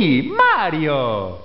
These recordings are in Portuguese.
Mario!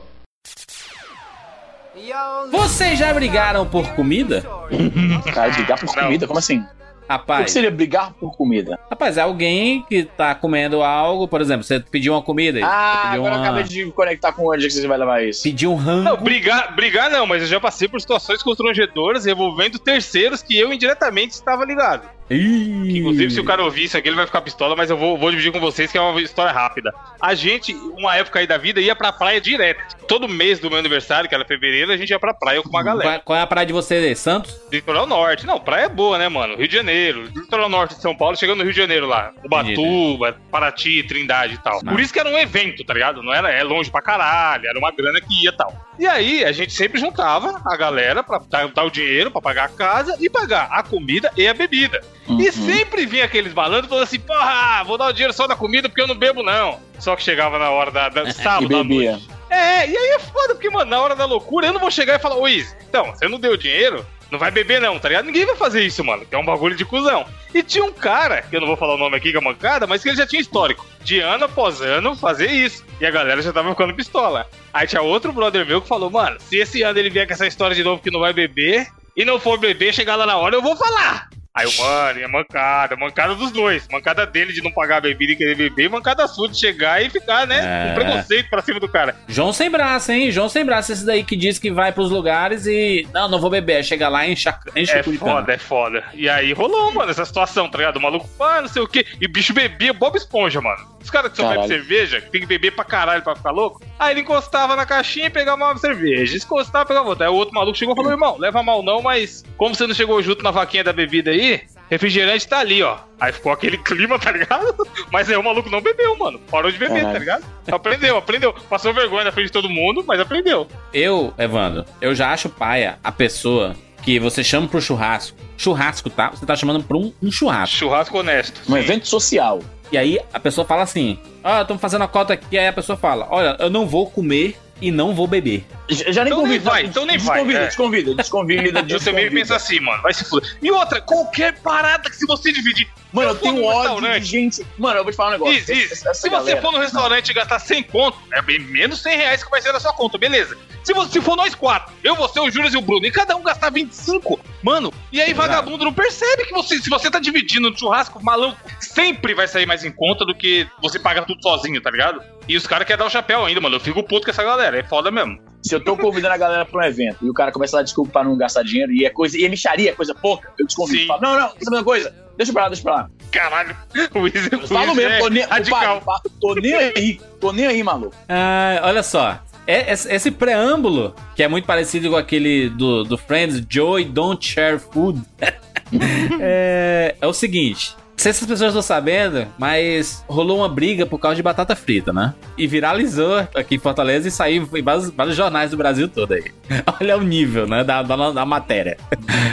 Vocês já brigaram por comida? Cara, brigar por comida? Como assim? O que Rapaz, seria brigar por comida? rapaz, é alguém que tá comendo algo, por exemplo, você pediu uma comida, Ah, você pediu, agora eu uma... acabei de conectar com onde é que você vai levar isso. pediu um rango. Não, brigar, brigar não, mas eu já passei por situações constrangedoras envolvendo terceiros que eu indiretamente estava ligado. Ih. Inclusive, se o cara ouvir isso aqui, ele vai ficar pistola, mas eu vou, vou dividir com vocês que é uma história rápida. A gente, uma época aí da vida, ia pra praia direto. Todo mês do meu aniversário, que era fevereiro, a gente ia pra praia com uma galera. Qual, é a praia de você, Santos? Litoral Norte. Não, praia é boa, né, mano? Rio de Janeiro. Litoral Norte de São Paulo, chegando no Rio de Janeiro lá. Ubatuba, Paraty, Trindade e tal. Não. Por isso que era um evento, tá ligado? Não era é longe pra caralho, era uma grana que ia e tal. E aí, a gente sempre juntava a galera pra dar, dar o dinheiro pra pagar a casa e pagar a comida e a bebida. E Uhum. sempre vinha aqueles malandros falando assim: porra, vou dar o dinheiro só da comida porque eu não bebo, não. Só que chegava na hora da, da E sábado bebia. noite. É, e aí é foda, porque, mano, na hora da loucura eu não vou chegar e falar, ô Izzy, então, você não deu dinheiro, não vai beber não, tá ligado? Ninguém vai fazer isso, mano, que é um bagulho de cuzão. E tinha um cara, que eu não vou falar o nome aqui, que é mancada, mas que ele já tinha histórico, de ano após ano fazer isso. E a galera já tava ficando pistola. Aí tinha outro brother meu que falou, mano, se esse ano ele vier com essa história de novo que não vai beber, e não for beber, chegar lá na hora, eu vou falar. Aí o mano, é mancada, mancada dos dois. Mancada dele de não pagar a bebida e querer beber, e mancada sua de chegar e ficar, né, É. com preconceito pra cima do cara. João sem braço, hein? João sem braço, esse daí que diz que vai pros lugares e. Não, não vou beber. Chega lá e enche, a- enche É o cana. foda, é foda. E aí rolou, mano, essa situação, tá ligado? O maluco, ah, não sei o quê. E o bicho bebia Bob Esponja, mano. Os caras que só bebem cerveja, que tem que beber pra caralho pra ficar louco. Aí ele encostava na caixinha e pegava uma cerveja. Encostava, pegava outra. Aí o outro maluco chegou e falou: irmão, leva mal não, mas como você não chegou junto na vaquinha da bebida aí, refrigerante tá ali, ó. Aí ficou aquele clima, tá ligado? Mas aí o maluco não bebeu, mano. Parou de beber, Caralho. tá ligado? Aprendeu, aprendeu. Passou vergonha na frente de todo mundo, mas aprendeu. Eu, Evandro, eu já acho paia a pessoa que você chama pro churrasco. Churrasco, tá? Você tá chamando pra um, um churrasco. Churrasco honesto. Um evento social. E aí a pessoa fala assim: Ó, estamos fazendo a cota aqui. Aí a pessoa fala: Olha, eu não vou comer e não vou beber. Já nem Então nem convida. vai, então nem vai, desconvida, é. Desconvida, desconvida, Eu também penso desconvida. assim, mano, vai se fuder. E outra, qualquer parada que se você dividir. Mano, eu tenho ódio de gente. Mano, eu vou te falar um negócio. Isso, isso. Essa- essa se você galera- for no restaurante e gastar 100 conto, é bem menos 100 reais que vai ser na sua conta, beleza. Se, você, se for nós quatro, eu, você, o Júlio e o Bruno, e cada um gastar 25, mano, e aí Exato. vagabundo não percebe que você, se você tá dividindo no churrasco, maluco, sempre vai sair mais em conta do que você paga tudo sozinho, tá ligado? E os caras querem dar o chapéu ainda, mano. Eu fico puto com essa galera, é foda mesmo. Se eu tô convidando a galera pra um evento e o cara começa a dar desculpa pra não gastar dinheiro e é coisa, e é micharia, é coisa pouca, eu desconvido. Falo, não, não, essa mesma coisa. Deixa pra lá, deixa pra lá. Caralho, o Eu falo mesmo, é tô nem, radical. Opa, tô nem aí, tô nem aí, maluco. Ah, olha só. É- Esse, esse preâmbulo, que é muito parecido com aquele do, do Friends, Joy Don't Share Food, é, é o seguinte. Sei se as pessoas estão sabendo, mas rolou uma briga por causa de batata frita, né? E viralizou aqui em Fortaleza e saiu em vários, vários jornais do Brasil todo aí. Olha o nível, né, da, da, da matéria.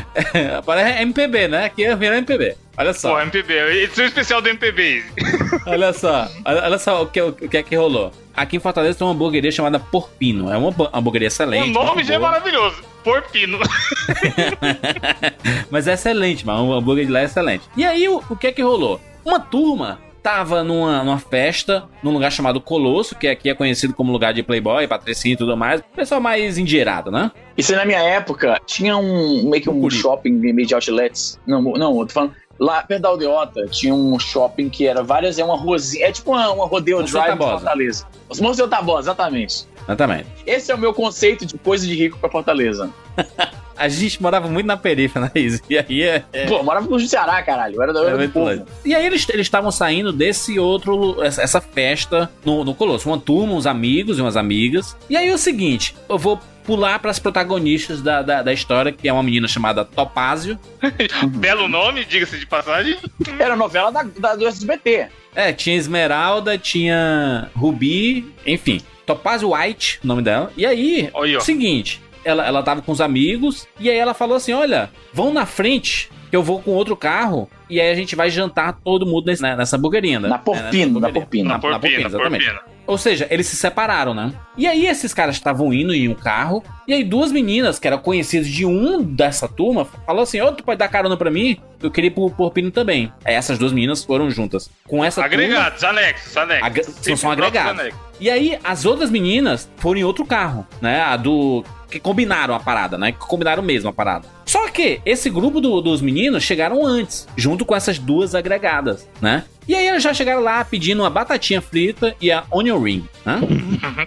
Parece MPB, né? Aqui é virar MPB. Olha só. Pô, MPB, edição especial do MPB. Olha só, olha, olha só o que, o que é que rolou. Aqui em Fortaleza tem uma hamburgueria chamada Porpino. É uma hambu- hamburgueria excelente. o nome já é maravilhoso. Porpino. Mas é excelente, mano. O hambúrguer de lá é excelente. E aí, o, o que é que rolou? Uma turma tava numa, numa festa, num lugar chamado Colosso, que aqui é conhecido como lugar de playboy, patrocínio e tudo mais. Pessoal mais endinheirado, né? Isso aí na minha época tinha um meio que um Curi. shopping meio de outlets. Não, não, eu tô falando. Lá perto da Aldeota tinha um shopping que era várias, é uma ruazinha, é tipo uma, uma rodeo Monsenhor drive de Tabosa. Fortaleza. Os Monsenhor Tabosa, exatamente. Exatamente. Esse é o meu conceito de coisa de rico pra Fortaleza. A gente morava muito na periferia, né, Izzy? E aí é, é, Pô, eu morava no Ceará, caralho. Eu era, eu É era do povo. E aí eles eles estavam saindo desse outro, essa, essa festa no, no Colosso. Uma turma, uns amigos e umas amigas. E aí é o seguinte, eu vou pular pras protagonistas da, da, da história, que é uma menina chamada Topázio. Belo nome, diga-se de passagem. Era novela da, da- do SBT. É, tinha Esmeralda, tinha Ruby, enfim. Topázio White, o nome dela. E aí, ó. seguinte, ela, ela tava com os amigos, e aí ela falou assim: olha, vão na frente. que Eu vou com outro carro e aí a gente vai jantar todo mundo nesse- né, nessa hamburgueria. né? Na É, Porpino, nessa na hamburgueria. Porpino. Na na Porpina, Porpina, exatamente. Porpina. Ou seja, eles se separaram, né? E aí esses caras estavam indo em um carro, e E aí duas meninas, que eram conhecidas de um dessa turma, falou assim, ô, oh, tu pode dar carona pra mim? Eu queria ir pro Porpino também. Aí essas duas meninas foram juntas. Com essa Agregados, turma, anexos, anexos. Ag são, são agregados. E aí as outras meninas foram em outro carro, né? A do que combinaram a parada, né? Que combinaram mesmo a parada. Só que esse grupo do, dos meninos chegaram antes, junto com essas duas agregadas, né? E aí eles já chegaram lá pedindo uma batatinha frita e a onion ring, né?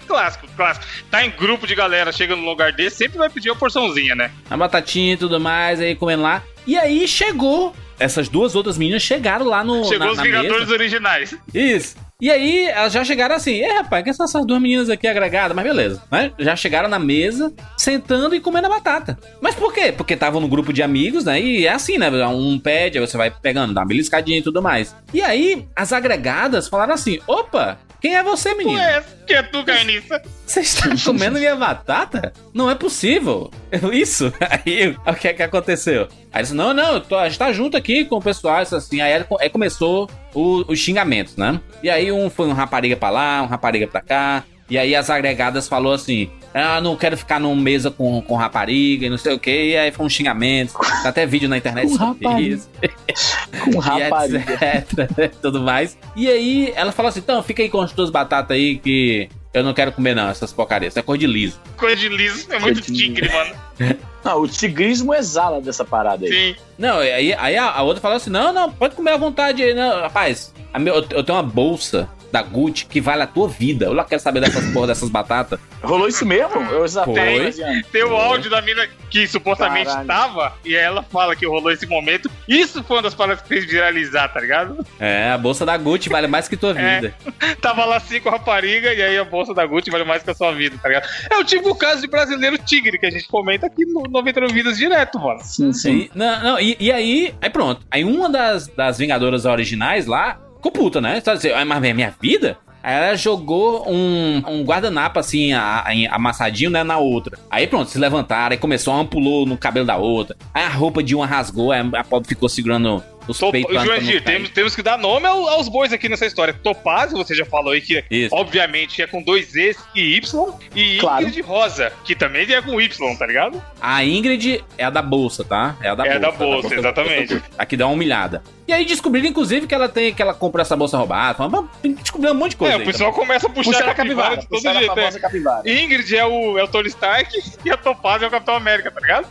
clássico, clássico. Tá em grupo de galera, chega num lugar desse, sempre vai pedir uma porçãozinha, né? A batatinha e tudo mais, aí comendo lá. E aí chegou essas duas outras meninas chegaram lá no. Chegou na, os na Vingadores mesa. originais. Isso. E aí, elas já chegaram assim, é rapaz, que são essas duas meninas aqui agregadas, mas beleza, né? Já chegaram na mesa, sentando e comendo a batata. Mas por quê? Porque estavam no grupo de amigos, né? E é assim, né? Um pede, aí você vai pegando, dá uma beliscadinha e tudo mais. E aí, as agregadas falaram assim: opa, quem é você, menino? Ué, que é tu, carniça? Você está comendo minha batata? Não é possível. Isso. Aí, o que é que aconteceu? Aí disse, não, não, tô, a gente tá junto aqui com o pessoal, isso assim. Aí, aí começou o, os xingamentos, né? E aí um foi um rapariga pra lá, um rapariga pra cá. E aí as agregadas falou assim: Ah, não quero ficar numa mesa com, com rapariga e não sei o que. E aí foi um xingamento. Tá até vídeo na internet com sobre rapariga. isso. com rapariga. etc, tudo mais. E aí ela falou assim: então, fica aí com as tuas batatas aí que eu não quero comer, não, essas porcarias. Isso é cor de liso. Coisa de liso, é muito tigre, mano. Não, o tigrismo exala dessa parada aí. Sim. Não, aí, aí a, a outra falou assim: não, não, pode comer à vontade aí, não. Rapaz, a meu, eu tenho uma bolsa da Gucci que vale a tua vida. Eu lá quero saber dessas porra dessas batatas. Rolou isso mesmo? Eu já Foi. tava Tem o áudio da mina que supostamente Caralho. tava, e ela fala que rolou esse momento. Isso foi uma das paradas que fez viralizar, tá ligado? É, a bolsa da Gucci vale mais que tua É. vida. Tava lá cinco rapariga, e aí a bolsa da Gucci vale mais que a sua vida, tá ligado? É o tipo o caso de brasileiro tigre que a gente comenta aqui no 99 Vidas direto, mano. Sim, sim. E, não, não, e, e aí, aí pronto. Aí uma das, das Vingadoras originais lá ficou puta, né? Tá "Ah, mas é minha vida? Ela jogou um, um guardanapo assim, a- a- amassadinho, né, na outra. Aí pronto, se levantaram, aí começou, uma pulou no cabelo da outra. Aí a roupa de uma rasgou, aí a pobre ficou segurando os Top... Jurandir, temos, temos que dar nome ao- aos bois aqui nessa história. Topázio, você já falou aí que, Isso. obviamente, é com dois E's e Y. E Claro. Ingrid Rosa, que também é com Y, tá ligado? A Ingrid é a da bolsa, tá? É a da É bolsa. da bolsa, exatamente. Aqui dá uma humilhada. E aí descobriram, inclusive, que ela tem que ela comprou essa bolsa roubada. Falaram, "Mas Descobriu um monte de coisa. É, aí o pessoal começa a puxar Puxa a capivara capivara, de todo jeito. É. capivara. Ingrid é o, é o Tony Stark e a Topázio é o Capitão América, tá ligado?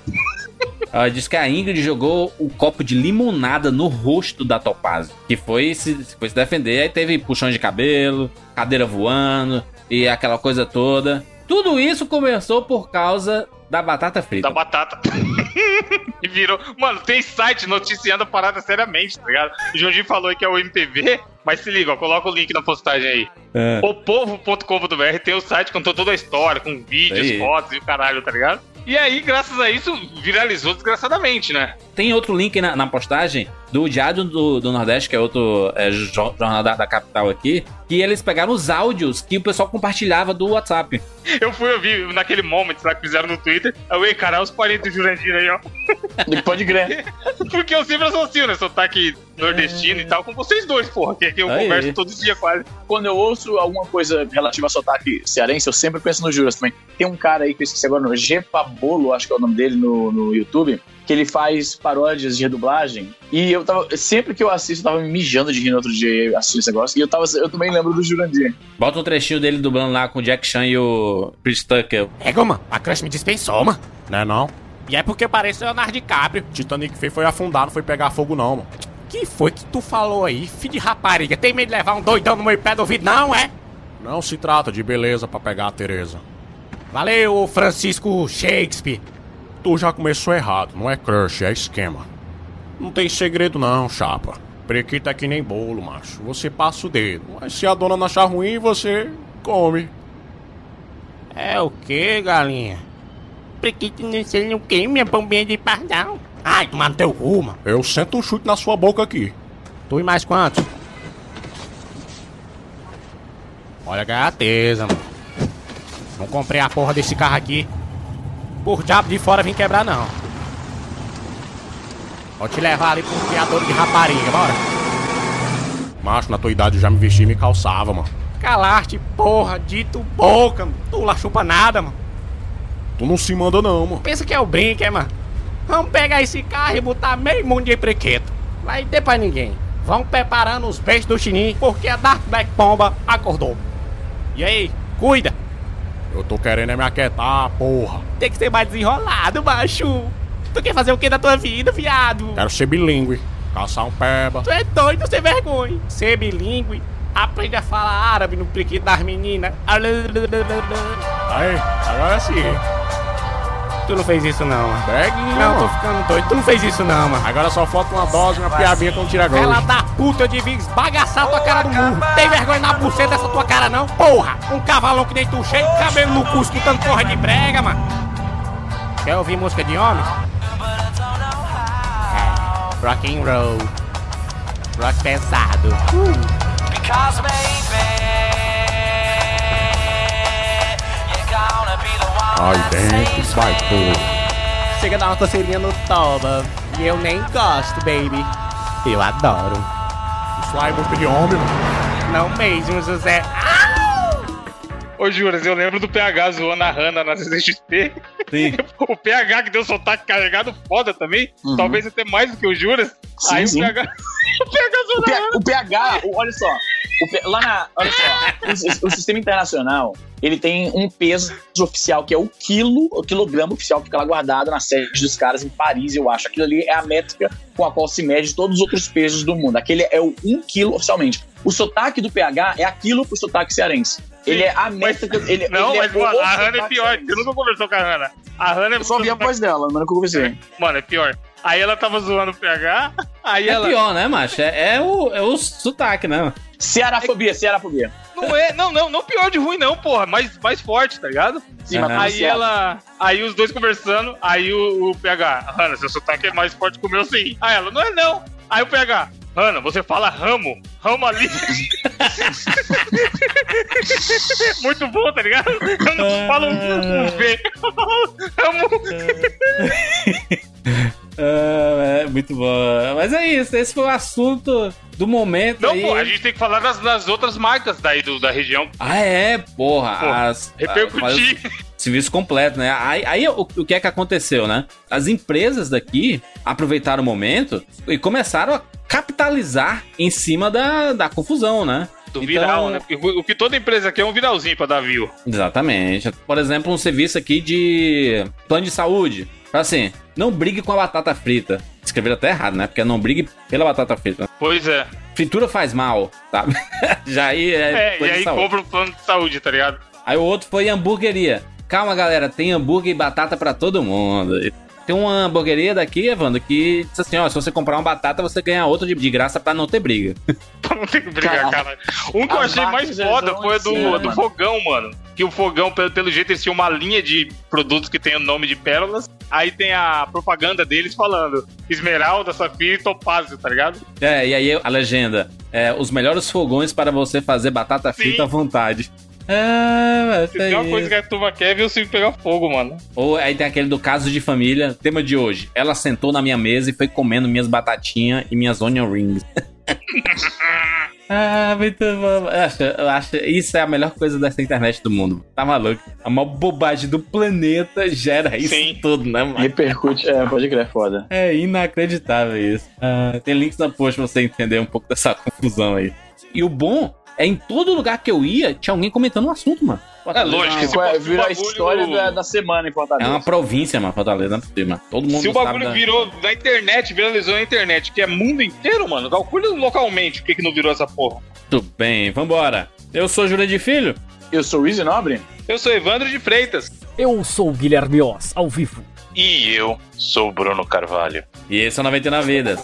Ela disse que a Ingrid jogou o copo de limonada no rosto da Topazio. Que foi se, foi se defender. Aí teve puxão de cabelo, cadeira voando e aquela coisa toda. Tudo isso começou por causa da batata frita. Da batata. e virou. Mano, tem site noticiando a parada seriamente, tá ligado? O Joãozinho falou que é o MPV, mas se liga, ó, coloca o link na postagem aí. É. Opovo.com.br tem o site com toda a história, com vídeos, fotos e o caralho, tá ligado? E aí, graças a isso, viralizou desgraçadamente, né? Tem outro link na, na postagem do Diário do, do Nordeste, que é outro é, jo- jornal da, da capital aqui, que eles pegaram os áudios que o pessoal compartilhava do WhatsApp. Eu fui ouvir naquele moment lá que fizeram no Twitter. Eu, ei, cara, os parentes do Jurandir aí, ó. Pode crer. Porque eu sempre associo, né? Sotaque nordestino e tal, com vocês dois, porra, que, que eu Aí. converso todo dia quase. Quando eu ouço alguma coisa relativa a sotaque cearense, eu sempre penso no Juras também. Tem um cara aí que eu esqueci agora, no G Pabolo, acho que é o nome dele no, no YouTube, que ele faz paródias de redublagem. E eu tava. Sempre que eu assisto, eu tava me mijando de rir no outro dia assistindo esse negócio. E eu, tava, eu também lembro do Jurandir. Bota um trechinho dele dublando lá com o Jack Chan e o Chris Tucker. É, mano, a Crush me dispensou, mano. Não é não? E é porque parece o Leonardo DiCaprio. Titanic fez foi afundar, não foi pegar fogo não, mano. Que foi que tu falou aí, filho de rapariga? Tem medo de levar um doidão no meu pé do ouvido, não, é? Não se trata de beleza pra pegar a Tereza. Valeu, Francisco Shakespeare. Tu já começou errado, não é crush, é esquema. Não tem segredo não, chapa. Prequita é que nem bolo, macho. Você passa o dedo, mas se a dona não achar ruim, você come. É o que, galinha? Prequita não sei o que, minha bombinha de pardal. Ai, tomar no teu cu, mano. Eu sento um chute na sua boca aqui. Tu e mais quantos? Olha a gateza, mano. Não comprei a porra desse carro aqui. Por diabo de fora vim quebrar, não. Vou te levar ali pro criador de rapariga, bora. Macho, na tua idade eu já me vesti e me calçava, mano. Calaste, porra, dito boca, mano. tu lá chupa nada, mano. Tu não se manda não, mano. Pensa que é o brinco, é, mano? Vamos pegar esse carro e botar meio mundo de prequeto. Vai ter pra ninguém. Vão preparando os beijos do chininho, porque a Dark Black Pomba acordou. E aí, cuida. Eu tô querendo é me aquietar, porra. Tem que ser mais desenrolado, macho. Tu quer fazer o que da tua vida, viado? Quero ser bilíngue. Caçar um peba. Tu é doido, sem vergonha. Ser bilíngue. Aprende a falar árabe no prequito das meninas. Aí, agora sim. Tu não fez isso não, mano. Beguinho, Não, tô ficando doido. Tu não fez isso não, mano. Agora só falta uma dose e uma piabinha com tira Ela da puta, eu devia esbagaçar tua cara do murro. Tem vergonha na buceta dessa tua cara, não? Porra! Um cavalão que nem tu, cheio de cabelo no cu, escutando porra de brega, mano. Quer ouvir música de homem? É, rock and roll. Rock pesado. Because baby, be the one Ai, that dentro, vai, porra. Chega a dar uma coceirinha no toba. E eu nem gosto, baby. Eu adoro. Isso lá é música de homem, mano. Não mesmo, José. Ô, Juras, eu lembro do PH zoando a Hannah na CCXP. Sim. O PH que deu sotaque carregado foda também. Uhum. Talvez até mais do que o Juras. Sim, Aí sim. o PH. o PH O, zoando P- Hannah. o PH, o- olha só, o P- lá na, olha só, o, o sistema internacional, ele tem um peso oficial que é o quilo, o quilograma oficial que fica lá guardado na sede dos caras em Paris, eu acho. Aquilo ali é a métrica com a qual se mede todos os outros pesos do mundo. Aquele é o 1 quilo oficialmente. O sotaque do PH é aquilo pro sotaque cearense. Ele é a métrica. Ele, Não, ele mas, é mano, a Hannah é pior. cearense. Você nunca conversou com a Hannah. A Hannah é Eu só vi a voz dela, mas nunca conversei. Mano, é pior. Aí ela tava zoando o PH, aí É ela. pior, né, macho? É, é o, é o sotaque, né? Cearafobia, cearafobia. Não é, não, não, não pior de ruim, não, porra. Mais, mais forte, tá ligado? Sim, mas Aí ela. Aí os dois conversando, aí o, o PH, Hannah, seu sotaque é mais forte que o meu sim. Aí ela, não é não. Aí o PH, Hannah, você fala ramo, ramo ali. Muito bom, tá ligado? Eu não falo um V. Ramo. Ah, é muito bom. Mas é isso, esse foi o assunto do momento Não, aí. pô, a gente tem que falar das, das outras marcas daí do, da região. Ah, é, porra. Pô, as, Repercutir. serviço completo, né? Aí, aí o, o que é que aconteceu, né? As empresas daqui aproveitaram o momento e começaram a capitalizar em cima da, da confusão, né? Do Então- viral, né? Porque o que toda empresa quer é um viralzinho pra dar view. Exatamente. Por exemplo, um serviço aqui de plano de saúde. Assim, não brigue com a batata frita. Escreveram até errado, né? Porque é não brigue pela batata frita. Pois é. Fritura faz mal, sabe? Já aí é, É, e aí compra o plano de saúde, tá ligado? Aí o outro foi hamburgueria. Calma, galera, tem hambúrguer e batata pra todo mundo. Tem uma hamburgueria daqui, Evandro, que diz assim, ó, se você comprar uma batata, você ganha outra de, de graça pra não ter briga. Pra não ter que brigar, Cara, cara. Um que eu achei mais foda foi do, cima, do mano. fogão, mano. Que o fogão, pelo, pelo jeito, eles tinham uma linha de produtos que tem o nome de pérolas. Aí tem a propaganda deles falando Esmeralda, Safira e Topázio, tá ligado? É, e aí a legenda, é, os melhores fogões para você fazer batata Sim. frita à vontade. Ah, Se tem uma coisa que a turma quer é ver o circo pegar fogo, mano. Ou aí tem aquele do caso de família, tema de hoje. Ela sentou na minha mesa e foi comendo minhas batatinhas e minhas onion rings. ah, muito bom. Eu acho, eu acho isso é a melhor coisa dessa internet do mundo. Tá maluco? A maior bobagem do planeta gera isso Sim. tudo, né, mano? Repercute, é, pode crer, foda. É inacreditável isso. Ah, tem links na post pra você entender um pouco dessa confusão aí. E o bom é em todo lugar que eu ia, tinha alguém comentando um assunto, mano. É lógico que se Virou a história da, da semana em É Fortaleza. uma província, mano, Fortaleza, não é mano. Todo mundo Se o bagulho da- virou na internet, viralizou na internet, que é mundo inteiro, mano, calcule localmente o que, que não virou essa porra. Tudo bem, vambora. Eu sou Júlia de Filho. Eu sou o Easy Nobre. Eu sou Evandro de Freitas. Eu sou o Guilherme Oz, ao vivo. E eu sou o Bruno Carvalho. E esse é o 99 Vidas.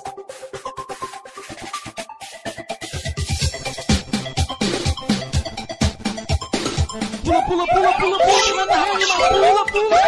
Pula, pula, pula, pula, pula, manda rede, pula, pula, pula, pula.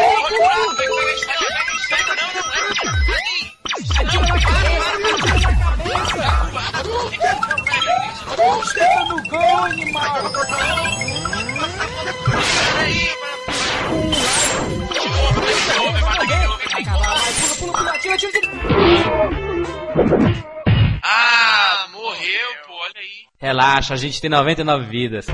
Ah, morreu, pô, olha aí. Relaxa, a gente tem 99 vidas.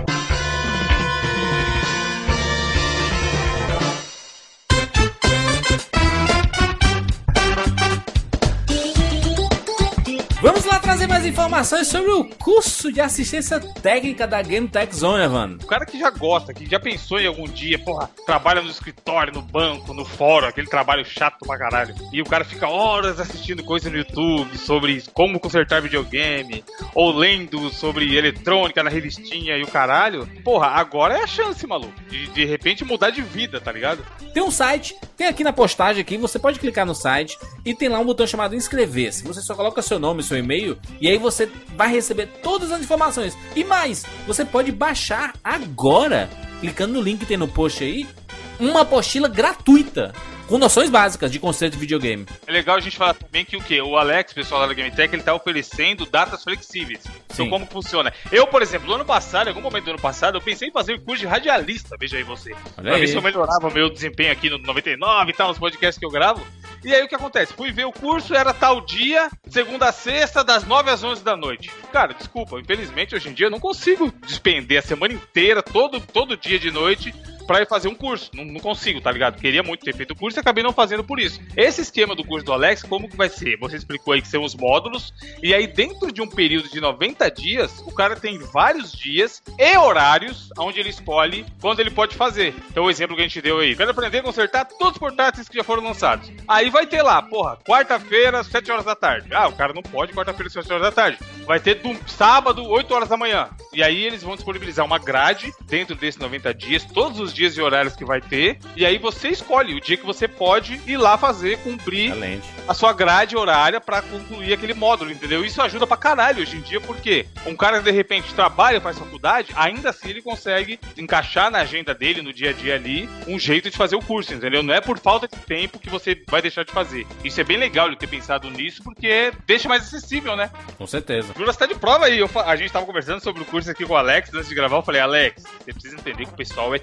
Informações sobre o curso de assistência técnica da Game Tech Zone, Evandro. O cara que já gosta, que já pensou em algum dia, porra, trabalha no escritório, no banco, no fórum, aquele trabalho chato pra caralho. E o cara fica horas assistindo coisa no YouTube sobre como consertar videogame, ou lendo sobre eletrônica na revistinha e o caralho. Porra, agora é a chance, maluco, de de repente mudar de vida, tá ligado? Tem um site, tem aqui na postagem aqui, você pode clicar no site e tem lá um botão chamado inscrever-se. Você só coloca seu nome, seu e-mail e aí você vai receber todas as informações. E mais, você pode baixar agora, clicando no link que tem no post aí, uma apostila gratuita com noções básicas de conceito de videogame. É legal a gente falar também que o que? O Alex, pessoal da GameTech, ele tá oferecendo datas flexíveis. Então, Sim. como que funciona? Eu, por exemplo, no ano passado, em algum momento do ano passado, eu pensei em fazer o curso de radialista, veja aí você. Olha pra aí. ver se eu melhorava o meu desempenho aqui no 99 e tal, nos podcasts que eu gravo. E aí o que acontece? Fui ver o curso, era tal dia, segunda a sexta, das 9 às 11 da noite. Cara, desculpa, infelizmente hoje em dia eu não consigo despender a semana inteira, todo, todo dia de noite, pra ir fazer um curso. Não, não consigo, tá ligado? Queria muito ter feito o curso e acabei não fazendo por isso. Esse esquema do curso do Alex, como que vai ser? Você explicou aí que são os módulos, e aí dentro de um período de 90 dias, o cara tem vários dias e horários onde ele escolhe quando ele pode fazer. Então o exemplo que a gente deu aí, quero aprender a consertar todos os portáteis que já foram lançados. Aí vai ter lá, porra, quarta-feira, 7 horas da tarde. Ah, o cara não pode quarta-feira, 7 horas da tarde. Vai ter do sábado, 8 horas da manhã. E aí eles vão disponibilizar uma grade dentro desses 90 dias, todos os dias e horários que vai ter. E aí você escolhe o dia que você pode ir lá fazer, cumprir Excelente. a sua grade horária pra concluir aquele módulo, entendeu? Isso ajuda pra caralho hoje em dia, porque um cara que de repente trabalha, faz faculdade, ainda assim ele consegue encaixar na agenda dele, no dia a dia ali, um jeito de fazer o curso, entendeu? Não é por falta de tempo que você vai deixar de fazer. Isso é bem legal ele ter pensado nisso, porque deixa mais acessível, né? Com certeza. Jura, você tá de prova aí. Eu a gente tava conversando sobre o curso aqui com o Alex antes de gravar. Eu falei, Alex, você precisa entender que o pessoal é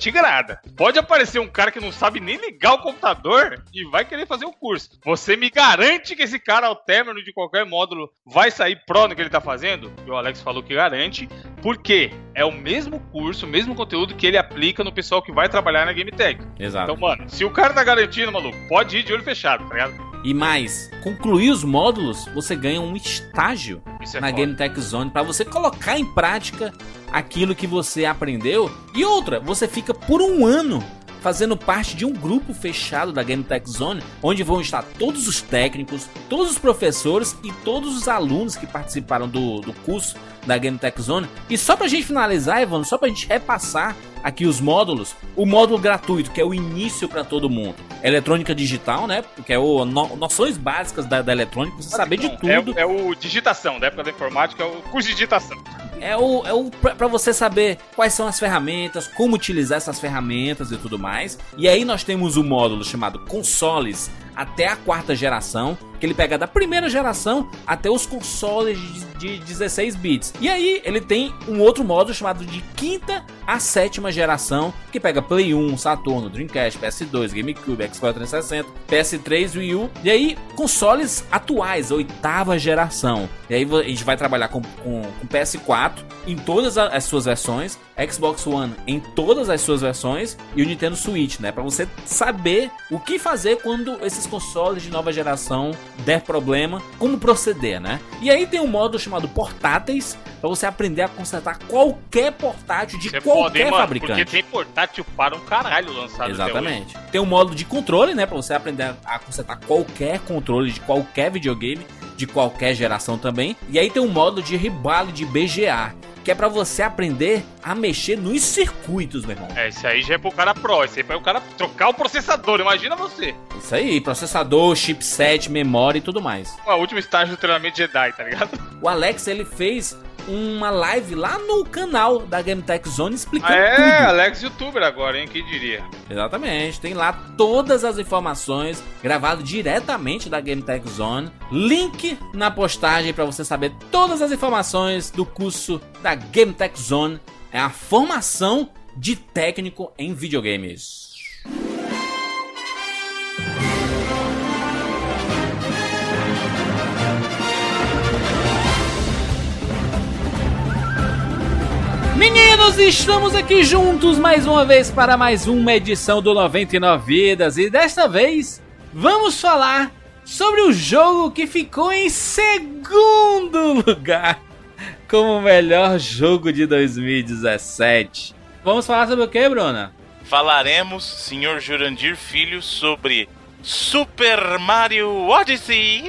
tigrada. Pode aparecer um cara que não sabe nem ligar o computador e vai querer fazer o curso. Você me garante que esse cara, ao término de qualquer módulo, vai sair pró no que ele tá fazendo? E o Alex falou que garante, porque é o mesmo curso, o mesmo conteúdo que ele aplica no pessoal que vai trabalhar na Game Tech. Exato. Então, mano, se o cara tá garantindo, maluco, pode ir de olho fechado, tá ligado? E mais, concluir os módulos, você ganha um estágio é na foda. Game Tech Zone para você colocar em prática aquilo que você aprendeu. E outra, você fica por um ano fazendo parte de um grupo fechado da Game Tech Zone, onde vão estar todos os técnicos, todos os professores e todos os alunos que participaram do, do curso da Game Tech Zone. E só pra gente finalizar, Evandro, só pra gente repassar aqui os módulos, o módulo gratuito, que é o início para todo mundo. Eletrônica digital, né? Que é o no- noções básicas da, da eletrônica, você saber de É, tudo. o- é o digitação, da época da informática, é o curso de digitação. É o, é o pra você saber quais são as ferramentas, como utilizar essas ferramentas e tudo mais. E aí nós temos o módulo chamado consoles até a quarta geração, que ele pega da primeira geração até os consoles de, de 16 bits. E aí ele tem um outro módulo chamado de quinta a sétima geração, que pega Play 1, Saturno, Dreamcast, PS2, GameCube, Xbox 360, PS3, Wii U. E aí consoles atuais, oitava geração. E aí a gente vai trabalhar com, com, com PS4 em todas as suas versões, Xbox One em todas as suas versões e o Nintendo Switch, né? Pra você saber o que fazer quando esses consoles de nova geração der problema, como proceder, né? E aí tem um módulo chamado portáteis pra você aprender a consertar qualquer portátil de Isso é qualquer mano? fabricante. Porque tem portátil para um caralho lançado. Exatamente. Tem um módulo de controle, né? Pra você aprender a- consertar qualquer controle de qualquer videogame, de qualquer geração também. E aí tem um módulo de ribale de BGA, que é pra você aprender a mexer nos circuitos, meu irmão. É, esse aí já é pro cara pro, esse aí é pro cara trocar o processador, imagina você. Isso aí, processador, chipset, memória e tudo mais. O último estágio do treinamento Jedi, tá ligado? O Alex, ele fez uma live lá no canal da Game Tech Zone explicando Ah, é, tudo. Alex youtuber agora, hein? Quem diria? Exatamente, tem lá todas as informações gravado diretamente da Game Tech Zone. Link na postagem para você saber todas as informações do curso da Game Tech Zone. É a formação de técnico em videogames. Meninos, estamos aqui juntos mais uma vez para mais uma edição do 99 Vidas e desta vez vamos falar sobre o jogo que ficou em segundo lugar como o melhor jogo de 2017. Vamos falar sobre o que, Bruna? Falaremos, senhor Jurandir Filho, sobre Super Mario Odyssey.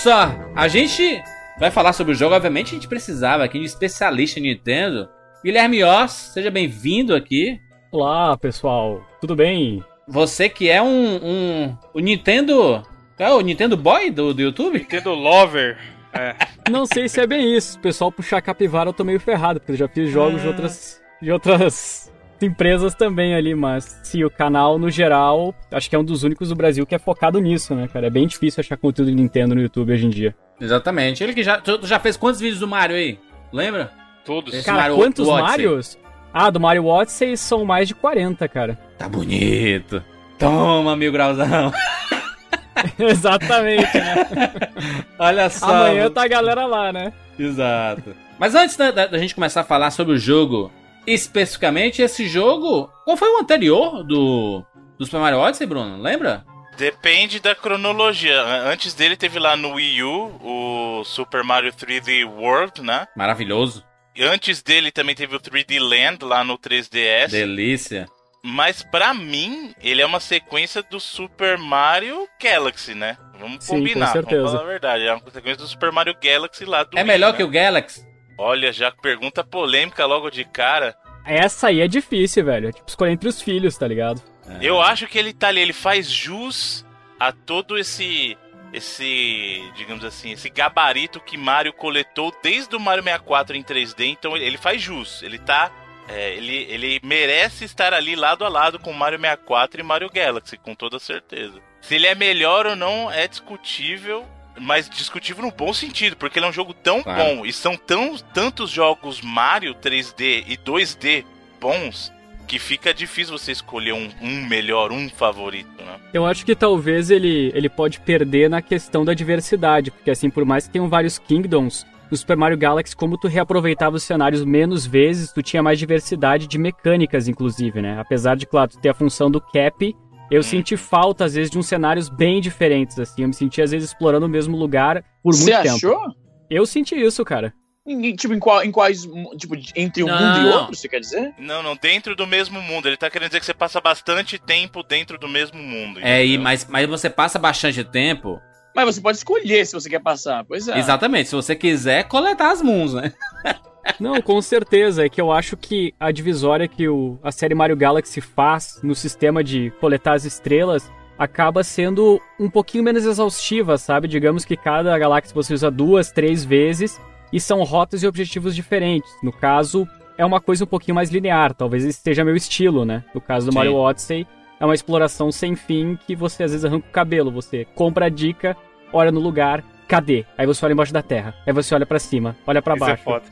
Só, a gente vai falar sobre o jogo. Obviamente, a gente precisava aqui de um especialista em Nintendo. Guilherme Oss, seja bem-vindo aqui. Olá, pessoal. Tudo bem? Você que é um. um o Nintendo. É o Nintendo Boy do, do YouTube? Nintendo Lover. É. Não sei se é bem isso. O pessoal puxar capivara eu tô meio ferrado, porque eu já fiz jogos de outras. de outras empresas também ali, mas sim, o canal, no geral, acho que é um dos únicos do Brasil que é focado nisso, né, cara? É bem difícil achar conteúdo de Nintendo no YouTube hoje em dia. Exatamente. Ele que já. Tu já fez quantos vídeos do Mario aí? Lembra? Todos. Esse Cara, Mario quantos. Marios? Ah, do Mario Odyssey são mais de 40, cara. Tá bonito. Toma, mil grauzão. Exatamente, né? Olha só. Amanhã tá a galera lá, né? Exato. Mas antes da, da- da gente começar a falar sobre o jogo, especificamente esse jogo, qual foi o anterior do, do Super Mario Odyssey, Bruno? Lembra? Depende da cronologia. Antes dele teve lá no Wii U o Super Mario 3D World, né? Maravilhoso. E antes dele também teve o 3D Land lá no 3DS. Delícia. Mas pra mim, ele é uma sequência do Super Mario Galaxy, né? Vamos Sim, combinar. com certeza. Vamos falar a verdade. É uma sequência do Super Mario Galaxy lá do É Wii, melhor né? que o Galaxy? Olha, já pergunta polêmica logo de cara. Essa aí é difícil, velho. É tipo escolher entre os filhos, tá ligado? Eu acho que ele tá ali, ele faz jus a todo esse esse, digamos assim, esse gabarito que Mario coletou desde o Mario 64 em 3D, então ele faz jus. Ele tá é, ele, ele merece estar ali lado a lado com Mario 64 e Mario Galaxy, com toda certeza. Se ele é melhor ou não é discutível, mas discutível no bom sentido, porque ele é um jogo tão Claro. bom e são tão, tantos jogos Mario 3D e 2D bons que fica difícil você escolher um, um melhor, um favorito, né? Eu acho que talvez ele, ele pode perder na questão da diversidade, porque assim, por mais que tenham vários Kingdoms, no Super Mario Galaxy, como tu reaproveitava os cenários menos vezes, tu tinha mais diversidade de mecânicas, inclusive, né? Apesar de, claro, tu ter a função do cap, eu senti falta, às vezes, de uns cenários bem diferentes, assim. Eu me senti, às vezes, explorando o mesmo lugar por muito Você tempo. achou? Eu senti isso, cara. Em- tipo, em, qual- em quais. Tipo, entre um Não. mundo e outro, você quer dizer? Não, não, dentro do mesmo mundo. Ele tá querendo dizer que você passa bastante tempo dentro do mesmo mundo. É, e, mas, mas você passa bastante tempo. Mas você pode escolher se você quer passar. Pois é. Exatamente, se você quiser coletar as moons, né? Não, com certeza. É que eu acho que a divisória que o, a série Mario Galaxy faz no sistema de coletar as estrelas acaba sendo um pouquinho menos exaustiva, sabe? Digamos que cada galáxia você usa duas, três vezes e são rotas e objetivos diferentes. No caso, é uma coisa um pouquinho mais linear. Talvez esse seja meu estilo, né? No caso do Sim. Mario Odyssey, é uma exploração sem fim que você às vezes arranca o cabelo. Você compra a dica, olha no lugar, cadê? Aí você olha embaixo da terra. Aí você olha pra cima, olha pra Isso é baixo. foda.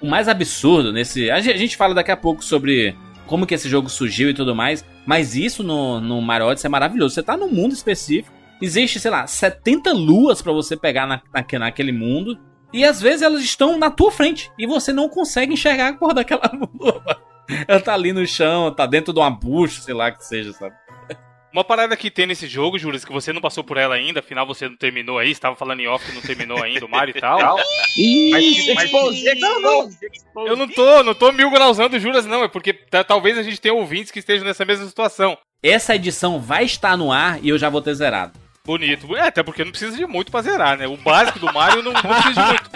O mais absurdo nesse. A gen- a gente fala daqui a pouco sobre como que esse jogo surgiu e tudo mais, mas isso no, no Mario Odyssey é maravilhoso. Você tá num mundo específico, existe, sei lá, 70 luas pra você pegar na, naque- naquele mundo, e às vezes elas estão na tua frente, e você não consegue enxergar a cor daquela lua. Ela tá ali no chão, tá dentro de uma bucha, sei lá que seja, sabe? Uma parada que tem nesse jogo, Júlio, que você não passou por ela ainda, afinal você não terminou aí, você tava falando em off que não terminou ainda o Mario e tal. Ih. Não, não. Eu não tô, não tô mil grausando o Juras, não, é porque talvez a gente tenha ouvintes que estejam nessa mesma situação. Essa edição vai estar no ar e eu já vou ter zerado. Bonito. É, até porque não precisa de muito pra zerar, né? O básico do Mario não, não precisa de muito.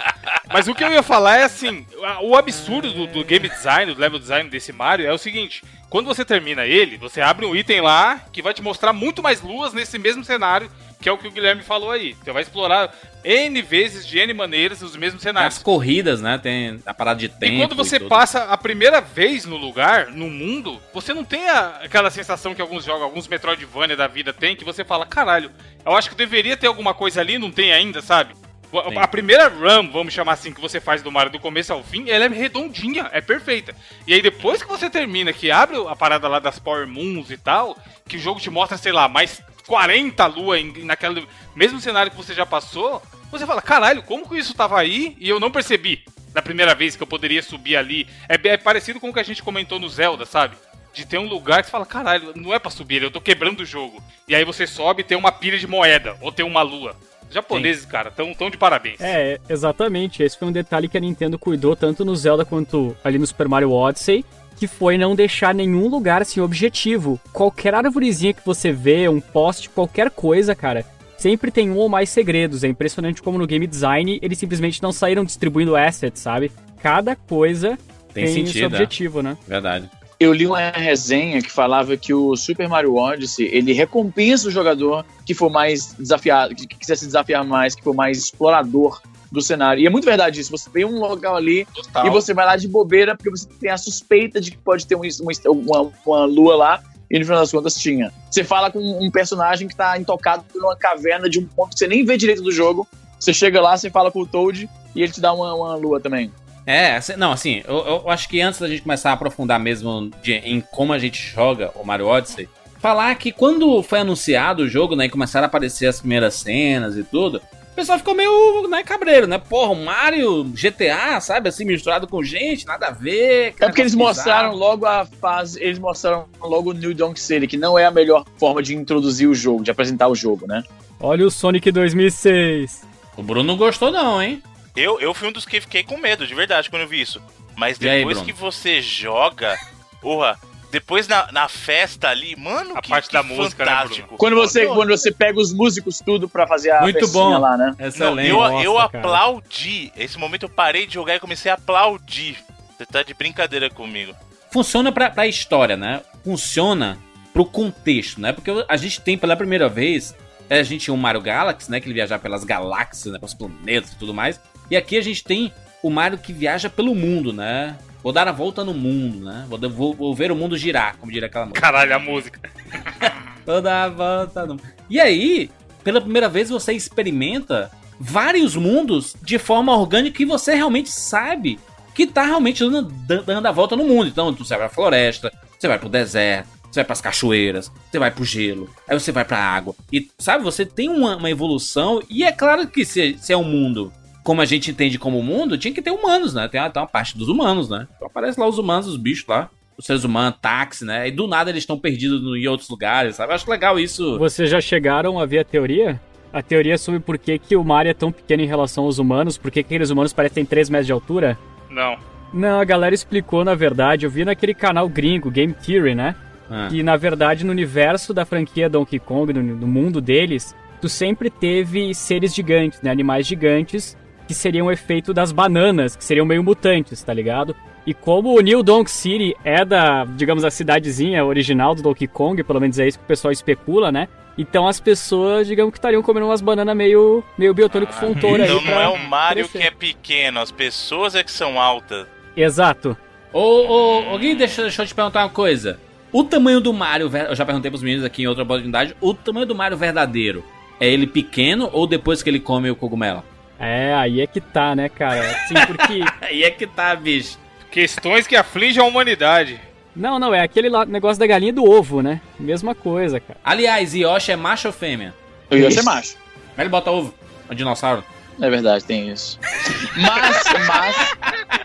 Mas o que eu ia falar é assim: o absurdo do, do game design, do level design desse Mario é o seguinte: quando você termina ele, você abre um item lá que vai te mostrar muito mais luas nesse mesmo cenário, que é o que o Guilherme falou aí. Você vai explorar N vezes, de N maneiras, os mesmos cenários. As corridas, né? Tem a parada de tempo. E quando você tudo. passa a primeira vez no lugar, no mundo, você não tem a- aquela sensação que alguns jogos, alguns Metroidvania da vida tem, que você fala, caralho, eu acho que deveria ter alguma coisa ali, não tem ainda, sabe? Sim. A primeira run, vamos chamar assim, que você faz do Mario do começo ao fim, ela é redondinha, é perfeita. E aí depois que você termina, que abre a parada lá das Power Moons e tal, que o jogo te mostra, sei lá, mais 40 lua em, naquele mesmo cenário que você já passou, você fala, caralho, como que isso tava aí e eu não percebi? Da primeira vez que eu poderia subir ali. É, é parecido com o que a gente comentou no Zelda, sabe? De ter um lugar que você fala, caralho, não é pra subir, eu tô quebrando o jogo. E aí você sobe e tem uma pilha de moeda, ou tem uma lua. Os japoneses, cara, tão, tão de parabéns. É, exatamente. Esse foi um detalhe que a Nintendo cuidou tanto no Zelda quanto ali no Super Mario Odyssey, que foi não deixar nenhum lugar assim objetivo. Qualquer arvorezinha que você vê, um poste, qualquer coisa, cara, sempre tem um ou mais segredos. É impressionante como no game design eles simplesmente não saíram distribuindo assets, sabe? Cada coisa Tem tem, sentido, seu é. objetivo, né? Verdade. Eu li uma resenha que falava que o Super Mario Odyssey, ele recompensa o jogador que for mais desafiado, que quiser se desafiar mais, que for mais explorador do cenário. E é muito verdade isso. Você vê um local ali Total. e você vai lá de bobeira porque você tem a suspeita de que pode ter um- uma, uma, uma lua lá e no final das contas tinha. Você fala com um personagem que tá intocado numa caverna de um ponto que você nem vê direito do jogo. Você chega lá, você fala com o Toad e ele te dá uma, uma lua também. É, assim, não, assim, eu, eu acho que antes da gente começar a aprofundar mesmo de- em como a gente joga o Mario Odyssey, falar que quando foi anunciado o jogo, né, e começaram a aparecer as primeiras cenas e tudo, pessoal ficou meio, né, cabreiro, né? Porra, o Mario, GTA, sabe, assim, misturado com gente, nada a ver. É porque eles mostraram logo a fase, eles mostraram logo o New Donk City, que não é a melhor forma de introduzir o jogo, de apresentar o jogo, né? Olha o Sonic 2006. O Bruno não gostou não, hein? Eu, eu fui um dos que fiquei com medo, de verdade, quando eu vi isso. Mas aí, depois Bruno? que você joga, porra, depois na, na festa ali, mano, A que, parte que da música, né, fantástico. Quando você, Não, quando você pega os músicos tudo pra fazer a Muito bom. lá, né? Não, Excelente. eu, Nossa, eu cara. aplaudi. Esse momento eu parei de jogar e comecei a aplaudir. Você tá de brincadeira comigo. funciona pra, pra história, né? Funciona pro contexto, né? Porque a gente tem pela primeira vez, é, a gente tinha o Mario Galaxy, né? Que ele viajar pelas galáxias, né? Pelos planetas e tudo mais. E aqui a gente tem o Mario que viaja pelo mundo, né? Vou dar a volta no mundo, né? Vou, vou, vou ver o mundo girar, como diria aquela música. Caralho, a música. Vou dar a volta no E aí, pela primeira vez você experimenta vários mundos de forma orgânica e você realmente sabe que tá realmente dando, dando a volta no mundo. Então, você vai pra floresta, você vai pro deserto, você vai pras cachoeiras, você vai pro gelo, aí você vai pra água. E, sabe, você tem uma, uma evolução. E é claro que se, se é um mundo como a gente entende como mundo, tinha que ter humanos, né? Tem uma, tem uma parte dos humanos, né? Então aparece lá os humanos, os bichos lá. Os seres humanos, táxi, né? E do nada eles estão perdidos no- em outros lugares, sabe? Eu acho legal isso. Vocês já chegaram a ver a teoria? A teoria sobre por que, que o Mario é tão pequeno em relação aos humanos, por que, que aqueles humanos parecem 3 metros de altura? Não. Não, a galera explicou, na verdade, eu vi naquele canal gringo, Game Theory, né? Ah. Que, na verdade, no universo da franquia Donkey Kong, no, no mundo deles, tu sempre teve seres gigantes, né? Animais gigantes, que seriam o efeito das bananas, que seriam meio mutantes, tá ligado? E como o New Donk City é da, digamos, a cidadezinha original do Donkey Kong, pelo menos é isso que o pessoal especula, né? Então as pessoas, digamos que estariam comendo umas bananas meio, meio biotônico fontoura então aí não é o Mario crescer. que é pequeno, as pessoas é que são altas. Exato. Ô, ô, ô Gui, deixa, deixa eu te perguntar uma coisa. O tamanho do Mario, eu já perguntei pros meninos aqui em outra oportunidade, o tamanho do Mario verdadeiro, é ele pequeno ou depois que ele come o cogumelo? É, aí é que tá, né, cara? Assim, porque. Aí é que tá, bicho. Questões que afligem a humanidade. Não, não, é aquele lá, negócio da galinha e do ovo, né? Mesma coisa, cara. Aliás, Yoshi é macho ou fêmea? Eu ia ser macho. Mas ele bota ovo. O dinossauro. É verdade, tem isso. Mas, mas.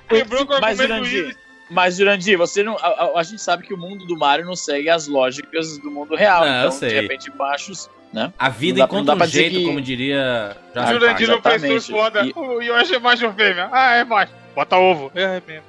Quebrou com o mas, Jurandir, mas, Jurandir, você não. A, a- a gente sabe que o mundo do Mario não segue as lógicas do mundo real. Não, eu então, sei. de repente, machos, né? A vida Não dá pra- não encontra um jeito, que- como diria... Ah, Jorge Jurandir não prestou foda. E- O Yoshi é ou fêmea? Ah, é macho. Bota ovo. É mesmo.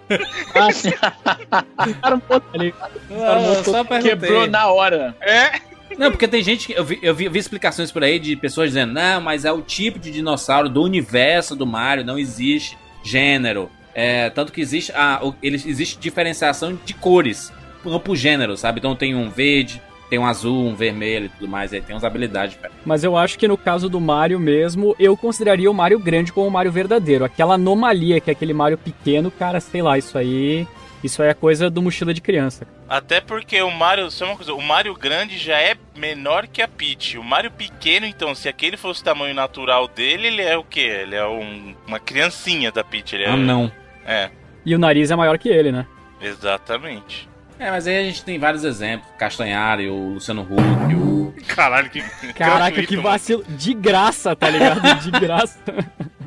Ah, só perguntei. Quebrou na hora. É. Não, porque tem gente que. Eu vi, eu vi, eu vi explicações por aí de pessoas dizendo, não, mas é o tipo de dinossauro do universo do Mario, não existe gênero. É, tanto que existe, a, o- ele, existe diferenciação de cores, não por gênero, sabe? Então tem um verde, tem um azul, um vermelho e tudo mais, aí tem umas habilidades, cara. Mas eu acho que no caso do Mario mesmo, eu consideraria o Mario grande como o Mario verdadeiro. Aquela anomalia que é aquele Mario pequeno, cara, sei lá, isso aí. Isso aí é coisa do mochila de criança. Até porque o Mario, só uma coisa, o Mario grande já é menor que a Peach. O Mario pequeno, então, se aquele fosse o tamanho natural dele, ele é o quê? Ele é um- uma criancinha da Peach. Ele é, Ah, não. É, E o nariz é maior que ele, né? exatamente. É, mas aí a gente tem vários exemplos. Castanhari, o Luciano Huck, o... Caralho, que. Caraca, que mano. vacilo. De graça, tá ligado? De graça.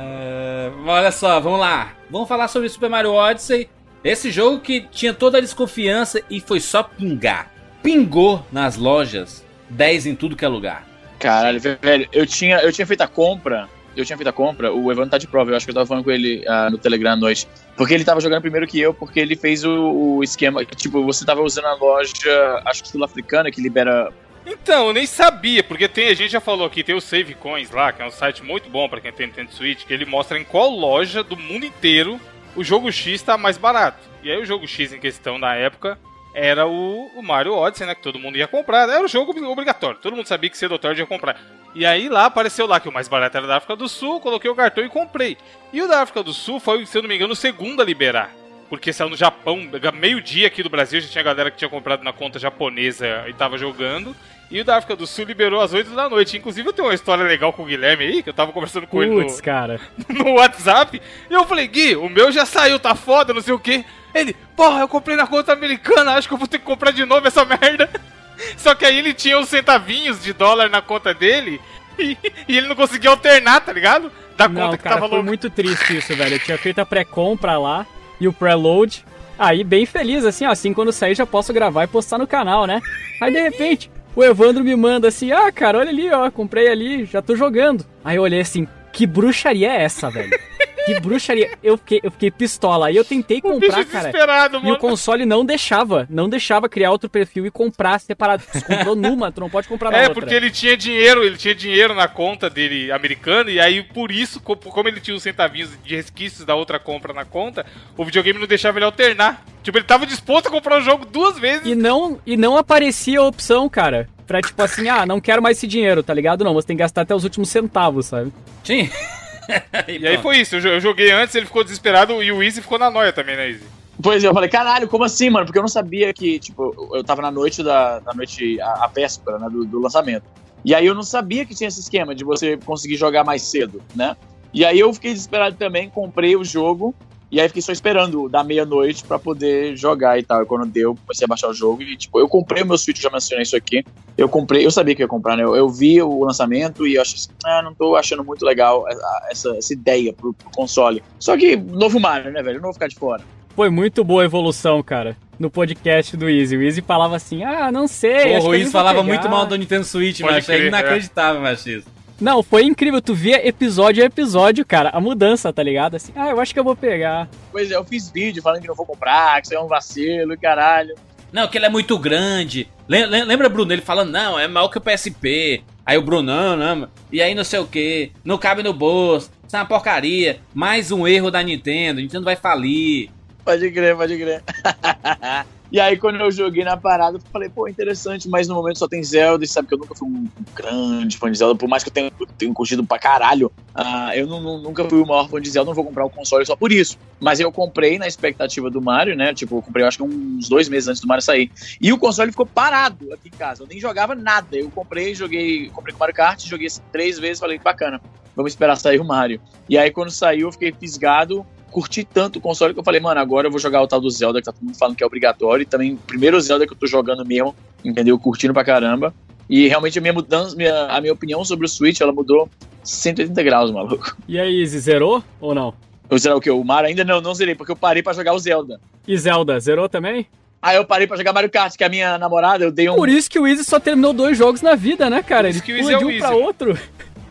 É, olha só, vamos lá. Vamos falar sobre Super Mario Odyssey. Esse jogo que tinha toda a desconfiança e foi só pingar. Pingou nas lojas, 10 em tudo que é lugar. Caralho, velho, eu tinha, eu tinha feito a compra. Eu tinha feito a compra, o Evandro tá de prova, eu acho que eu tava falando com ele ah, no Telegram à noite. Porque ele tava jogando primeiro que eu, porque ele fez o, o esquema. Tipo, você tava usando a loja, acho que sul-africana, que libera. Então, eu nem sabia, porque tem, a gente já falou aqui, tem o Save Coins lá, que é um site muito bom pra quem tem Nintendo Switch, que ele mostra em qual loja do mundo inteiro o jogo X tá mais barato. E aí o jogo X em questão na época era o, o Mario Odyssey, né? Que todo mundo ia comprar. Era o jogo obrigatório. Todo mundo sabia que cedo ou tarde ia comprar. E aí lá apareceu lá que o mais barato era da África do Sul, coloquei o cartão e comprei. E o da África do Sul foi, se eu não me engano, o segundo a liberar. Porque saiu no Japão, meio-dia aqui do Brasil, já tinha galera que tinha comprado na conta japonesa e tava jogando. E o da África do Sul liberou às 8 da noite. Inclusive, eu tenho uma história legal com o Guilherme aí, que eu tava conversando com ele Putz, no, cara. no WhatsApp. E eu falei, Gui, o meu já saiu, tá foda, não sei o quê. Ele, porra, eu comprei na conta americana, acho que eu vou ter que comprar de novo essa merda. Só que aí ele tinha uns centavinhos de dólar na conta dele e, e ele não conseguia alternar, tá ligado? Da Não, conta que cara, tava foi muito triste isso, velho. Eu tinha feito a pré-compra lá e o pré-load. Aí, bem feliz, assim, ó, assim, quando sair já posso gravar e postar no canal, né? Aí, de repente, o Evandro me manda assim, ah, cara, olha ali, ó, comprei ali, já tô jogando. Aí eu olhei assim, que bruxaria é essa, velho? Que bruxaria. Eu fiquei, eu fiquei pistola. Aí eu tentei comprar, cara. desesperado, E o mano. console não deixava, não deixava criar outro perfil e comprar separado. Tu comprou numa, tu não pode comprar na É, outra. porque ele tinha dinheiro, ele tinha dinheiro na conta dele americano, e aí por isso, co- como ele tinha os centavinhos de resquícios da outra compra na conta, o videogame não deixava ele alternar. Tipo, ele tava disposto a comprar o jogo duas vezes. E não, e não aparecia a opção, cara. Pra tipo assim, ah, não quero mais esse dinheiro, tá ligado? Não, você tem que gastar até os últimos centavos, sabe? Sim. E aí foi isso, eu jo- eu joguei antes, ele ficou desesperado e o Easy ficou na noia também, né, Easy? Pois é, eu falei, caralho, como assim, mano? Porque eu não sabia que, tipo, eu- tava na noite da, da noite, a, a véspera, né, do, do lançamento. E aí eu não sabia que tinha esse esquema de você conseguir jogar mais cedo, né? E aí eu fiquei desesperado também, comprei o jogo, e aí fiquei só esperando da meia-noite pra poder jogar e tal. E quando deu, comecei a baixar o jogo e, tipo, eu comprei o meu Switch, eu já mencionei isso aqui. Eu comprei, eu sabia que eu ia comprar, né? Eu, eu vi o lançamento e eu achei assim, ah, não tô achando muito legal essa, essa ideia pro, pro console. Só que, novo Mario, né, velho? Eu não vou ficar de fora. Foi muito boa a evolução, cara. No podcast do Easy. O Easy falava assim, ah, não sei. Porra, o vou falava pegar. muito mal do Nintendo Switch, Pode mas é crer, inacreditável, machismo. Não, foi incrível. Tu via episódio a episódio, cara. A mudança, tá ligado? Assim, ah, eu acho que eu vou pegar. Pois é, eu fiz vídeo falando que não vou comprar, que isso é um vacilo e caralho. Não, que ele é muito grande. Lem- lem- Lembra, Bruno? Ele falando, não, é maior que o PSP. Aí o Bruno, não, não. E aí não sei o que. Não cabe no bolso. Isso é uma porcaria. Mais um erro da Nintendo. A Nintendo vai falir. Pode crer, pode crer. e aí, quando eu joguei na parada, eu falei, pô, interessante, mas no momento só tem Zelda, e sabe que eu nunca fui um grande fã de Zelda, por mais que eu tenha, eu tenha curtido pra caralho, ah, eu não- não- nunca fui o maior fã de Zelda, não vou comprar o console só por isso. Mas eu comprei na expectativa do Mario, né? Tipo, eu comprei, eu acho que uns dois meses antes do Mario sair. E o console ficou parado aqui em casa, eu nem jogava nada. Eu comprei, joguei, comprei com Mario Kart, joguei três vezes, falei, bacana, vamos esperar sair o Mario. E aí, quando saiu, eu fiquei fisgado, curti tanto o console que eu falei, mano, agora eu vou jogar o tal do Zelda, que tá todo mundo falando que é obrigatório, e também o primeiro Zelda que eu tô jogando mesmo, entendeu? Curtindo pra caramba. E realmente a minha mudança, minha, a minha opinião sobre o Switch, ela mudou 180 graus, maluco. E aí, Easy, zerou ou não? Eu zerar o que? O Mario ainda não, não zerei, porque eu parei pra jogar o Zelda. E Zelda, zerou também? Aí eu parei pra jogar Mario Kart, que a minha namorada, eu dei um. Por isso que o Easy só terminou dois jogos na vida, né, cara? Por Ele isso que o Easy é um pra outro.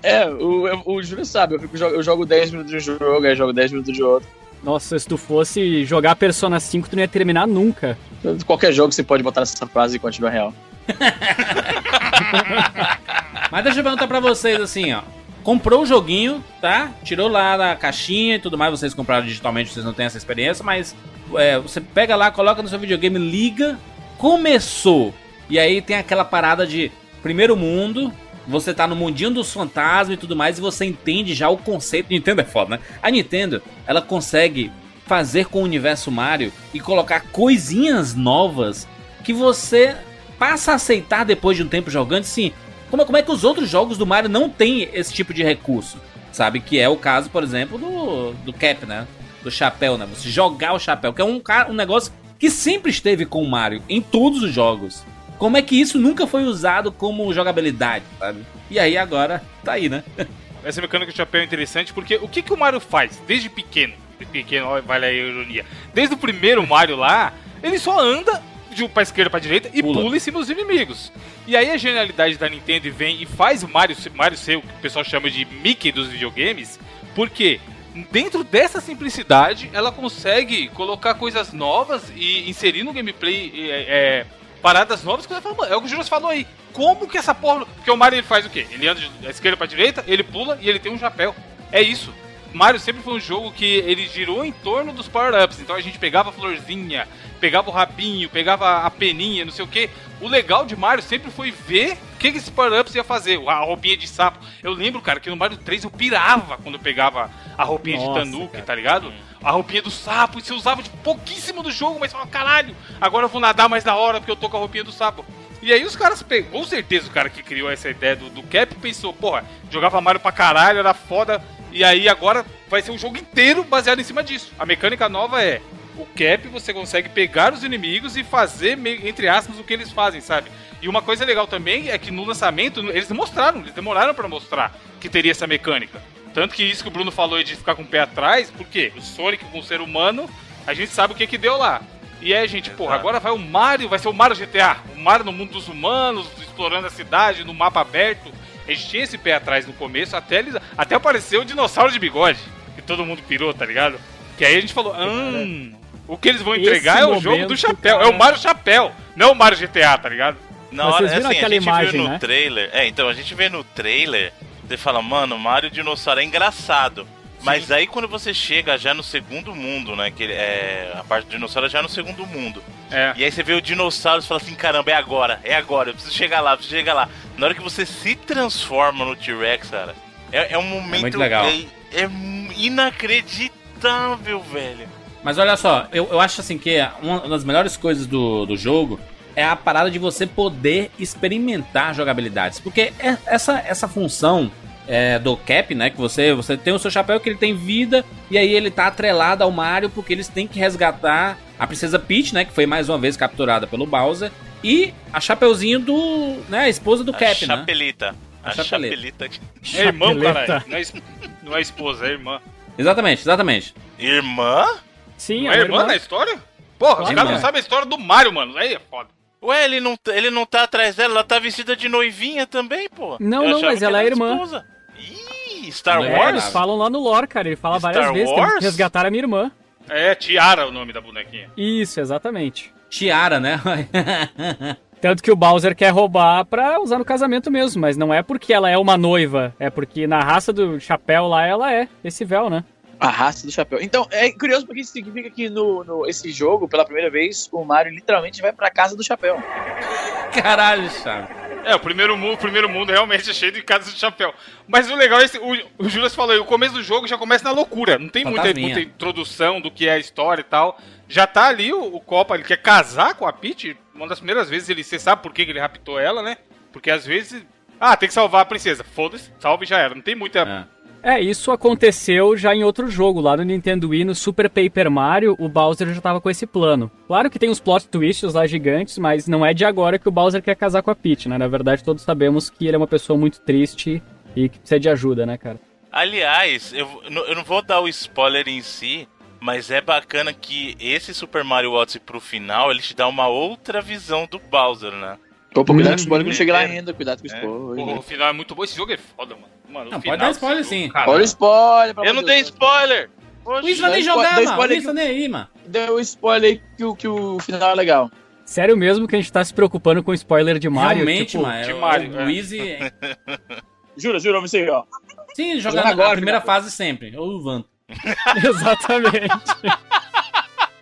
É, o, o, Júlio sabe, eu, fico, eu jogo 10 minutos de um jogo, aí jogo 10 minutos de outro. Nossa, se tu fosse jogar Persona 5, tu não ia terminar nunca. Qualquer jogo você pode botar nessa frase e continua real. Mas deixa eu perguntar pra vocês assim, ó. comprou o joguinho, tá? Tirou lá na caixinha e tudo mais. Vocês compraram digitalmente, vocês não têm essa experiência, mas é, você pega lá, coloca no seu videogame, liga, começou. E aí tem aquela parada de primeiro mundo, você tá no mundinho dos fantasmas e tudo mais, e você entende já o conceito. Nintendo é foda, né? A Nintendo, ela consegue fazer com o universo Mario e colocar coisinhas novas que você passa a aceitar depois de um tempo jogando, sim. Como, como é que os outros jogos do Mario não têm esse tipo de recurso? Sabe? Que é o caso, por exemplo, do, do Cap, né? Do chapéu, né? Você jogar o chapéu, que é um, um negócio que sempre esteve com o Mario em todos os jogos. Como é que isso nunca foi usado como jogabilidade, sabe? E aí agora tá aí, né? Essa mecânica de chapéu é interessante porque o que, que o Mario faz desde pequeno? Pequeno, vale a ironia. Desde o primeiro Mario lá, ele só anda de um pra esquerda pra direita e Pula. pula, em cima dos inimigos. E aí a genialidade da Nintendo vem e faz o Mario, Mario ser o que o pessoal chama de Mickey dos videogames, porque dentro dessa simplicidade ela consegue colocar coisas novas e inserir no gameplay é, é, paradas novas que você fala, mano, é o que o Juras falou aí. Como que essa porra. Porque o Mario ele faz o quê? Ele anda da esquerda pra direita, ele pula e ele tem um chapéu. É isso. Mario sempre foi um jogo que ele girou em torno dos power-ups. Então a gente pegava a florzinha, pegava o rabinho, pegava a peninha, não sei o que. O legal de Mario sempre foi ver o que, que esse power-ups ia fazer. A roupinha de sapo. Eu lembro, cara, que no Mario 3 eu pirava quando eu pegava a roupinha Nossa, de Tanuki, cara. tá ligado? A roupinha do sapo, e você usava de pouquíssimo do jogo, mas você fala, caralho, agora eu vou nadar mais da hora porque eu tô com a roupinha do sapo. E aí os caras com certeza o cara que criou essa ideia do, do Cap pensou, porra, jogava Mario pra caralho, era foda, e aí agora vai ser um jogo inteiro baseado em cima disso. A mecânica nova é, o Cap você consegue pegar os inimigos e fazer, entre aspas, o que eles fazem, sabe? E uma coisa legal também é que no lançamento eles mostraram, eles demoraram pra mostrar que teria essa mecânica. Tanto que isso que o Bruno falou aí de ficar com o pé atrás, porque o Sonic com o ser humano, a gente sabe o que que deu lá. E aí, gente, porra, Exato. agora vai o Mario, vai ser o Mario GTA. O Mario no mundo dos humanos, explorando a cidade, no mapa aberto. A gente tinha esse pé atrás no começo, até, eles, até apareceu o dinossauro de bigode. Que todo mundo pirou, tá ligado? Que aí a gente falou, hum, o que eles vão Esse entregar é o jogo do chapéu. cara. É o Mario Chapéu, não o Mario GTA, tá ligado? Na Mas hora, vocês viram assim, aquela a gente imagem, viu no né? trailer. É, então, a gente vê no trailer, você fala, mano, Mario Dinossauro é engraçado. Mas aí quando você chega já no segundo mundo, né? Que é, a parte do dinossauro é já no segundo mundo. É. E aí você vê o dinossauro e fala assim, caramba, é agora, é agora, eu preciso chegar lá, eu preciso chegar lá. Na hora que você se transforma no T-Rex, cara, é, é um momento. muito legal. É, é inacreditável, velho. Mas olha só, eu, eu acho assim que uma das melhores coisas do, do jogo é a parada de você poder experimentar jogabilidades. Porque é- essa, essa função é, do Cap, né? Que você, você tem o seu chapéu que ele tem vida, e aí ele tá atrelado ao Mario porque eles têm que resgatar a Princesa Peach, né? Que foi mais uma vez capturada pelo Bowser. E a Chapeuzinho do. né? A esposa do A Cap, né? chapelita. A, A chapeleta. chapelita. É irmão, caralho. Não é, es- não é esposa, é irmã. Exatamente, exatamente. Irmã? Sim, Não é é irmã irmã. na história? Porra, os caras não é. sabem a história do Mario, mano. Aí é foda. Ué, ele não, tá- ele não tá atrás dela, ela tá vestida de noivinha também, pô. Não, Eu não, mas ela é irmã. esposa. Ih, Star Não é É, Wars? eles falam lá no lore, cara. Ele fala Star várias vezes. Wars? que resgatar a minha irmã. É Tiara o nome da bonequinha. Isso, exatamente. Tiara, né? Tanto que o Bowser quer roubar pra usar no casamento mesmo, mas não é porque ela é uma noiva, é porque na raça do chapéu lá ela é esse véu, né? A raça do chapéu. Então, é curioso porque isso significa que no, no esse jogo, pela primeira vez, o Mario literalmente vai pra casa do chapéu. Caralho, chave. É, o primeiro mundo, o primeiro mundo realmente é cheio de casas de chapéu. Mas o legal é esse, o, o Juras falou aí, o começo do jogo já começa na loucura. Não tem muita, muita introdução do que é a história e tal. Já tá ali o, o Copa, ele quer casar com a Peach. Uma das primeiras vezes ele. Você sabe por que que ele raptou ela, né? Porque às vezes. Ah, tem que salvar a princesa. Foda-se, salve e já era. Não tem muita. É. É, isso aconteceu já em outro jogo, lá no Nintendo Wii, no Super Paper Mario, o Bowser já tava com esse plano. Claro que tem uns plot twists lá gigantes, mas não é de agora que o Bowser quer casar com a Peach, né? Na verdade, todos sabemos que ele é uma pessoa muito triste e que precisa de ajuda, né, cara? Aliás, eu, eu não vou dar o spoiler em si, mas é bacana que esse Super Mario Odyssey pro final, ele te dá uma outra visão do Bowser, né? Opa, cuidado com o Hum, spoiler que não chega lá é. ainda, cuidado com o É. spoiler. Porra, o final é muito bom. Esse jogo é foda, mano. mano o Não, final pode dar spoiler sim. Olha o spoiler, Eu não de dei spoiler! O Oxi. Luiz vai nem jogar, mano. O tá nem aí, mano. Deu spoiler aí que, o- que o final é legal. Sério mesmo que a gente tá se preocupando com spoiler de Mario? Realmente, tipo, mano. de é o- Mario, o é. Luiz e... Jura, jura, você ó. Sim, Jogando jogando agora, primeira cara. fase sempre. Ou o Vanto. Exatamente.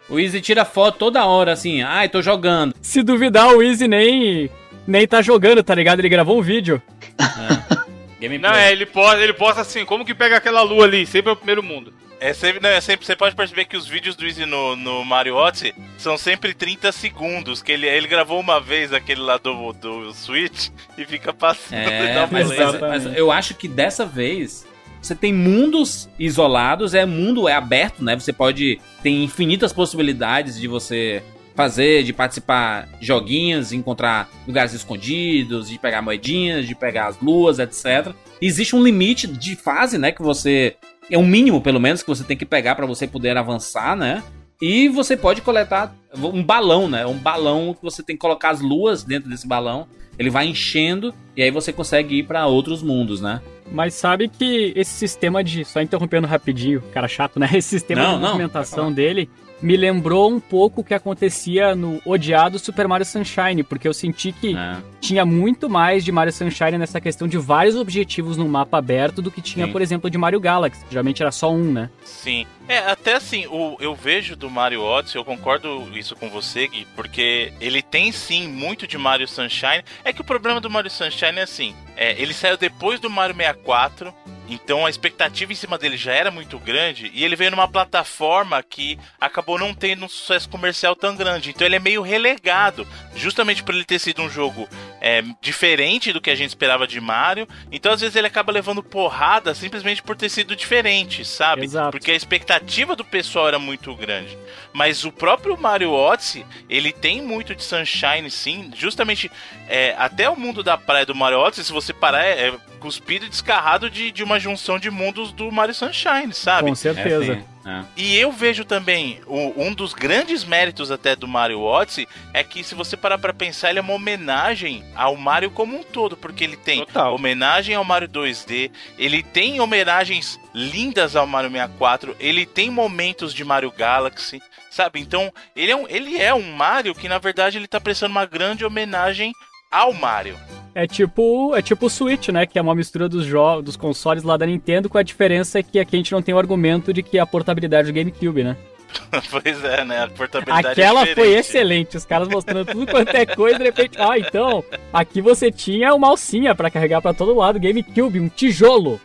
O Easy tira foto toda hora, assim. Ai, tô jogando. Se duvidar, o Easy nem, nem tá jogando, tá ligado? Ele gravou um vídeo. Gameplay. Não, é, ele posta, ele posta assim, como que pega aquela lua ali? Sempre é o primeiro mundo. É sempre, não, é sempre, você pode perceber que os vídeos do Easy no, no Mario Odyssey são sempre 30 segundos, que ele, ele gravou uma vez aquele lá do, do Switch e fica passando e dá É, um mas, play. mas- mas eu acho que dessa vez você tem mundos isolados, é mundo é aberto, né? Você pode tem infinitas possibilidades de você fazer, de participar joguinhos, encontrar lugares escondidos, de pegar moedinhas, de pegar as luas, etc. Existe um limite de fase, né, que você é um mínimo pelo menos que você tem que pegar para você poder avançar, né? E você pode coletar um balão, né? Um balão que você tem que colocar as luas dentro desse balão. Ele vai enchendo e aí você consegue ir pra outros mundos, né? Mas sabe que esse sistema de. Só interrompendo rapidinho, cara chato, né? Esse sistema Não, de movimentação dele me lembrou um pouco o que acontecia no odiado Super Mario Sunshine, porque eu senti que É. tinha muito mais de Mario Sunshine nessa questão de vários objetivos no mapa aberto do que tinha, Sim. por exemplo, de Mario Galaxy. que Geralmente era só um, né? Sim. É, até assim, o, eu vejo do Mario Odyssey, eu concordo isso com você, Gui, porque ele tem sim muito de Mario Sunshine. É que o problema do Mario Sunshine é assim, é, ele saiu depois do Mario 64, então a expectativa em cima dele já era muito grande, e ele veio numa plataforma que acabou não tendo um sucesso comercial tão grande. Então ele é meio relegado, justamente por ele ter sido um jogo é, diferente do que a gente esperava de Mario. Então às vezes ele acaba levando porrada simplesmente por ter sido diferente, sabe? Exato. Porque a expectativa do pessoal era muito grande. Mas o próprio Mario Odyssey, ele tem muito de Sunshine, sim. Justamente, é, até o mundo da praia do Mario Odyssey, se você parar, é, é cuspido e descarrado de, de uma junção de mundos do Mario Sunshine, sabe? Com certeza. É. É. E eu vejo também o- um dos grandes méritos até do Mario Odyssey é que se você parar pra pensar, ele é uma homenagem ao Mario como um todo, porque ele tem Total. homenagem ao Mario 2D, ele tem homenagens lindas ao Mario 64, ele tem momentos de Mario Galaxy, sabe? Então, ele é um, ele é um Mario que na verdade ele tá prestando uma grande homenagem ao Mario. É tipo, é tipo o Switch, né? Que é uma mistura dos, jo- dos consoles lá da Nintendo, com a diferença que aqui a gente não tem o argumento de que a portabilidade do GameCube, né? pois é, né? A portabilidade Aquela é foi excelente, os caras mostrando tudo quanto é coisa, de repente, ah, então, aqui você tinha uma alcinha pra carregar pra todo lado, GameCube, um tijolo.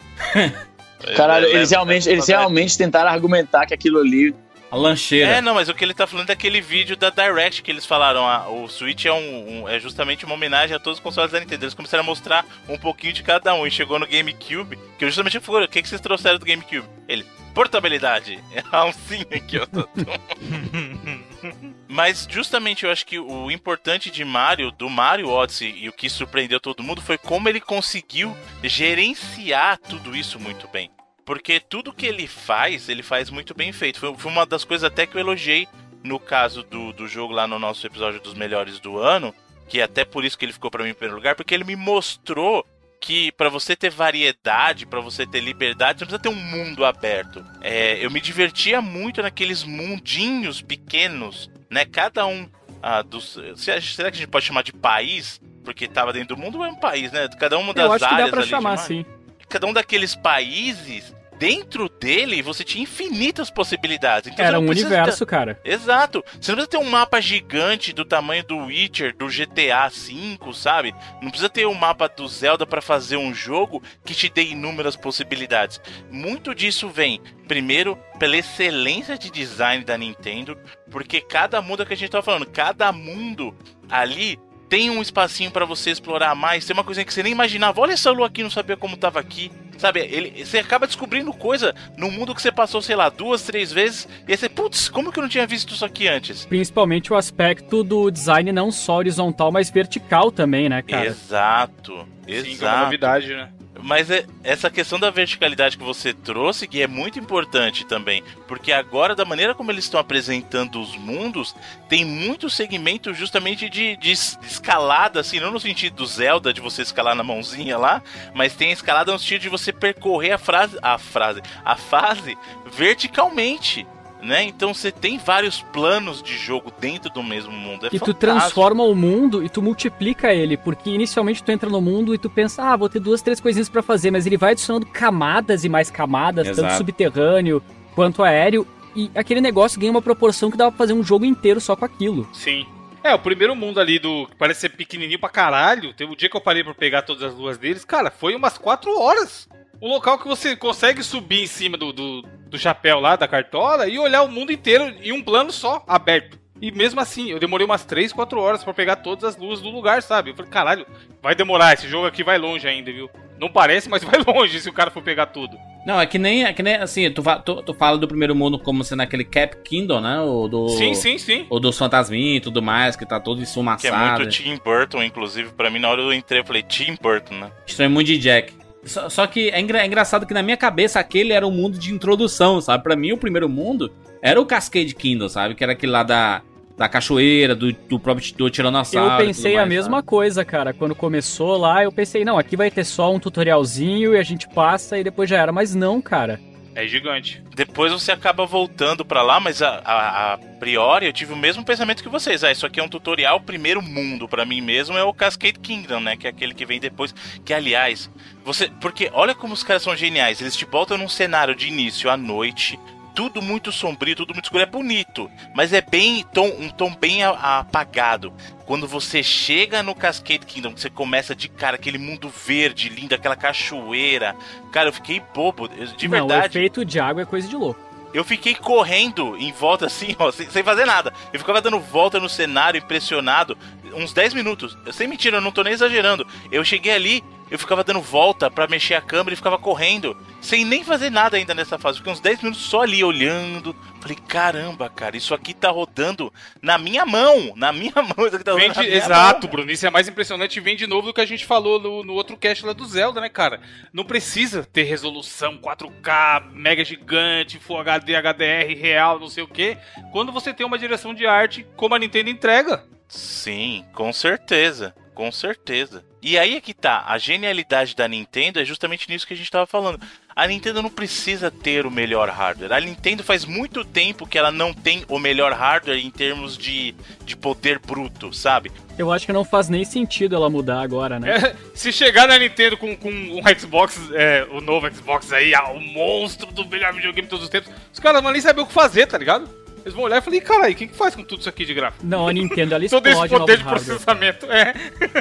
Caralho, É, eles lembra- realmente, eles realmente tentaram argumentar que aquilo ali. A lancheira. É, não, mas o que ele tá falando é aquele vídeo da Direct que eles falaram. ah, o Switch é, um, um- é justamente uma homenagem a todos os consoles da Nintendo. Eles começaram a mostrar um pouquinho de cada um. E chegou no GameCube, que eu justamente falei, o que, que vocês trouxeram do GameCube? Ele, portabilidade. É a alcinha aqui, ó. Mas justamente eu acho que o importante de Mario, do Mario Odyssey, e o que surpreendeu todo mundo foi como ele conseguiu gerenciar tudo isso muito bem. Porque tudo que ele faz, ele faz muito bem feito. Foi, foi uma das coisas até que eu elogiei no caso do, do jogo lá no nosso episódio dos melhores do ano, que é até por isso que ele ficou pra mim em primeiro lugar, porque ele me mostrou que pra você ter variedade, pra você ter liberdade, você não precisa ter um mundo aberto. É, eu me divertia muito naqueles mundinhos pequenos, né? Cada um ah, dos. se- Será que a gente pode chamar de país? Porque tava dentro do mundo é um país, né? Cada uma das Eu acho que áreas dá pra chamar, sim. cada um daqueles países, dentro dele, você tinha infinitas possibilidades. Então, Era um universo, cara. ter- Exato. Você não precisa ter um mapa gigante do tamanho do Witcher, do GTA V, sabe? Não precisa ter um mapa do Zelda pra fazer um jogo que te dê inúmeras possibilidades. Muito disso vem, primeiro, pela excelência de design da Nintendo, porque cada mundo é que a gente tá falando, cada mundo ali tem um espacinho pra você explorar mais, tem uma coisa que você nem imaginava. Olha essa lua aqui, não sabia como tava aqui. Sabe, ele, você acaba descobrindo coisa no mundo que você passou, sei lá, duas, três vezes, e aí você, putz, como que eu não tinha visto isso aqui antes? Principalmente o aspecto do design não só horizontal, mas vertical também, né, cara? Exato, Sim, que é uma exato. novidade, né? Mas é- essa questão da verticalidade que você trouxe, que é muito importante também, porque agora, da maneira como eles estão apresentando os mundos, tem muito segmento justamente de, de es- escalada, assim, não no sentido do Zelda, de você escalar na mãozinha lá, mas tem escalada no sentido de você percorrer a frase, a frase, a fase verticalmente. Né? Então você tem vários planos de jogo dentro do mesmo mundo. É E tu fantástico. transforma o mundo e tu multiplica ele, porque inicialmente tu entra no mundo e tu pensa, ah, vou ter duas, três coisinhas pra fazer, mas ele vai adicionando camadas e mais camadas, tanto Exato. subterrâneo quanto aéreo, e aquele negócio ganha uma proporção que dá pra fazer um jogo inteiro só com aquilo. Sim. É, o primeiro mundo ali do. que parece ser pequenininho pra caralho. Teve o dia que eu parei pra pegar todas as luas deles. Cara, foi umas 4 horas. Um local que você consegue subir em cima do, do, do chapéu lá, da cartola, e olhar o mundo inteiro em um plano só, aberto. E mesmo assim, eu demorei umas 3, 4 horas pra pegar todas as luzes do lugar, sabe? Eu falei, caralho, vai demorar, esse jogo aqui vai longe ainda, viu? Não parece, mas vai longe se o cara for pegar tudo. Não, é que nem, é que nem assim, tu, tu, tu fala do primeiro mundo como sendo aquele Cap Kingdom, né? O do, Sim, sim, sim. O dos fantasminhos e tudo mais, que tá todo Que é muito Tim Burton, inclusive, pra mim, na hora eu entrei, eu falei, Tim Burton, né? Estranho Mundo de Jack. Só, só que é, engra- é engraçado que na minha cabeça aquele era o mundo de introdução, sabe? Pra mim, o primeiro mundo era o Cascade Kingdom, sabe? Que era aquele lá da, da cachoeira, do, do próprio do Tiranossauro. Eu pensei a mais, mesma sabe? coisa, cara. Quando começou lá, eu pensei, não, aqui vai ter só um tutorialzinho e a gente passa e depois já era. Mas não, cara. É gigante. Depois você acaba voltando pra lá, mas a, a, a priori eu tive o mesmo pensamento que vocês. Ah, isso aqui é um tutorial, primeiro mundo pra mim mesmo é o Cascade Kingdom, né? Que é aquele que vem depois. Que aliás, você. Porque olha como os caras são geniais. Eles te botam num cenário de início à noite. Tudo muito sombrio, tudo muito escuro. É bonito, mas é bem tom, um tom bem apagado. Quando você chega no Cascade Kingdom, você começa de cara aquele mundo verde lindo, aquela cachoeira. Cara, eu fiquei bobo. De não, o verdade. efeito de água é coisa de louco. Eu fiquei correndo em volta assim, ó, sem, sem fazer nada. Eu ficava dando volta no cenário, impressionado, uns 10 minutos. Sem mentira, eu não tô nem exagerando. Eu cheguei ali, eu ficava dando volta pra mexer a câmera e ficava correndo, sem nem fazer nada ainda nessa fase. Fiquei uns 10 minutos só ali olhando. Falei, caramba, cara, isso aqui tá rodando na minha mão. Na minha mão, isso aqui tá rodando Vem na de- exato, mão. Bruno. Isso é mais impressionante. Vem de novo do que a gente falou no, no outro cast lá do Zelda, né, cara? Não precisa ter resolução 4K, mega gigante, Full HD, HDR real, não sei o quê. Quando você tem uma direção de arte como a Nintendo entrega. Sim, com certeza. Com certeza. E aí é que tá, a genialidade da Nintendo é justamente nisso que a gente tava falando. A Nintendo não precisa ter o melhor hardware. A Nintendo faz muito tempo que ela não tem o melhor hardware em termos de, de poder bruto, sabe? Eu acho que não faz nem sentido ela mudar agora, né? É, se chegar na Nintendo com, com um Xbox, é, o novo Xbox aí, ah, o monstro do melhor videogame de todos os tempos, os caras não vão nem saber o que fazer, tá ligado? Eles vão olhar e falar, "Ih, caralho, o que, que faz com tudo isso aqui de gráfico? Não, a Nintendo, ela Todo explode esse poder de hardware. processamento. É.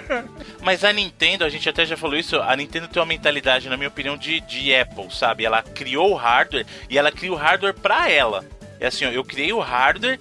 Mas a Nintendo, a gente até já falou isso, a Nintendo tem uma mentalidade, na minha opinião, de, de Apple, sabe? Ela criou o hardware e ela cria o hardware pra ela. É assim, ó, eu criei o hardware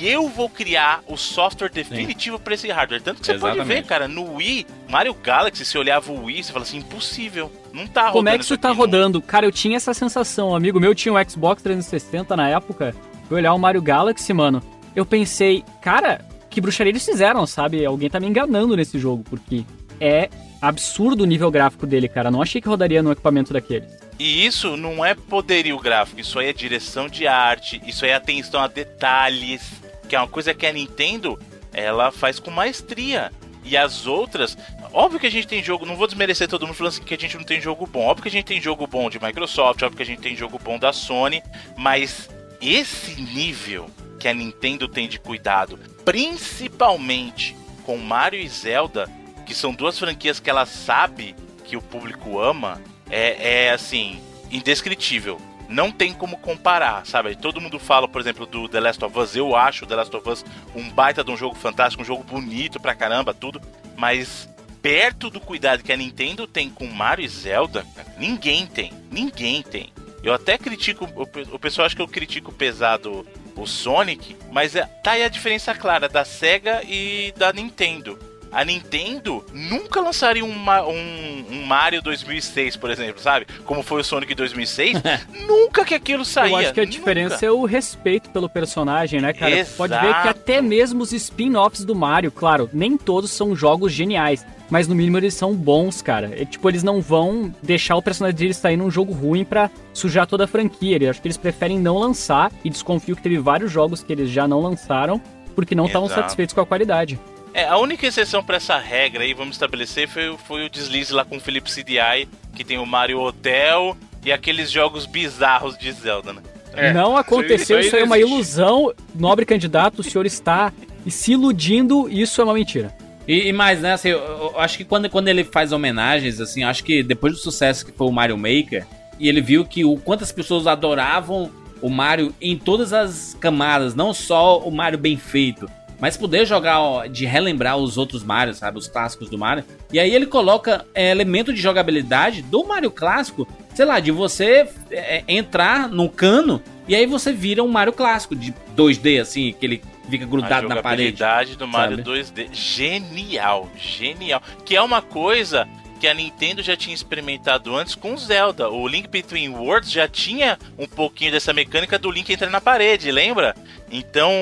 e eu vou criar o software definitivo pra esse hardware. Tanto que você pode Exatamente. ver, cara, no Wii, Mario Galaxy, você olhava o Wii, você fala assim, impossível. Não tá rodando Como é que isso tá aqui, não. rodando? Cara, eu tinha essa sensação. Um amigo meu tinha um Xbox 360 na época. Fui olhar o Mario Galaxy, mano. Eu pensei, cara, que bruxaria eles fizeram, sabe? Alguém tá me enganando nesse jogo, porque é absurdo o nível gráfico dele, cara. Não achei que rodaria no equipamento daqueles. E isso não é poderio gráfico, isso aí é direção de arte, isso aí é atenção a detalhes, que é uma coisa que a Nintendo ela faz com maestria. E as outras, óbvio que a gente tem jogo, não vou desmerecer todo mundo falando assim que a gente não tem jogo bom. Óbvio que a gente tem jogo bom de Microsoft, óbvio que a gente tem jogo bom da Sony, mas esse nível que a Nintendo tem de cuidado, principalmente com Mario e Zelda, que são duas franquias que ela sabe que o público ama, é, é assim, indescritível. Não tem como comparar, sabe? Todo mundo fala, por exemplo, do The Last of Us. Eu acho The Last of Us um baita de um jogo fantástico, um jogo bonito pra caramba, tudo. Mas perto do cuidado que a Nintendo tem com Mario e Zelda, ninguém tem. Ninguém tem. Eu até critico, o pe- o pessoal acha que eu critico pesado o Sonic, mas é, tá aí a diferença clara da SEGA e da Nintendo. A Nintendo nunca lançaria um, um- um Mario 2006, por exemplo, sabe? Como foi o Sonic 2006. nunca que aquilo saía. eu acho que a nunca. diferença é o respeito pelo personagem, né, cara? Exato. Pode ver que até mesmo os spin-offs do Mario, claro, nem todos são jogos geniais. Mas no mínimo eles são bons, cara. É, tipo, eles não vão deixar o personagem deles sair num jogo ruim pra sujar toda a franquia. Eu acho que eles preferem não lançar. E desconfio que teve vários jogos que eles já não lançaram porque não estavam satisfeitos com a qualidade. É, a única exceção pra essa regra aí, vamos estabelecer, foi, foi o deslize lá com o Philips CDI, que tem o Mario Hotel e aqueles jogos bizarros de Zelda, né? É, não aconteceu, isso aí- isso é uma ilusão. Nobre candidato, o senhor está se iludindo, isso é uma mentira. E, e mais, né, assim, eu, eu acho que quando, quando ele faz homenagens, assim, acho que depois do sucesso que foi o Mario Maker, e ele viu que o quantas pessoas adoravam o Mario em todas as camadas, não só o Mario bem feito, mas poder jogar, ó, de relembrar os outros Marios, sabe, os clássicos do Mario. E aí ele coloca é, elemento de jogabilidade do Mario clássico, sei lá, de você é, entrar num cano e aí você vira um Mario clássico de 2D, assim, que ele fica grudado a na parede. jogabilidade do Mario sabe? 2D, genial, genial. Que é uma coisa que a Nintendo já tinha experimentado antes com Zelda. O Link Between Worlds já tinha um pouquinho dessa mecânica do Link entrar na parede, lembra? Então,